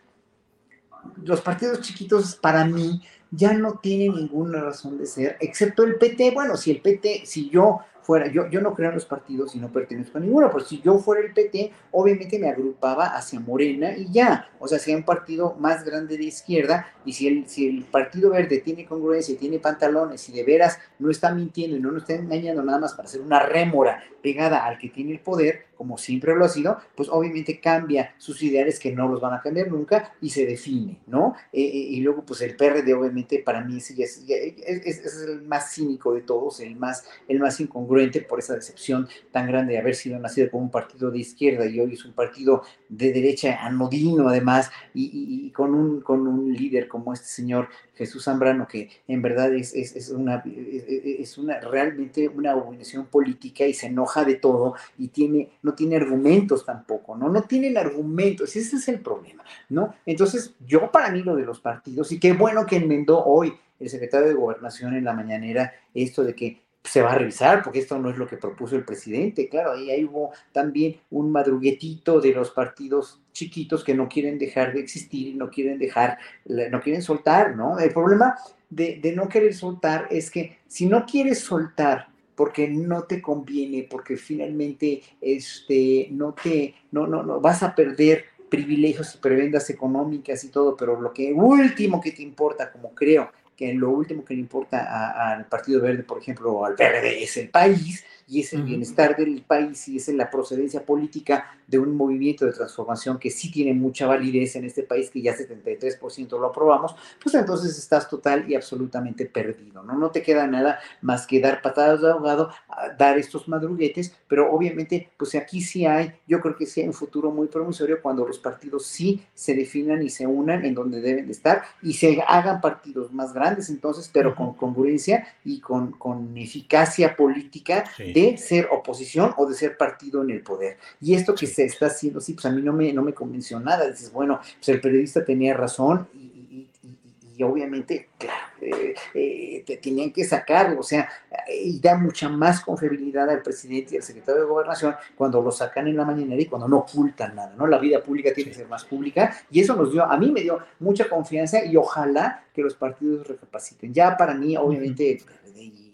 los partidos chiquitos para mí ya no tienen ninguna razón de ser, excepto el PT. Bueno, si el PT, si yo fuera, yo, yo no creo en los partidos y no pertenezco a ninguno, pero si yo fuera el PT, obviamente me agrupaba hacia Morena y ya, o sea, sea un partido más grande de izquierda, y si el, si el Partido Verde tiene congruencia, tiene pantalones, y de veras no está mintiendo y no nos está engañando nada más para hacer una rémora pegada al que tiene el poder, como siempre lo ha sido, pues obviamente cambia sus ideales que no los van a cambiar nunca y se define, ¿no? Eh, eh, y luego, pues el PRD, obviamente, para mí es, es, es, el más cínico de todos, el más, el más incongruente por esa decepción tan grande de haber sido nacido como un partido de izquierda y hoy es un partido de derecha anodino, además, y, con, un, con un líder como este señor Jesús Zambrano, que en verdad es, es, una, es una realmente una abominación política y se enoja de todo y tiene, no tiene argumentos tampoco, ¿no? No tienen argumentos, ese es el problema, ¿no? Entonces, yo para mí lo de los partidos, y qué bueno que enmendó hoy el secretario de Gobernación en la mañanera esto de que se va a revisar, porque esto no es lo que propuso el presidente. Claro, ahí, ahí hubo también un madruguetito de los partidos chiquitos que no quieren dejar de existir no quieren dejar, no quieren soltar, ¿no? El problema de, de no querer soltar es que si no quieres soltar porque no te conviene, porque finalmente este, no te, no, no, no, vas a perder privilegios y prebendas económicas y todo, pero lo que último que te importa, como creo que lo último que le importa al Partido Verde, por ejemplo, o al PRD es el país, y es el bienestar del país y es la procedencia política de un movimiento de transformación que sí tiene mucha validez en este país, que ya 73% lo aprobamos, pues entonces estás total y absolutamente perdido, ¿no? No te queda nada más que dar patadas de ahogado, dar estos madruguetes, pero obviamente, pues aquí sí hay, yo creo que sí hay un futuro muy promisorio cuando los partidos sí se definan y se unan en donde deben de estar y se hagan partidos más grandes entonces, pero con congruencia y con, con eficacia política de ser oposición o de ser partido en el poder. Y esto que se está haciendo, sí, pues a mí no me, no me convenció nada. Dices, bueno, pues el periodista tenía razón y, obviamente, claro, eh, eh, te tenían que sacarlo, o sea, y da mucha más confiabilidad al presidente y al secretario de gobernación cuando lo sacan en la mañanera y cuando no ocultan nada, ¿no? La vida pública tiene que ser más pública y eso nos dio, a mí me dio mucha confianza y ojalá que los partidos recapaciten. Ya para mí, obviamente, y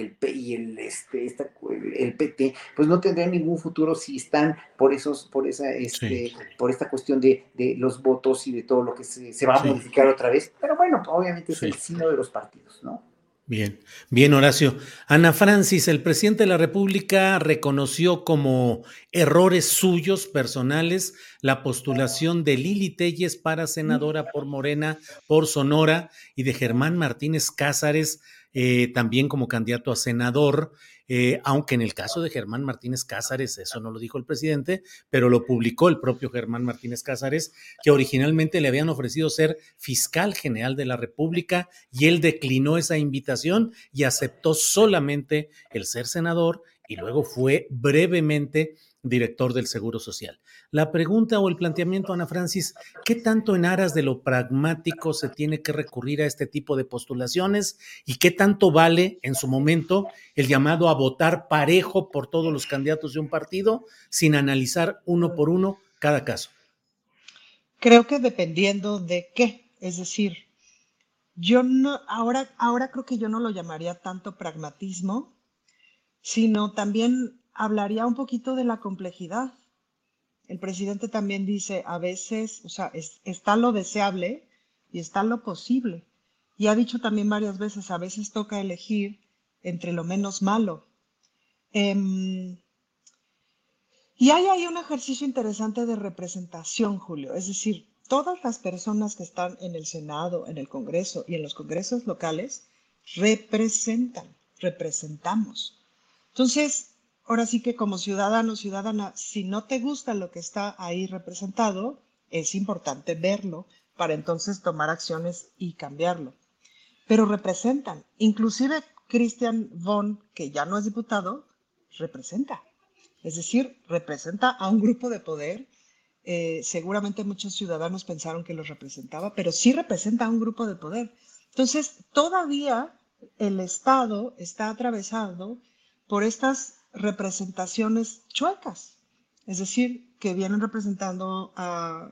el, y el, este, el PT, pues no tendrían ningún futuro si están por esos, por esa, este, por esta cuestión de, de, los votos y de todo lo que se, se va a modificar otra vez. Pero bueno, obviamente es el signo de los partidos, ¿no? Bien, bien, Horacio. Ana Francis, el presidente de la República reconoció como errores suyos personales la postulación de Lili Telles para senadora por Morena, por Sonora, y de Germán Martínez Cázares eh, también como candidato a senador, eh, aunque en el caso de Germán Martínez Cázares, eso no lo dijo el presidente, pero lo publicó el propio Germán Martínez Cázares, que originalmente le habían ofrecido ser fiscal general de la República y él declinó esa invitación y aceptó solamente el ser senador y luego fue brevemente director del Seguro Social. La pregunta o el planteamiento, Ana Francis, ¿qué tanto en aras de lo pragmático se tiene que recurrir a este tipo de postulaciones y qué tanto vale en su momento el llamado a votar parejo por todos los candidatos de un partido sin analizar uno por uno cada caso? Creo que dependiendo de qué, es decir, yo no, ahora, ahora creo que yo no lo llamaría tanto pragmatismo, sino también hablaría un poquito de la complejidad. El presidente también dice, a veces, o sea, está lo deseable y está lo posible. Y ha dicho también varias veces, a veces toca elegir entre lo menos malo. Em, y hay ahí un ejercicio interesante de representación, Julio. Es decir, todas las personas que están en el Senado, en el Congreso y en los congresos locales representan, representamos. Entonces, ahora sí que como ciudadano, ciudadana, si no te gusta lo que está ahí representado, es importante verlo para entonces tomar acciones y cambiarlo. Pero representan, inclusive Christian Von, que ya no es diputado, representa. Es decir, representa a un grupo de poder. Eh, seguramente muchos ciudadanos pensaron que los representaba, pero sí representa a un grupo de poder. Entonces, todavía el Estado está atravesado por estas representaciones chuecas, es decir, que vienen representando a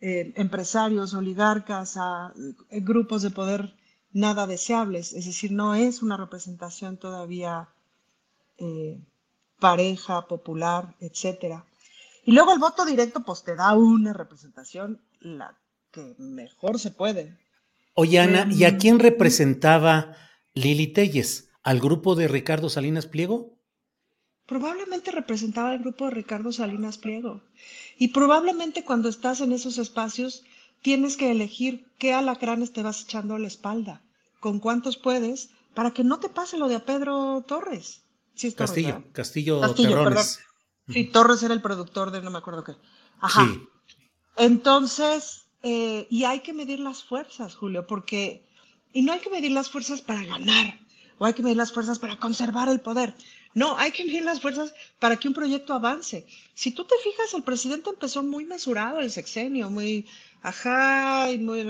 eh, empresarios, oligarcas, a eh, grupos de poder nada deseables, es decir, no es una representación todavía eh, pareja, popular, etcétera. Y luego el voto directo, pues te da una representación la que mejor se puede. Oye, Ana, ¿y a quién representaba Lili Telles? ¿Al grupo de Ricardo Salinas Pliego? Probablemente representaba el grupo de Ricardo Salinas Pliego. Y probablemente cuando estás en esos espacios tienes que elegir qué alacranes te vas echando a la espalda, con cuántos puedes, para que no te pase lo de a Pedro Torres. Sí, es Torres, Castillo, ¿verdad? Castillo, Castillo, Terrones. perdón. Sí, Torres era el productor de no me acuerdo qué. Ajá. Sí. Entonces, eh, y hay que medir las fuerzas, Julio, porque, y no hay que medir las fuerzas para ganar, o hay que medir las fuerzas para conservar el poder. No, hay que medir las fuerzas para que un proyecto avance. Si tú te fijas, el presidente empezó muy mesurado el sexenio, muy, ajá, y muy,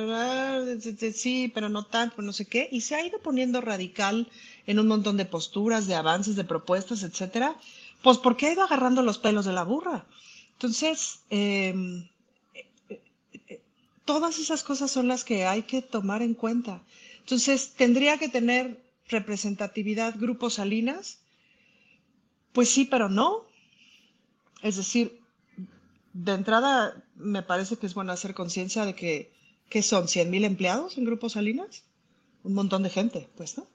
sí, pero no tanto, no sé qué, y se ha ido poniendo radical en un montón de posturas, de avances, de propuestas, etcétera, pues porque ha ido agarrando los pelos de la burra. Entonces, em, todas esas cosas son las que hay que tomar en cuenta. Entonces, tendría que tener representatividad Grupo Salinas. Pues sí, pero no. Es decir, de entrada me parece que es bueno hacer conciencia de que, que son 100 mil empleados en Grupo Salinas. Un montón de gente, pues, ¿no?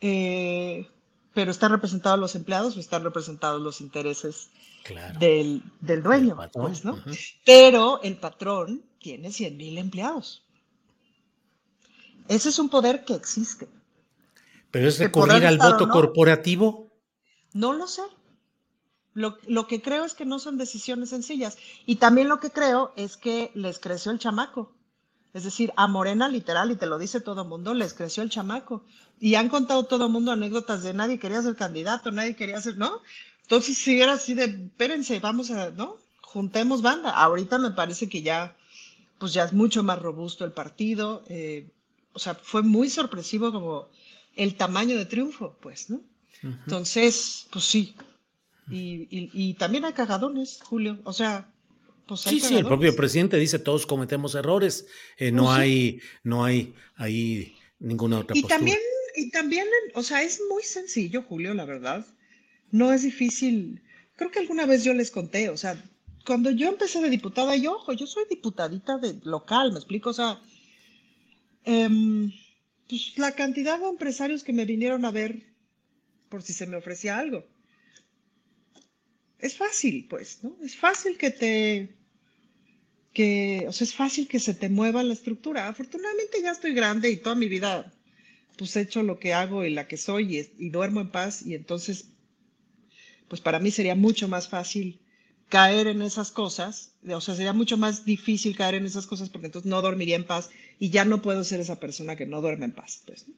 Eh, pero ¿están representados los empleados o están representados los intereses Claro. del, del dueño? Pues, ¿no? Pero el patrón tiene 100 mil empleados. Ese es un poder que existe. ¿Pero es recurrir al voto no. corporativo? No lo sé. Lo, lo que creo es que no son decisiones sencillas. Y también lo que creo es que les creció el chamaco. Es decir, a Morena literal, y te lo dice todo el mundo, les creció el chamaco. Y han contado todo el mundo anécdotas de nadie quería ser candidato, nadie quería ser, ¿no? Entonces, si era así de, espérense, vamos a, ¿no? Juntemos banda. Ahorita me parece que ya, pues ya es mucho más robusto el partido. eh, o sea, fue muy sorpresivo como el tamaño de triunfo, pues, ¿no? Entonces, pues sí. Y, y- y también hay cagadones, Julio. O sea, pues hay Sí, sí, el propio presidente dice todos cometemos errores, eh, no Pues hay, no hay ahí ninguna otra Y postura. también, y también, o sea, es muy sencillo, Julio, la verdad. No es difícil. Creo que alguna vez yo les conté, o sea, cuando yo empecé de diputada, y ojo, yo soy diputadita de local, ¿me explico? O sea, em, pues la cantidad de empresarios que me vinieron a ver por si se me ofrecía algo. Es fácil, pues, ¿no? Es fácil que te, que, o sea, es fácil que se te mueva la estructura. Afortunadamente ya estoy grande y toda mi vida, pues he hecho lo que hago y la que soy y, y duermo en paz y entonces, pues para mí sería mucho más fácil caer en esas cosas, o sea, sería mucho más difícil caer en esas cosas porque entonces no dormiría en paz y ya no puedo ser esa persona que no duerme en paz, pues, ¿no?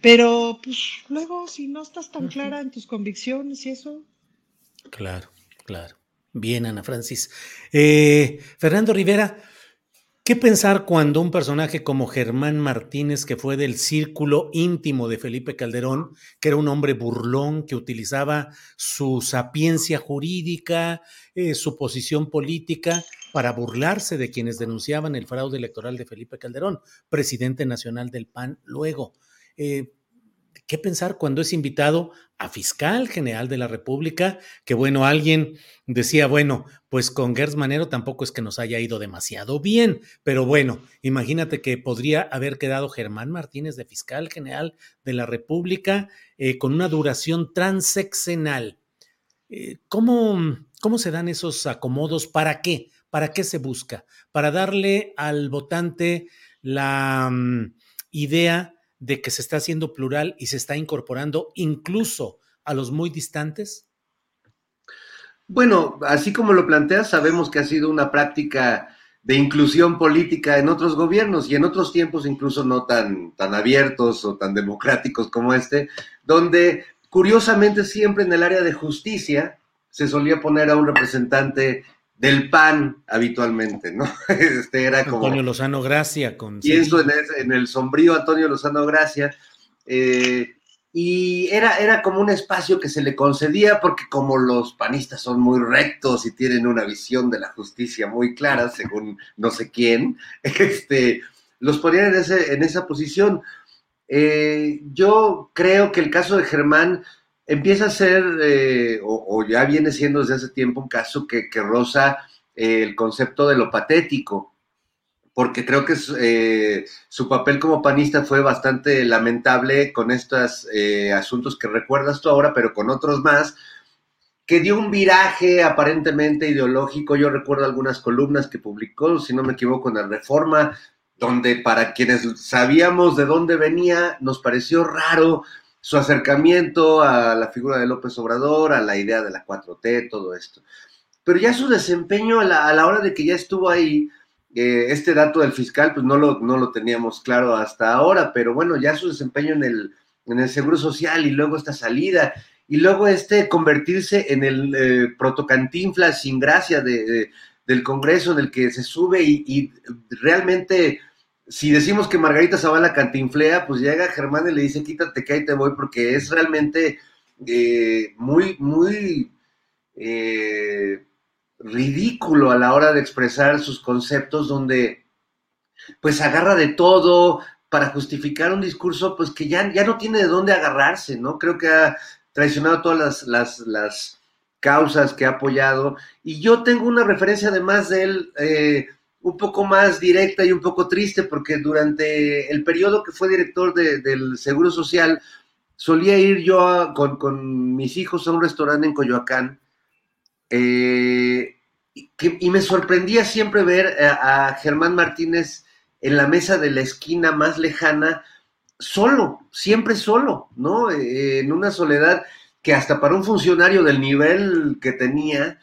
Pero, pues, luego, si no estás tan clara en tus convicciones y eso, Claro, claro. Bien, Ana Francis. Eh, Fernando Rivera, ¿qué pensar cuando un personaje como Germán Martínez, que fue del círculo íntimo de Felipe Calderón, que era un hombre burlón, que utilizaba su sapiencia jurídica, eh, su posición política, para burlarse de quienes denunciaban el fraude electoral de Felipe Calderón, presidente nacional del PAN luego? Eh, ¿Qué pensar cuando es invitado a fiscal general de la República? Que bueno, alguien decía, bueno, pues con Gers Manero tampoco es que nos haya ido demasiado bien, pero bueno, imagínate que podría haber quedado Germán Martínez de fiscal general de la República eh, con una duración transeccional. Eh, ¿cómo, ¿Cómo se dan esos acomodos? ¿Para qué? ¿Para qué se busca? Para darle al votante la mm, idea de que se está haciendo plural y se está incorporando incluso a los muy distantes? Bueno, así como lo planteas, sabemos que ha sido una práctica de inclusión política en otros gobiernos y en otros tiempos incluso no tan, tan abiertos o tan democráticos como este, donde curiosamente siempre en el área de justicia se solía poner a un representante del PAN habitualmente, ¿no? Este era como... Antonio Lozano Gracia. Con pienso en el, en el, sombrío Antonio Lozano Gracia. Eh, y era, era como un espacio que se le concedía porque como los panistas son muy rectos y tienen una visión de la justicia muy clara, según no sé quién, este, los ponían en, ese, en esa posición. Eh, yo creo que el caso de Germán empieza a ser, eh, o, ya viene siendo desde hace tiempo, un caso que, roza eh, el concepto de lo patético, porque creo que eh, su papel como panista fue bastante lamentable con estos asuntos que recuerdas tú ahora, pero con otros más, que dio un viraje aparentemente ideológico. Yo recuerdo algunas columnas que publicó, si no me equivoco, en la Reforma, donde para quienes sabíamos de dónde venía, nos pareció raro su acercamiento a la figura de López Obrador, a la idea de la 4T, todo esto. Pero ya su desempeño a la, hora de que ya estuvo ahí, eh, este dato del fiscal, pues no lo, no lo teníamos claro hasta ahora, pero bueno, ya su desempeño en el, en el Seguro Social y luego esta salida, y luego este convertirse en el eh, protocantinfla sin gracia de, del Congreso en el que se sube y realmente si decimos que Margarita Zavala cantinflea, pues llega Germán y le dice, quítate que ahí te voy, porque es realmente eh, muy, muy eh, ridículo a la hora de expresar sus conceptos, donde pues agarra de todo para justificar un discurso, pues que ya, ya no tiene de dónde agarrarse, ¿no? Creo que ha traicionado todas las, las, las causas que ha apoyado. Y yo tengo una referencia además de él. Eh, un poco más directa y un poco triste, porque durante el periodo que fue director del Seguro Social, solía ir yo con, mis hijos a un restaurante en Coyoacán, eh, y me sorprendía siempre ver a, Germán Martínez en la mesa de la esquina más lejana, solo, siempre solo, ¿no? Eh, en una soledad que hasta para un funcionario del nivel que tenía,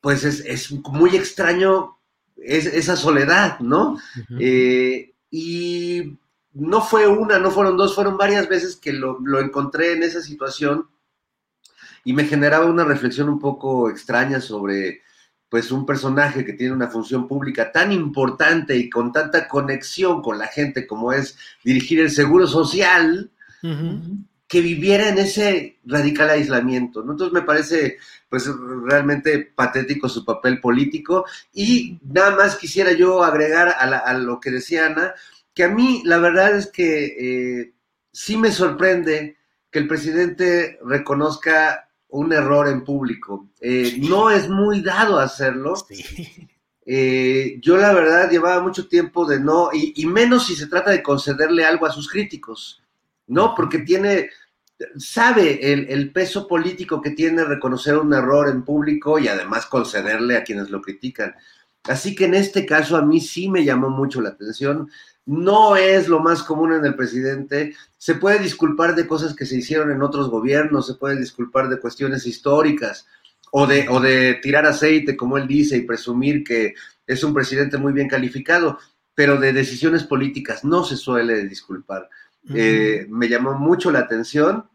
pues es, es muy extraño esa soledad, ¿no? Eh, y no fue una, no fueron dos, fueron varias veces que lo, encontré en esa situación y me generaba una reflexión un poco extraña sobre pues un personaje que tiene una función pública tan importante y con tanta conexión con la gente como es dirigir el seguro social, que viviera en ese radical aislamiento. ¿no? Entonces me parece pues realmente patético su papel político y nada más quisiera yo agregar a, lo que decía Ana, que a mí la verdad es que eh, sí me sorprende que el presidente reconozca un error en público. Eh, no es muy dado hacerlo. Eh, yo la verdad llevaba mucho tiempo de no, y menos si se trata de concederle algo a sus críticos. ¿no? Porque tiene, sabe el, peso político que tiene reconocer un error en público y además concederle a quienes lo critican. Así que en este caso a mí sí me llamó mucho la atención. No es lo más común en el presidente. Se puede disculpar de cosas que se hicieron en otros gobiernos, se puede disculpar de cuestiones históricas o de, o de tirar aceite, como él dice, y presumir que es un presidente muy bien calificado, pero de decisiones políticas no se suele disculpar. Eh, me llamó mucho la atención.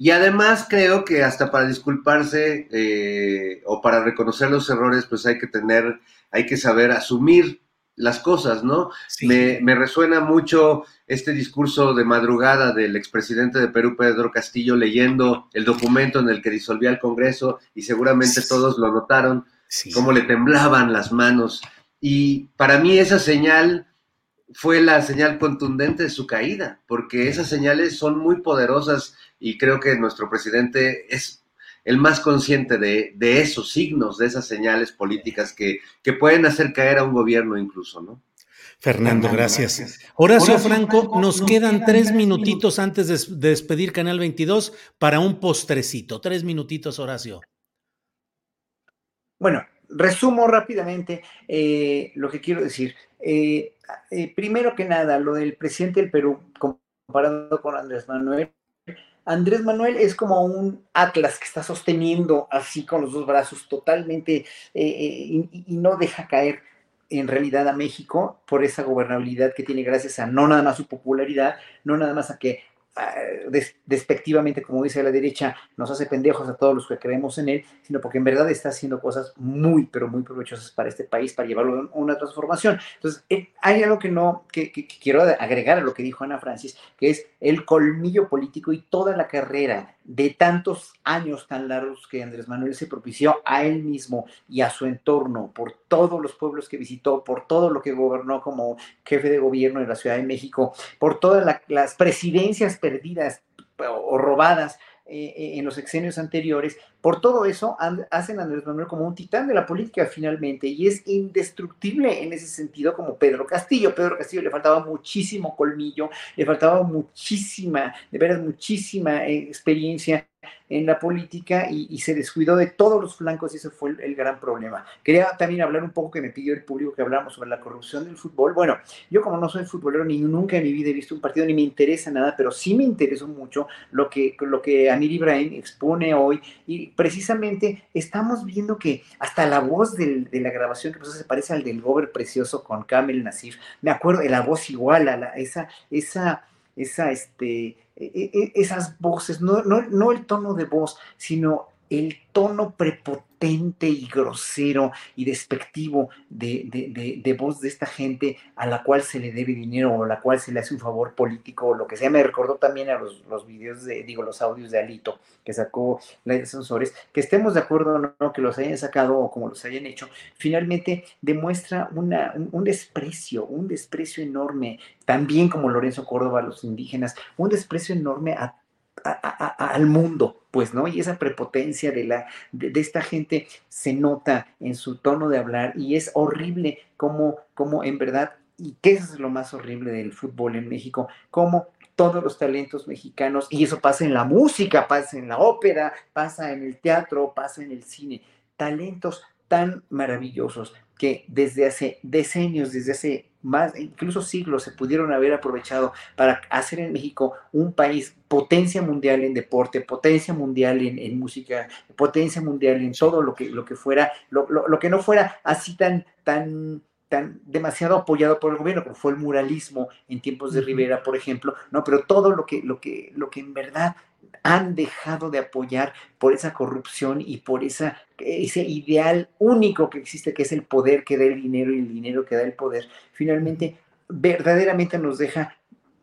Y además creo que hasta para disculparse eh, o para reconocer los errores, pues hay que tener, hay que saber asumir las cosas, ¿no? Me, resuena mucho este discurso de madrugada del expresidente de Perú, Pedro Castillo, leyendo el documento en el que disolvía el Congreso y seguramente todos lo notaron, cómo le temblaban las manos. Y para mí esa señal fue la señal contundente de su caída, porque esas señales son muy poderosas y creo que nuestro presidente es el más consciente de, esos signos, de esas señales políticas que, pueden hacer caer a un gobierno incluso, ¿no? Fernando, gracias. Horacio, Franco, nos, quedan, tres minutitos antes de, despedir Canal 22 para un postrecito. Tres minutitos, Horacio. Bueno, resumo rápidamente eh, lo que quiero decir. Eh, eh, primero que nada, lo del presidente del Perú comparado con Andrés Manuel, Andrés Manuel es como un atlas que está sosteniendo así con los dos brazos totalmente eh, y, no deja caer en realidad a México por esa gobernabilidad que tiene gracias a no nada más su popularidad, no nada más a que despectivamente, como dice la derecha, nos hace pendejos a todos los que creemos en él, sino porque en verdad está haciendo cosas muy, pero muy provechosas para este país, para llevarlo a una transformación. Entonces, eh, hay algo que no, que, quiero agregar a lo que dijo Ana Francis, que es el colmillo político y toda la carrera de tantos años tan largos que Andrés Manuel se propició a él mismo y a su entorno, por todos los pueblos que visitó, por todo lo que gobernó como jefe de gobierno de la Ciudad de México, por todas las presidencias perdidas o robadas eh, eh, en los exenios anteriores, por todo eso hacen a Andrés Manuel como un titán de la política finalmente y es indestructible en ese sentido como Pedro Castillo. Pedro Castillo le faltaba muchísimo colmillo, le faltaba muchísima, de veras muchísima eh, experiencia en la política y, se descuidó de todos los flancos y ese fue el, gran problema. Quería también hablar un poco que me pidió el público que habláramos sobre la corrupción del fútbol. Bueno, yo como no soy futbolero ni nunca en mi vida he visto un partido ni me interesa nada, pero sí me interesó mucho lo que, lo que Anir Ibrahim expone hoy y precisamente estamos viendo que hasta la voz de la grabación que pues, se parece al del Gober Precioso con Kamel Nasif, me acuerdo la voz igual, a la, esa, esa, esa, este, esas voces, no, no, no el tono de voz, sino el tono prepotente y grosero y despectivo de, voz de esta gente a la cual se le debe dinero o a la cual se le hace un favor político o lo que sea. Me recordó también a los, los videos de, digo, los audios de Alito que sacó la de Sensores, que estemos de acuerdo o no, que los hayan sacado o como los hayan hecho, finalmente demuestra una, un, desprecio, un desprecio enorme, también como Lorenzo Córdoba los indígenas, un desprecio enorme a al mundo, pues, ¿no? Y esa prepotencia de, la, de, esta gente se nota en su tono de hablar y es horrible como, como en verdad, y qué es lo más horrible del fútbol en México, como todos los talentos mexicanos, y eso pasa en la música, pasa en la ópera, pasa en el teatro, pasa en el cine, talentos tan maravillosos que desde hace decenios, desde hace más, incluso siglos, se pudieron haber aprovechado para hacer en México un país potencia mundial en deporte, potencia mundial en, música, potencia mundial en todo lo que, lo que fuera, lo, lo, que no fuera así tan, tan, tan demasiado apoyado por el gobierno, como fue el muralismo en tiempos de Rivera, por ejemplo, no, pero todo lo que, lo que, lo que en verdad han dejado de apoyar por esa corrupción y por esa, ese ideal único que existe, que es el poder que da el dinero y el dinero que da el poder, finalmente verdaderamente nos deja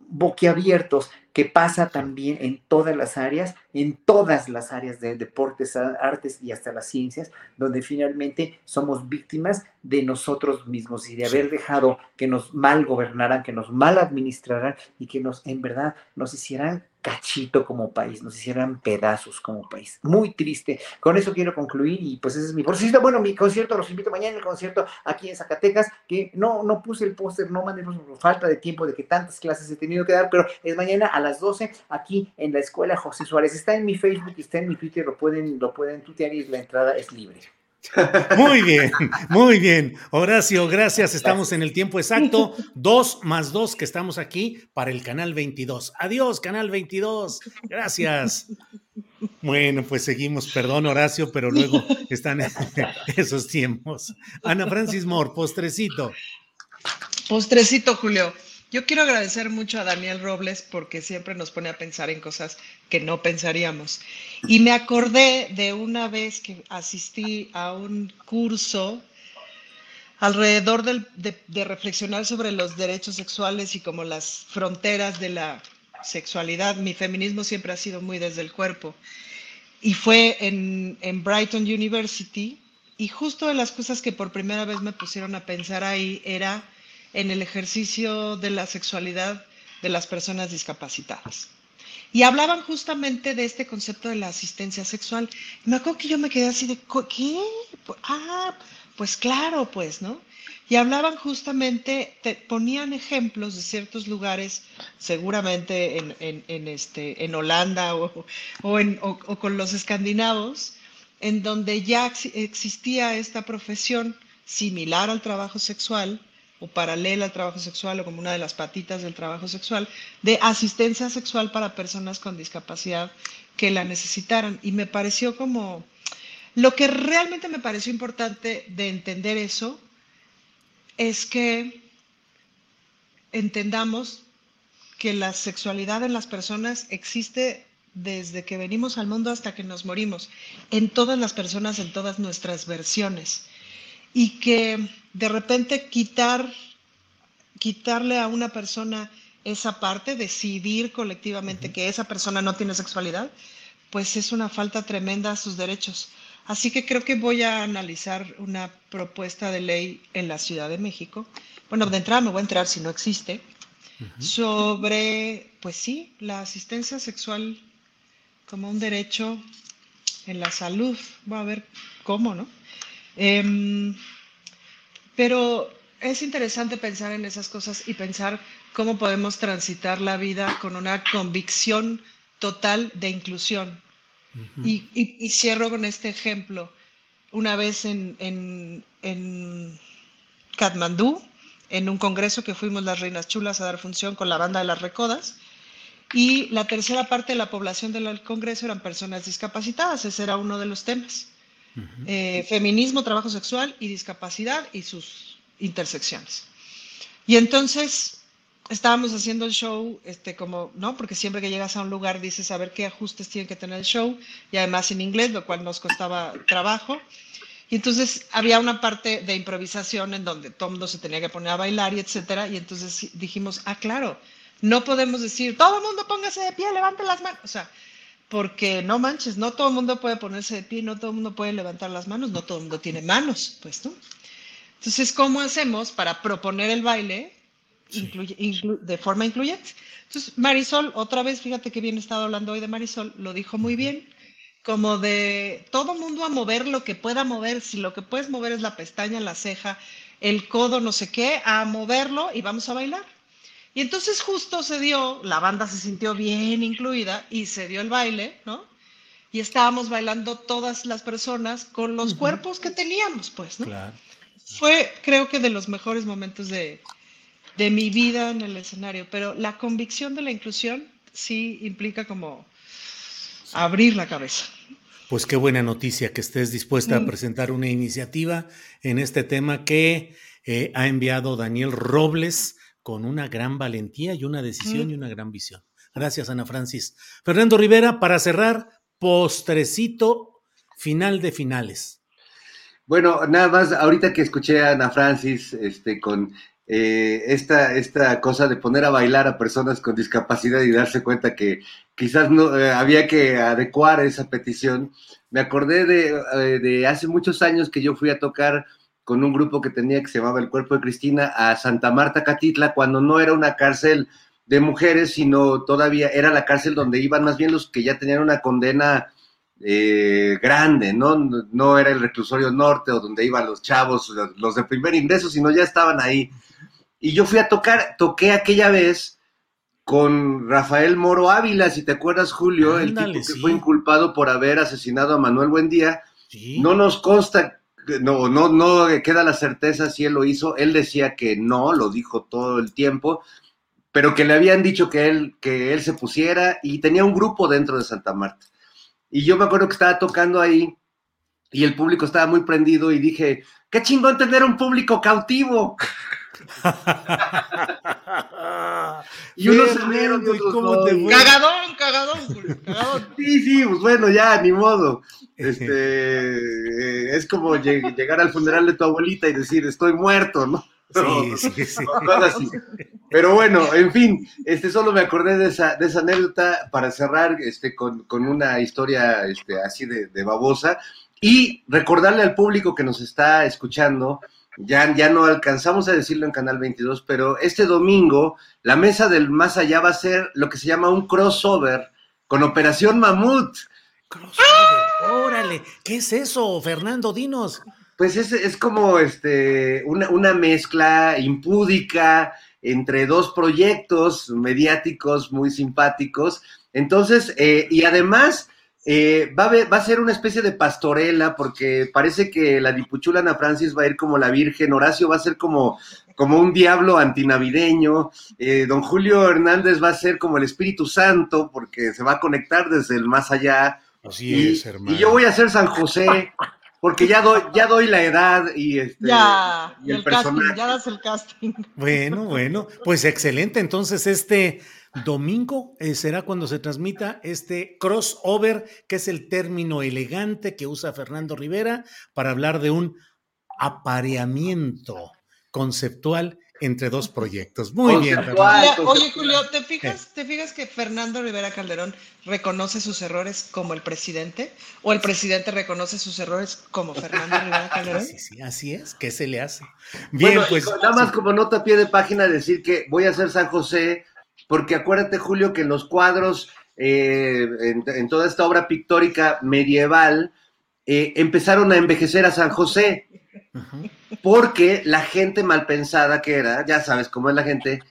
boquiabiertos, que pasa también en todas las áreas, en todas las áreas de deportes, artes y hasta las ciencias, donde finalmente somos víctimas de nosotros mismos y de haber dejado que nos mal gobernaran, que nos mal administraran y que nos en verdad nos hicieran cachito como país, nos hicieran pedazos como país. Muy triste. Con eso quiero concluir y pues ese es mi concierto. Bueno, mi concierto, los invito mañana el concierto aquí en Zacatecas, que no, no puse el póster, no mandé por falta de tiempo de que tantas clases he tenido que dar, pero es mañana a las 12 aquí en la Escuela José Suárez. Está en mi Facebook, está en mi Twitter, lo pueden, lo pueden tutear y la entrada es libre. Muy bien, muy bien. Horacio, gracias. Estamos en el tiempo exacto. Dos más dos que estamos aquí para el canal 22. Adiós, canal 22. Gracias. Bueno, pues seguimos. Perdón, Horacio, pero luego están esos tiempos. Ana Francis Moore, postrecito. Postrecito, Julio. Yo quiero agradecer mucho a Daniel Robles porque siempre nos pone a pensar en cosas que no pensaríamos. Y me acordé de una vez que asistí a un curso alrededor de, reflexionar sobre los derechos sexuales y como las fronteras de la sexualidad. Mi feminismo siempre ha sido muy desde el cuerpo. Y fue en, en Brighton University. Y justo de las cosas que por primera vez me pusieron a pensar ahí era en el ejercicio de la sexualidad de las personas discapacitadas. Y hablaban justamente de este concepto de la asistencia sexual. me acuerdo que yo me quedé así de, ¿qué? Ah, pues claro, pues, ¿no? Y hablaban justamente, te ponían ejemplos de ciertos lugares, seguramente en, este, en Holanda o, o con los escandinavos, en donde ya existía esta profesión similar al trabajo sexual, paralela al trabajo sexual o como una de las patitas del trabajo sexual, de asistencia sexual para personas con discapacidad que la necesitaran. Y me pareció como, lo que realmente me pareció importante de entender eso es que entendamos que la sexualidad en las personas existe desde que venimos al mundo hasta que nos morimos, en todas las personas, en todas nuestras versiones. Y que de repente quitar, quitarle a una persona esa parte, decidir colectivamente que esa persona no tiene sexualidad, pues es una falta tremenda a sus derechos. Así que creo que voy a analizar una propuesta de ley en la Ciudad de México. Bueno, de entrada me voy a entrar si no existe, sobre, pues sí, la asistencia sexual como un derecho en la salud. Voy a ver cómo, ¿no? Em, pero es interesante pensar en esas cosas y pensar cómo podemos transitar la vida con una convicción total de inclusión. y, cierro con este ejemplo. Una vez en, en, en Katmandú, en un congreso que fuimos las Reinas Chulas a dar función con la banda de las Recodas, y la tercera parte de la población del Congreso eran personas discapacitadas, ese era uno de los temas. Eh, feminismo, trabajo sexual y discapacidad y sus intersecciones. Y entonces estábamos haciendo el show, este, como, ¿no? Porque siempre que llegas a un lugar dices a ver qué ajustes tiene que tener el show, y además en inglés, lo cual nos costaba trabajo. Y entonces había una parte de improvisación en donde todo mundo se tenía que poner a bailar y etcétera. Y entonces dijimos, ah, claro, no podemos decir, todo el mundo póngase de pie, levante las manos. O sea, porque no manches, no todo el mundo puede ponerse de pie, no todo el mundo puede levantar las manos, no todo el mundo tiene manos, pues, ¿no? Entonces, ¿cómo hacemos para proponer el baile de forma incluyente? Entonces, Marisol, otra vez, fíjate que bien he estado hablando hoy de Marisol, lo dijo muy bien, como de todo el mundo a mover lo que pueda mover, si lo que puedes mover es la pestaña, la ceja, el codo, no sé qué, a moverlo y vamos a bailar. Y entonces justo se dio, la banda se sintió bien incluida y se dio el baile, ¿no? Y estábamos bailando todas las personas con los cuerpos que teníamos, pues, ¿no? Claro. Fue, creo que, de los mejores momentos de, de mi vida en el escenario, pero la convicción de la inclusión sí implica como abrir la cabeza. Pues qué buena noticia que estés dispuesta a presentar una iniciativa en este tema que eh, ha enviado Daniel Robles con una gran valentía y una decisión y una gran visión. Gracias, Ana Francis. Fernando Rivera, para cerrar, postrecito final de finales. Bueno, nada más, ahorita que escuché a Ana Francis este, con eh, esta, esta cosa de poner a bailar a personas con discapacidad y darse cuenta que quizás no eh, había que adecuar esa petición, me acordé de, eh, de hace muchos años que yo fui a tocar con un grupo que tenía que se llamaba El Cuerpo de Cristina a Santa Marta Catitla, cuando no era una cárcel de mujeres, sino todavía era la cárcel donde iban más bien los que ya tenían una condena eh, grande, ¿no? No era el reclusorio norte o donde iban los chavos, los de primer ingreso, sino ya estaban ahí. Y yo fui a tocar, toqué aquella vez con Rafael Moro Ávila, si te acuerdas, Julio, el tipo que fue inculpado por haber asesinado a Manuel Buendía. No nos consta no, no, no queda la certeza si él lo hizo. Él decía que no, lo dijo todo el tiempo, pero que le habían dicho que él, que él se pusiera y tenía un grupo dentro de Santa Marta. Y yo me acuerdo que estaba tocando ahí y el público estaba muy prendido y dije, qué chingón tener un público cautivo. y unos se Cagadón, cagadón, cagadón. Sí, sí, pues bueno, ya, ni modo. Este, eh, es como llegar al funeral de tu abuelita y decir, estoy muerto, ¿no? Sí, sí, sí. Pero bueno, en fin, este, solo me acordé de esa, de esa anécdota para cerrar este, con, con una historia este, así de, de, babosa y recordarle al público que nos está escuchando, ya, ya no alcanzamos a decirlo en Canal 22, pero este domingo la mesa del más allá va a ser lo que se llama un crossover con Operación Mamut. Órale, ¿qué es eso, Fernando? Dinos. Pues es, es como este, una, una, mezcla impúdica entre dos proyectos mediáticos muy simpáticos. Entonces, eh, y además eh, va, a va, a ser una especie de pastorela porque parece que la dipuchula Ana Francis va a ir como la Virgen, Horacio va a ser como, como un diablo antinavideño, eh, don Julio Hernández va a ser como el Espíritu Santo porque se va a conectar desde el más allá. Así y, es, hermano. Y yo voy a ser San José porque ya doy, ya doy la edad y, este, ya, y el, el personaje. casting, ya das el casting. Bueno, bueno, pues excelente. Entonces, este domingo eh, será cuando se transmita este crossover, que es el término elegante que usa Fernando Rivera para hablar de un apareamiento conceptual entre dos proyectos. Muy bien. Mira, oye, Julio, ¿te fijas, ¿te fijas que Fernando Rivera Calderón reconoce sus errores como el presidente? ¿O el presidente reconoce sus errores como Fernando Rivera Calderón? Sí, sí, así es. ¿Qué se le hace? Bien, bueno, pues. Nada más como nota a pie de página decir que voy a ser San José, porque acuérdate, Julio, que en los cuadros, eh, en, en, toda esta obra pictórica medieval, eh, empezaron a envejecer a San José. Uh -huh porque la gente mal pensada que era, ya sabes cómo es la gente,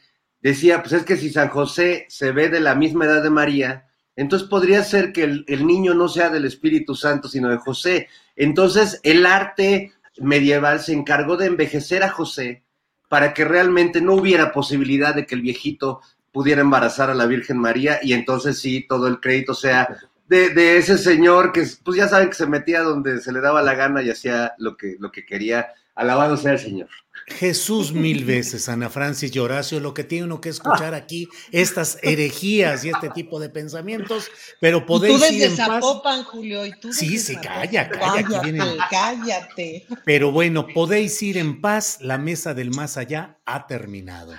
decía, pues es que si San José se ve de la misma edad de María, entonces podría ser que el, el, niño no sea del Espíritu Santo, sino de José. Entonces el arte medieval se encargó de envejecer a José para que realmente no hubiera posibilidad de que el viejito pudiera embarazar a la Virgen María y entonces sí, todo el crédito sea de, de ese señor que, pues ya saben que se metía donde se le daba la gana y hacía lo que, lo que quería Alabado sea el Señor. Jesús mil veces, Ana Francis y Horacio, lo que tiene uno que escuchar aquí, estas herejías y este tipo de pensamientos, pero podéis tú desde ir en Zapopan, paz. Julio, y tú Sí, desde sí, Zapopan. calla, calla, aquí Cállate, vienen- cállate. Pero bueno, podéis ir en paz, la mesa del más allá ha terminado.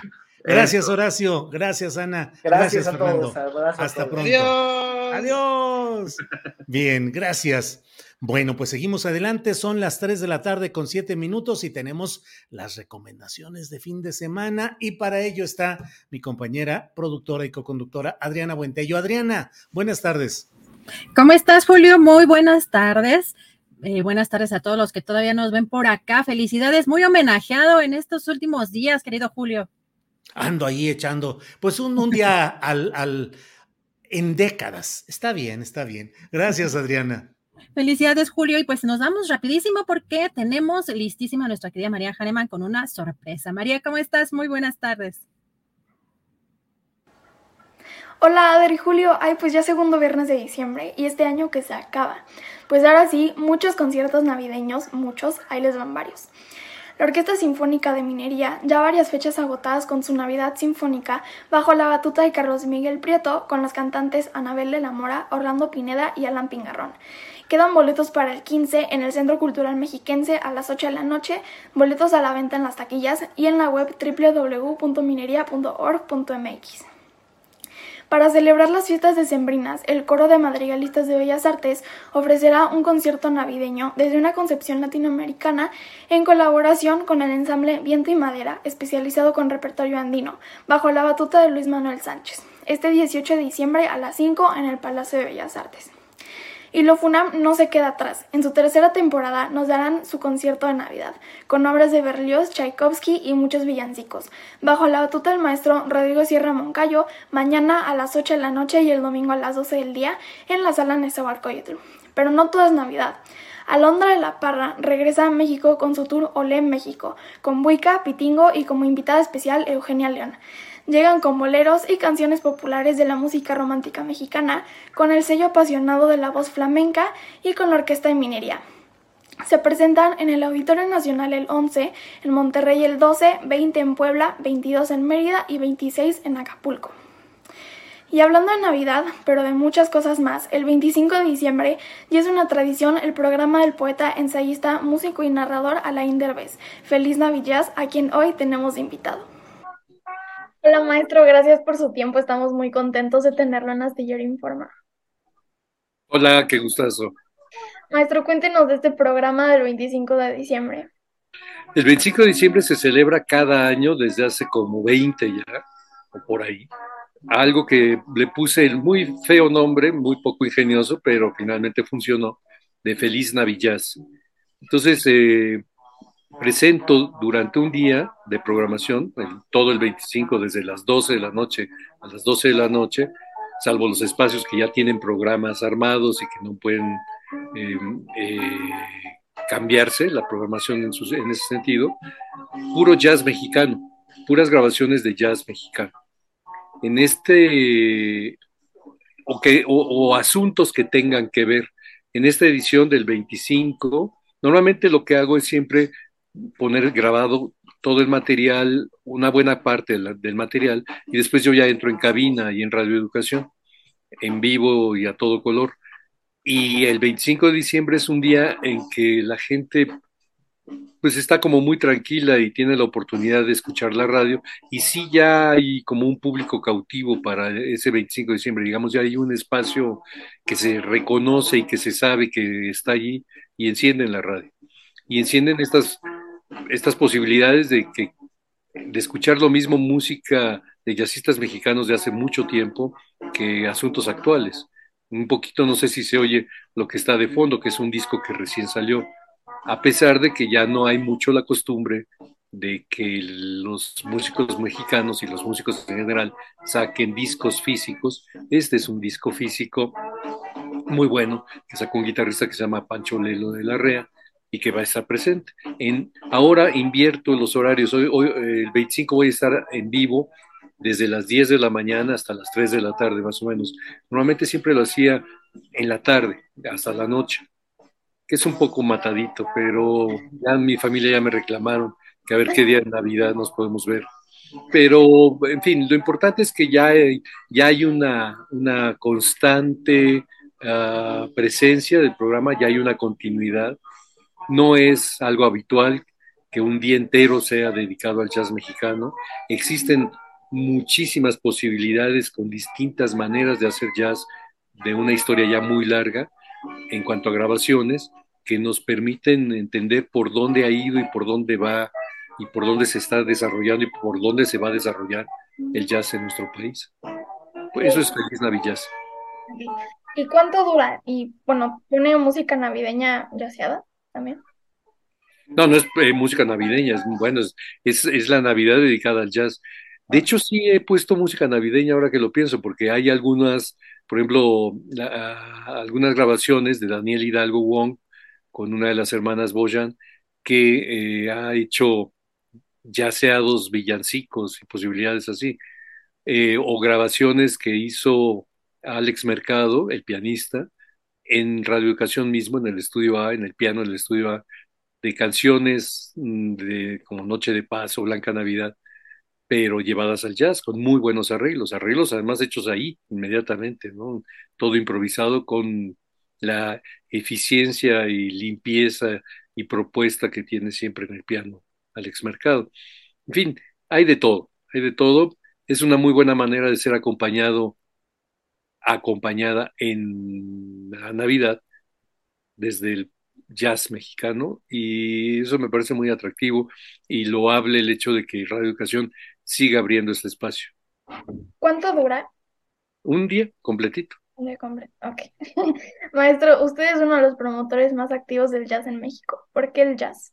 Gracias, Horacio. Gracias, Ana. Gracias a Fernando. todos, a Hasta todos. pronto. Adiós. Adiós. Bien, gracias. Bueno, pues seguimos adelante. Son las 3 de la tarde con 7 minutos y tenemos las recomendaciones de fin de semana. Y para ello está mi compañera, productora y coconductora Adriana Buentello. Adriana, buenas tardes. ¿Cómo estás, Julio? Muy buenas tardes. Eh, buenas tardes a todos los que todavía nos ven por acá. Felicidades, muy homenajeado en estos últimos días, querido Julio. Ando ahí echando, pues un, un día al, al, en décadas. Está bien, está bien. Gracias, Adriana. Felicidades, Julio. Y pues nos vamos rapidísimo porque tenemos listísima a nuestra querida María Hahnemann con una sorpresa. María, ¿cómo estás? Muy buenas tardes. Hola, Adri y Julio. Ay, pues ya segundo viernes de diciembre y este año que se acaba. Pues ahora sí, muchos conciertos navideños, muchos, ahí les van varios. La Orquesta Sinfónica de Minería, ya varias fechas agotadas con su Navidad Sinfónica, bajo la batuta de Carlos Miguel Prieto, con las cantantes Anabel de la Mora, Orlando Pineda y Alan Pingarrón. Quedan boletos para el 15 en el Centro Cultural Mexiquense a las 8 de la noche, boletos a la venta en las taquillas y en la web www.minería.org.mx. Para celebrar las fiestas decembrinas, el Coro de Madrigalistas de Bellas Artes ofrecerá un concierto navideño desde una concepción latinoamericana en colaboración con el ensamble Viento y Madera, especializado con repertorio andino, bajo la batuta de Luis Manuel Sánchez, este 18 de diciembre a las 5 en el Palacio de Bellas Artes. Y lo Funam no se queda atrás. En su tercera temporada nos darán su concierto de Navidad, con obras de Berlioz, Tchaikovsky y muchos villancicos, bajo la batuta del maestro Rodrigo Sierra Moncayo, mañana a las 8 de la noche y el domingo a las 12 del día en la sala Nezahualcóyotl. Pero no todo es Navidad. Alondra de la Parra regresa a México con su tour Olé México, con Buica, Pitingo y como invitada especial Eugenia León. Llegan con boleros y canciones populares de la música romántica mexicana, con el sello apasionado de la voz flamenca y con la orquesta de minería. Se presentan en el Auditorio Nacional el 11, en Monterrey el 12, 20 en Puebla, 22 en Mérida y 26 en Acapulco. Y hablando de Navidad, pero de muchas cosas más, el 25 de diciembre ya es una tradición el programa del poeta, ensayista, músico y narrador Alain Derbez. Feliz Navidad, a quien hoy tenemos invitado. Hola maestro, gracias por su tiempo. Estamos muy contentos de tenerlo en Astillero Informa. Hola, qué gustazo. Maestro, cuéntenos de este programa del 25 de diciembre. El 25 de diciembre se celebra cada año desde hace como 20 ya, o por ahí. Algo que le puse el muy feo nombre, muy poco ingenioso, pero finalmente funcionó, de Feliz Navidad. Entonces, eh, presento durante un día de programación, el- todo el 25, desde las 12 de la noche a las 12 de la noche, salvo los espacios que ya tienen programas armados y que no pueden eh, eh, cambiarse la programación en, ese sentido, puro jazz mexicano, puras grabaciones de jazz mexicano. En este, o, que, o, asuntos que tengan que ver, en esta edición del 25, normalmente lo que hago es siempre poner grabado todo el material, una buena parte del material, y después yo ya entro en cabina y en radioeducación, en vivo y a todo color. Y el 25 de diciembre es un día en que la gente pues está como muy tranquila y tiene la oportunidad de escuchar la radio y sí ya hay como un público cautivo para ese 25 de diciembre, digamos, ya hay un espacio que se reconoce y que se sabe que está allí y encienden la radio. Y encienden estas, estas posibilidades de que de escuchar lo mismo música de jazzistas mexicanos de hace mucho tiempo que asuntos actuales. Un poquito, no sé si se oye lo que está de fondo, que es un disco que recién salió a pesar de que ya no hay mucho la costumbre de que los músicos mexicanos y los músicos en general saquen discos físicos. Este es un disco físico muy bueno que sacó un guitarrista que se llama Pancho Lelo de la Rea y que va a estar presente. En, ahora invierto los horarios. Hoy, hoy, el 25 voy a estar en vivo desde las 10 de la mañana hasta las 3 de la tarde, más o menos. Normalmente siempre lo hacía en la tarde, hasta la noche que es un poco matadito, pero ya mi familia ya me reclamaron que a ver qué día de Navidad nos podemos ver. Pero, en fin, lo importante es que ya hay, ya hay una, una constante uh, presencia del programa, ya hay una continuidad. No es algo habitual que un día entero sea dedicado al jazz mexicano. Existen muchísimas posibilidades con distintas maneras de hacer jazz de una historia ya muy larga en cuanto a grabaciones que nos permiten entender por dónde ha ido y por dónde va y por dónde se está desarrollando y por dónde se va a desarrollar el jazz en nuestro país. Pues eso es Feliz Navidad. ¿Y cuánto dura? Y bueno, ¿pone música navideña yaceada también? No, no es eh, música navideña, es bueno, es, es, la Navidad dedicada al jazz. De hecho, sí he puesto música navideña ahora que lo pienso, porque hay algunas, por ejemplo, algunas grabaciones de Daniel Hidalgo Wong con una de las hermanas Boyan, que eh, ha hecho ya sea dos villancicos y posibilidades así, eh, o grabaciones que hizo Alex Mercado, el pianista, en radioeducación mismo, en el estudio A, en el piano del estudio A, de canciones mm, de como Noche de Paz o Blanca Navidad, pero llevadas al jazz, con muy buenos arreglos, arreglos además hechos ahí inmediatamente, ¿no? Todo improvisado con la eficiencia y limpieza y propuesta que tiene siempre en el piano Alex Mercado. En fin, hay de todo, hay de todo. Es una muy buena manera de ser acompañado, acompañada en la Navidad desde el jazz mexicano y eso me parece muy atractivo y lo hable el hecho de que Radio Educación siga abriendo este espacio. ¿Cuánto dura? Un día completito. Ok. Maestro, usted es uno de los promotores más activos del jazz en México. ¿Por qué el jazz?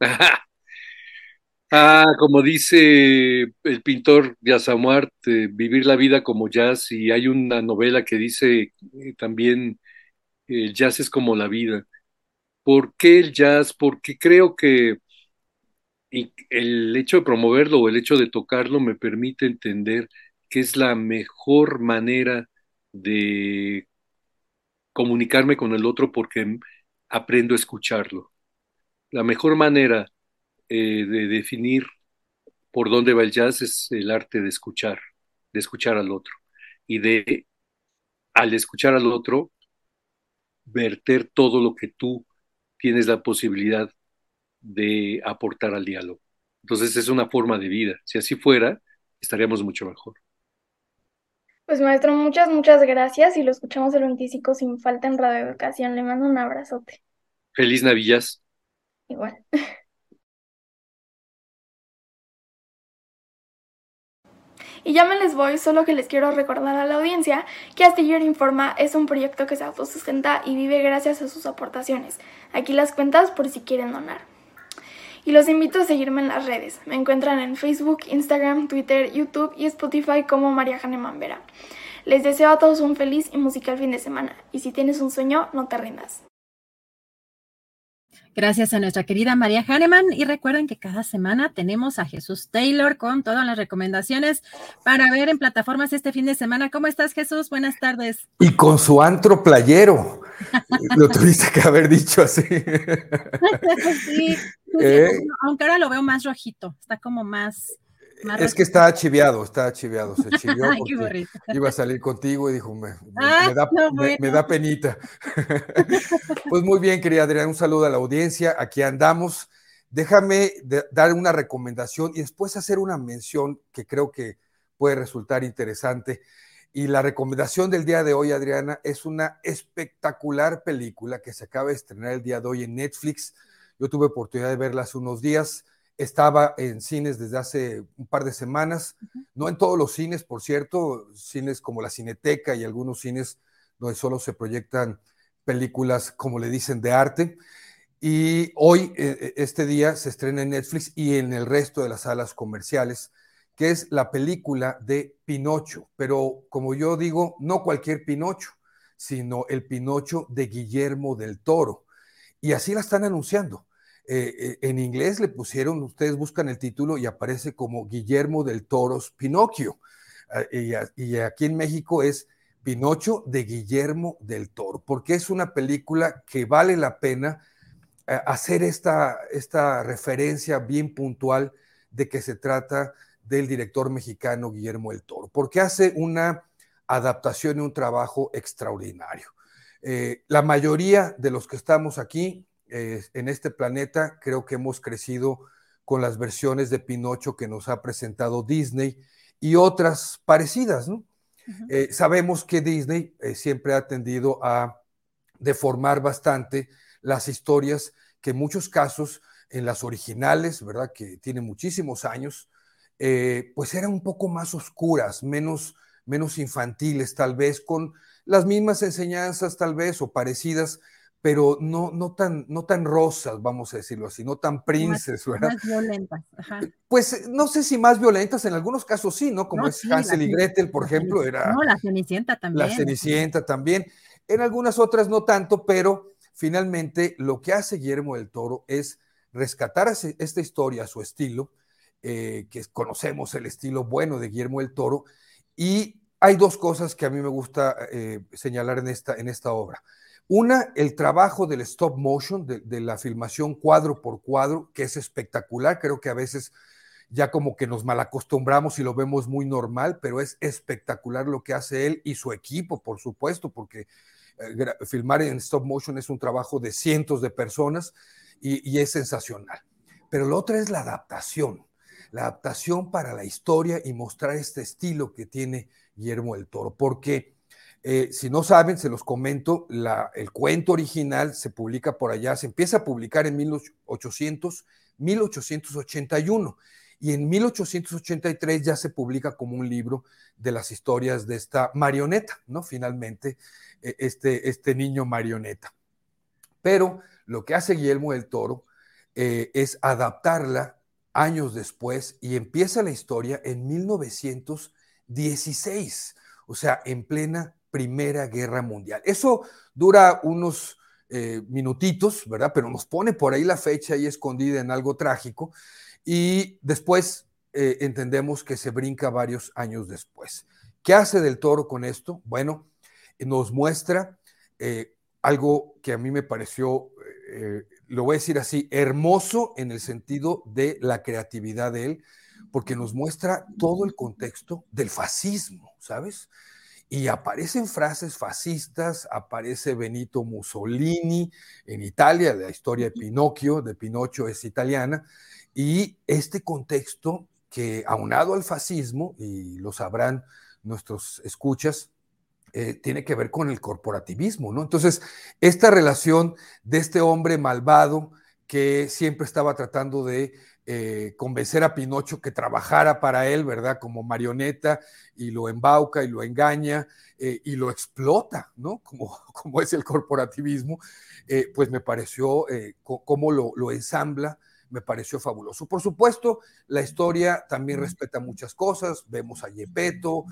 ah, como dice el pintor Jazz eh, vivir la vida como jazz, y hay una novela que dice eh, también el jazz es como la vida. ¿Por qué el jazz? Porque creo que el hecho de promoverlo o el hecho de tocarlo me permite entender que es la mejor manera de comunicarme con el otro porque aprendo a escucharlo. La mejor manera eh, de definir por dónde va el jazz es el arte de escuchar, de escuchar al otro y de, al escuchar al otro, verter todo lo que tú tienes la posibilidad de aportar al diálogo. Entonces es una forma de vida. Si así fuera, estaríamos mucho mejor. Pues maestro, muchas, muchas gracias y lo escuchamos el 25 sin falta en Radio Educación. Le mando un abrazote. Feliz Navillas. Igual. Y ya me les voy, solo que les quiero recordar a la audiencia que Astillero Informa es un proyecto que se autosustenta y vive gracias a sus aportaciones. Aquí las cuentas por si quieren donar y los invito a seguirme en las redes. Me encuentran en Facebook, Instagram, Twitter, YouTube y Spotify como María Jane Mambera. Les deseo a todos un feliz y musical fin de semana. Y si tienes un sueño, no te rindas. Gracias a nuestra querida María Hahnemann y recuerden que cada semana tenemos a Jesús Taylor con todas las recomendaciones para ver en plataformas este fin de semana. ¿Cómo estás Jesús? Buenas tardes. Y con su antro playero. lo tuviste que haber dicho así. sí, eh. aunque ahora lo veo más rojito, está como más es que está chiviado, está chiviado, se chivió porque iba a salir contigo y dijo, me, ah, da, penita. pues muy bien, querida Adriana, un saludo a la audiencia, aquí andamos. Déjame dar una recomendación y después hacer una mención que creo que puede resultar interesante. Y la recomendación del día de hoy, Adriana, es una espectacular película que se acaba de estrenar el día de hoy en Netflix. Yo tuve oportunidad de verla hace unos días estaba en cines desde hace un par de semanas, no en todos los cines, por cierto, cines como la Cineteca y algunos cines donde solo se proyectan películas, como le dicen, de arte. Y hoy, eh, eh, este día, se estrena en Netflix y en el resto de las salas comerciales, que es la película de Pinocho. Pero como yo digo, no cualquier Pinocho, sino el Pinocho de Guillermo del Toro. Y así la están anunciando. Eh, eh, en inglés le pusieron, ustedes buscan el título y aparece como Guillermo del Toros Pinocchio. Ah, y, aquí en México es Pinocho de Guillermo del Toro, porque es una película que vale la pena eh, hacer esta, esta referencia bien puntual de que se trata del director mexicano Guillermo del Toro, porque hace una adaptación y un trabajo extraordinario. la mayoría de los que estamos aquí eh, en este planeta, creo que hemos crecido con las versiones de Pinocho que nos ha presentado Disney y otras parecidas, ¿no? Eh, sabemos que Disney eh, siempre ha tendido a deformar bastante las historias que en muchos casos, en las originales, ¿verdad? Que tienen muchísimos años, pues eran un poco más oscuras, menos, menos infantiles, tal vez, con las mismas enseñanzas, tal vez, o parecidas, pero no, no, tan, no tan rosas, vamos a decirlo así, no tan princes, ¿verdad? Más violentas. Eh, pues eh, no sé si más violentas, en algunos casos sí, ¿no? Como es Hansel y Gretel, por ejemplo, era... No, la Cenicienta también. La Cenicienta también. En algunas otras no tanto, pero finalmente lo que hace Guillermo del Toro es rescatar esta historia a su estilo, eh, que conocemos el estilo bueno de Guillermo del Toro, y hay dos cosas que a mí me gusta señalar en esta, en esta obra. Una, el trabajo del stop motion, de, la filmación cuadro por cuadro, que es espectacular. Creo que a veces ya como que nos malacostumbramos y lo vemos muy normal, pero es espectacular lo que hace él y su equipo, por supuesto, porque eh, filmar en stop motion es un trabajo de cientos de personas y, es sensacional. Pero lo otro es la adaptación, la adaptación para la historia y mostrar este estilo que tiene Guillermo del Toro, porque eh, si no saben, se los comento, el cuento original se publica por allá, se empieza a publicar en 1800, 1881 y en 1883 ya se publica como un libro de las historias de esta marioneta, ¿no? Finalmente, e, este, este niño marioneta. Pero lo que hace Guillermo del Toro eh, es adaptarla años después y empieza la historia en 1916, o sea, en plena Primera Guerra Mundial. Eso dura unos eh, minutitos, ¿verdad? Pero nos pone por ahí la fecha ahí escondida en algo trágico y después eh, entendemos que se brinca varios años después. ¿Qué hace del toro con esto? Bueno, nos muestra eh, algo que a mí me pareció, lo voy a decir así, hermoso en el sentido de la creatividad de él, porque nos muestra todo el contexto del fascismo, ¿sabes? Y aparecen frases fascistas, aparece Benito Mussolini en Italia, la historia de Pinocchio, de Pinocho es italiana, y este contexto que aunado al fascismo, y lo sabrán nuestros escuchas, eh, tiene que ver con el corporativismo, ¿no? Entonces, esta relación de este hombre malvado que siempre estaba tratando de eh, convencer a Pinocho que trabajara para él, ¿verdad? Como marioneta y lo embauca y lo engaña eh, y lo explota, ¿no? Como, como es el corporativismo, eh, pues me pareció cómo lo, lo, ensambla me pareció fabuloso. Por supuesto, la historia también respeta muchas cosas. Vemos a Yepeto,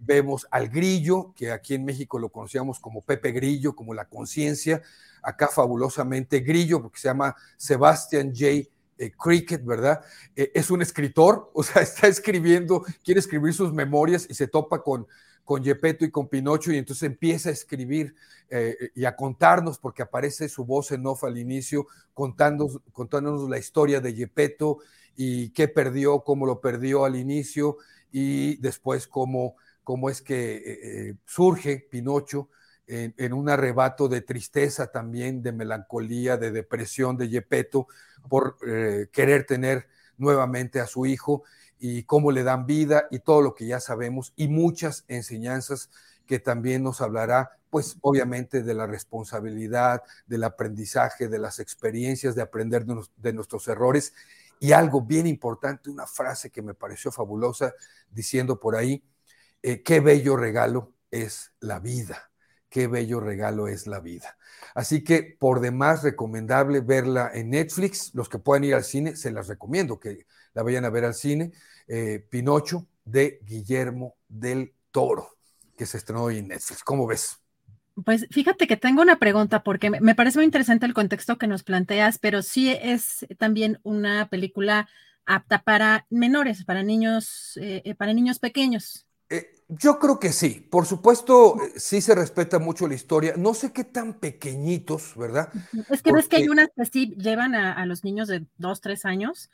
vemos al Grillo, que aquí en México lo conocíamos como Pepe Grillo, como la conciencia, acá fabulosamente Grillo, porque se llama Sebastian J. Eh, Cricket, ¿verdad? Eh, es un escritor, o sea, está escribiendo, quiere escribir sus memorias y se topa con con y con Pinocho y entonces empieza a escribir eh, y a contarnos, porque aparece su voz en off al inicio, contándonos, contándonos la historia de Gepetto y qué perdió, cómo lo perdió al inicio y después cómo, cómo es que surge Pinocho en, un arrebato de tristeza también, de melancolía, de depresión de Gepetto por querer tener nuevamente a su hijo y cómo le dan vida y todo lo que ya sabemos y muchas enseñanzas que también nos hablará, pues obviamente de la responsabilidad, del aprendizaje, de las experiencias, de aprender de, nuestros errores. Y algo bien importante, una frase que me pareció fabulosa, diciendo por ahí, eh, qué bello regalo es la vida, qué bello regalo es la vida. Así que por demás recomendable verla en Netflix, los que puedan ir al cine, se las recomiendo que la vayan a ver al cine. Eh, Pinocho de Guillermo del Toro, que se estrenó hoy en Netflix. ¿Cómo ves? Pues fíjate que tengo una pregunta porque me parece muy interesante el contexto que nos planteas, pero sí es también una película apta para menores, para niños, eh, eh, para niños pequeños. Yo creo que sí. Por supuesto, sí se respeta mucho la historia. No sé qué tan pequeñitos, ¿verdad? Es que ves que hay unas que sí llevan a, a, los niños de dos, tres años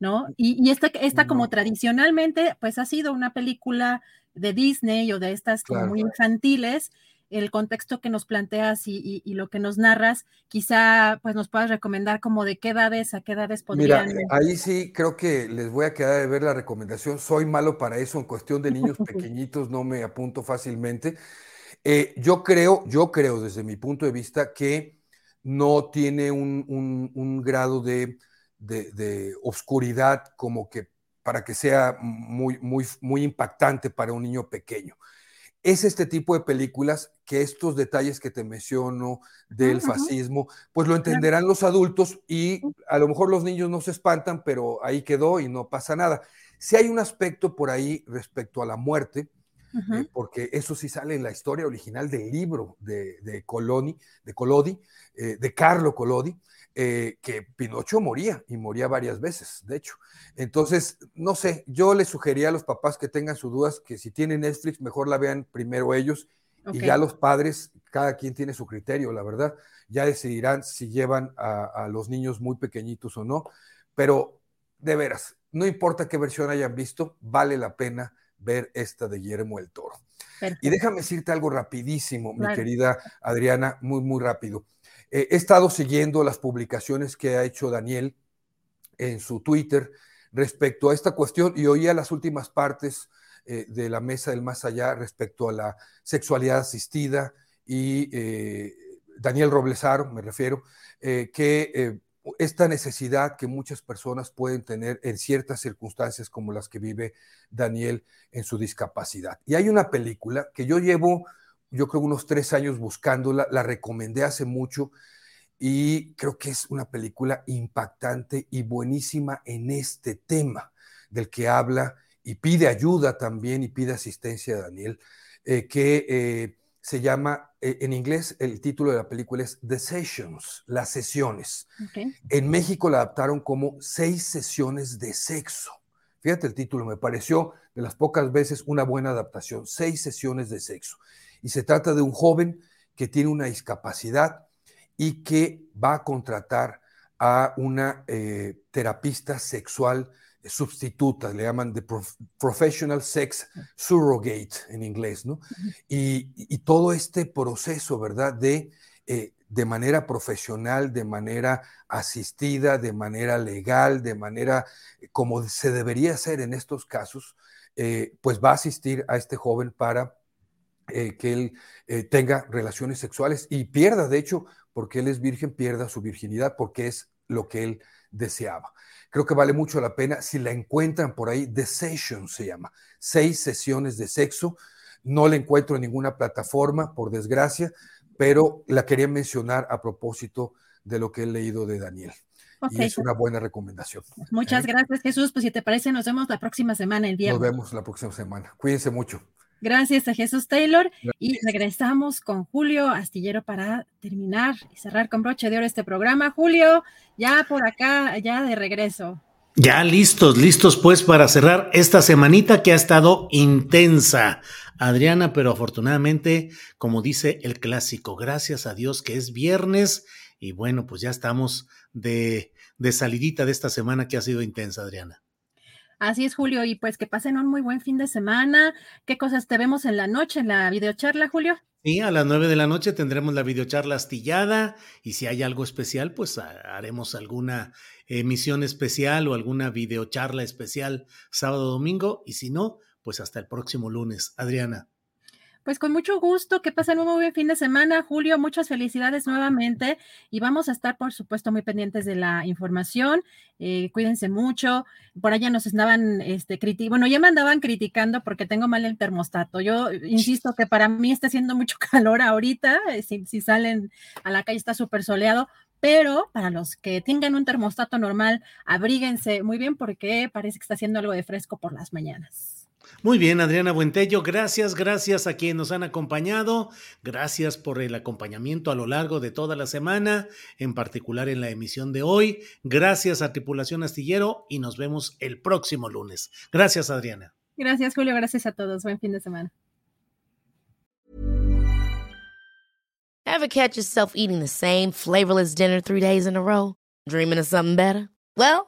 ¿no? Y, esta, esta como tradicionalmente, pues ha sido una película de Disney o de estas como muy infantiles, el contexto que nos planteas y, lo que nos narras, quizá pues nos puedas recomendar como de qué edades a qué edades podrían. Mira, ahí sí creo que les voy a quedar de ver la recomendación. Soy malo para eso en cuestión de niños pequeñitos, no me apunto fácilmente. Eh, yo creo, yo creo desde mi punto de vista que no tiene un grado de de, de oscuridad como que para que sea muy, muy, muy impactante para un niño pequeño. Es este tipo de películas que estos detalles que te menciono del fascismo, pues lo entenderán los adultos y a lo mejor los niños no se espantan, pero ahí quedó y no pasa nada. Si hay un aspecto por ahí respecto a la muerte, eh, porque eso sí sale en la historia original del libro de, de Coloni, de Colodi, eh, de Carlo Colodi, eh, que Pinocho moría y moría varias veces, de hecho. Entonces, no sé, yo les sugería a los papás que tengan sus dudas que si tienen Netflix, mejor la vean primero ellos y ya los padres, cada quien tiene su criterio, la verdad, ya decidirán si llevan a, los niños muy pequeñitos o no, pero de veras, no importa qué versión hayan visto, vale la pena ver esta de Guillermo el Toro. Y déjame decirte algo rapidísimo, mi querida Adriana, muy, muy rápido. Eh, he estado siguiendo las publicaciones que ha hecho Daniel en su Twitter respecto a esta cuestión y oía las últimas partes eh, de la mesa del más allá respecto a la sexualidad asistida y eh, Daniel Roblesaro, me refiero, que esta necesidad que muchas personas pueden tener en ciertas circunstancias como las que vive Daniel en su discapacidad. Y hay una película que yo llevo yo creo unos tres años buscándola, la recomendé hace mucho y creo que es una película impactante y buenísima en este tema del que habla y pide ayuda también y pide asistencia a Daniel, eh, que eh, se llama, eh, en inglés el título de la película es The Sessions, las sesiones. En México la adaptaron como seis sesiones de sexo. Fíjate el título, me pareció de las pocas veces una buena adaptación, seis sesiones de sexo y se trata de un joven que tiene una discapacidad y que va a contratar a una eh, terapista sexual sustituta, le llaman de professional sex surrogate en inglés, ¿no? Y, todo este proceso, ¿verdad? De, eh, de manera profesional, de manera asistida, de manera legal, de manera eh, como se debería hacer en estos casos, pues va a asistir a este joven para eh, que él eh, tenga relaciones sexuales y pierda, de hecho, porque él es virgen, pierda su virginidad porque es lo que él deseaba. Creo que vale mucho la pena si la encuentran por ahí, The Session se llama, seis sesiones de sexo. No la encuentro en ninguna plataforma, por desgracia, pero la quería mencionar a propósito de lo que he leído de Daniel. y es una buena recomendación. Muchas ¿eh? gracias, Jesús. Pues si te parece, nos vemos la próxima semana, el viernes. Nos vemos la próxima semana. Cuídense mucho. Gracias a Jesús Taylor y regresamos con Julio Astillero para terminar y cerrar con broche de oro este programa. Julio, ya por acá, ya de regreso. Ya listos, listos pues para cerrar esta semanita que ha estado intensa, Adriana, pero afortunadamente, como dice el clásico, gracias a Dios que es viernes y bueno, pues ya estamos de, de salidita de esta semana que ha sido intensa, Adriana. Así es, Julio, y pues que pasen un muy buen fin de semana. ¿Qué cosas te vemos en la noche, en la videocharla, Julio? Sí, a las nueve de la noche tendremos la videocharla astillada y si hay algo especial, pues haremos alguna emisión especial o alguna videocharla especial sábado domingo y si no, pues hasta el próximo lunes. Adriana. Pues con mucho gusto, que pasen un muy buen fin de semana, Julio, muchas felicidades nuevamente y vamos a estar, por supuesto, muy pendientes de la información. Eh, cuídense mucho. Por allá nos estaban, este, bueno, ya me andaban criticando porque tengo mal el termostato. Yo insisto que para mí está haciendo mucho calor ahorita, eh, si, si salen a la calle está súper soleado, pero para los que tengan un termostato normal, abríguense muy bien porque parece que está haciendo algo de fresco por las mañanas. Muy bien, Adriana Buentello, gracias, gracias a quienes nos han acompañado, gracias por el acompañamiento a lo largo de toda la semana, en particular en la emisión de hoy, gracias a Tripulación Astillero y nos vemos el próximo lunes. Gracias, Adriana. Gracias, Julio, gracias a todos, buen fin de semana. Ever catch yourself eating the same flavorless dinner three days in a row? Dreaming of something better? Well,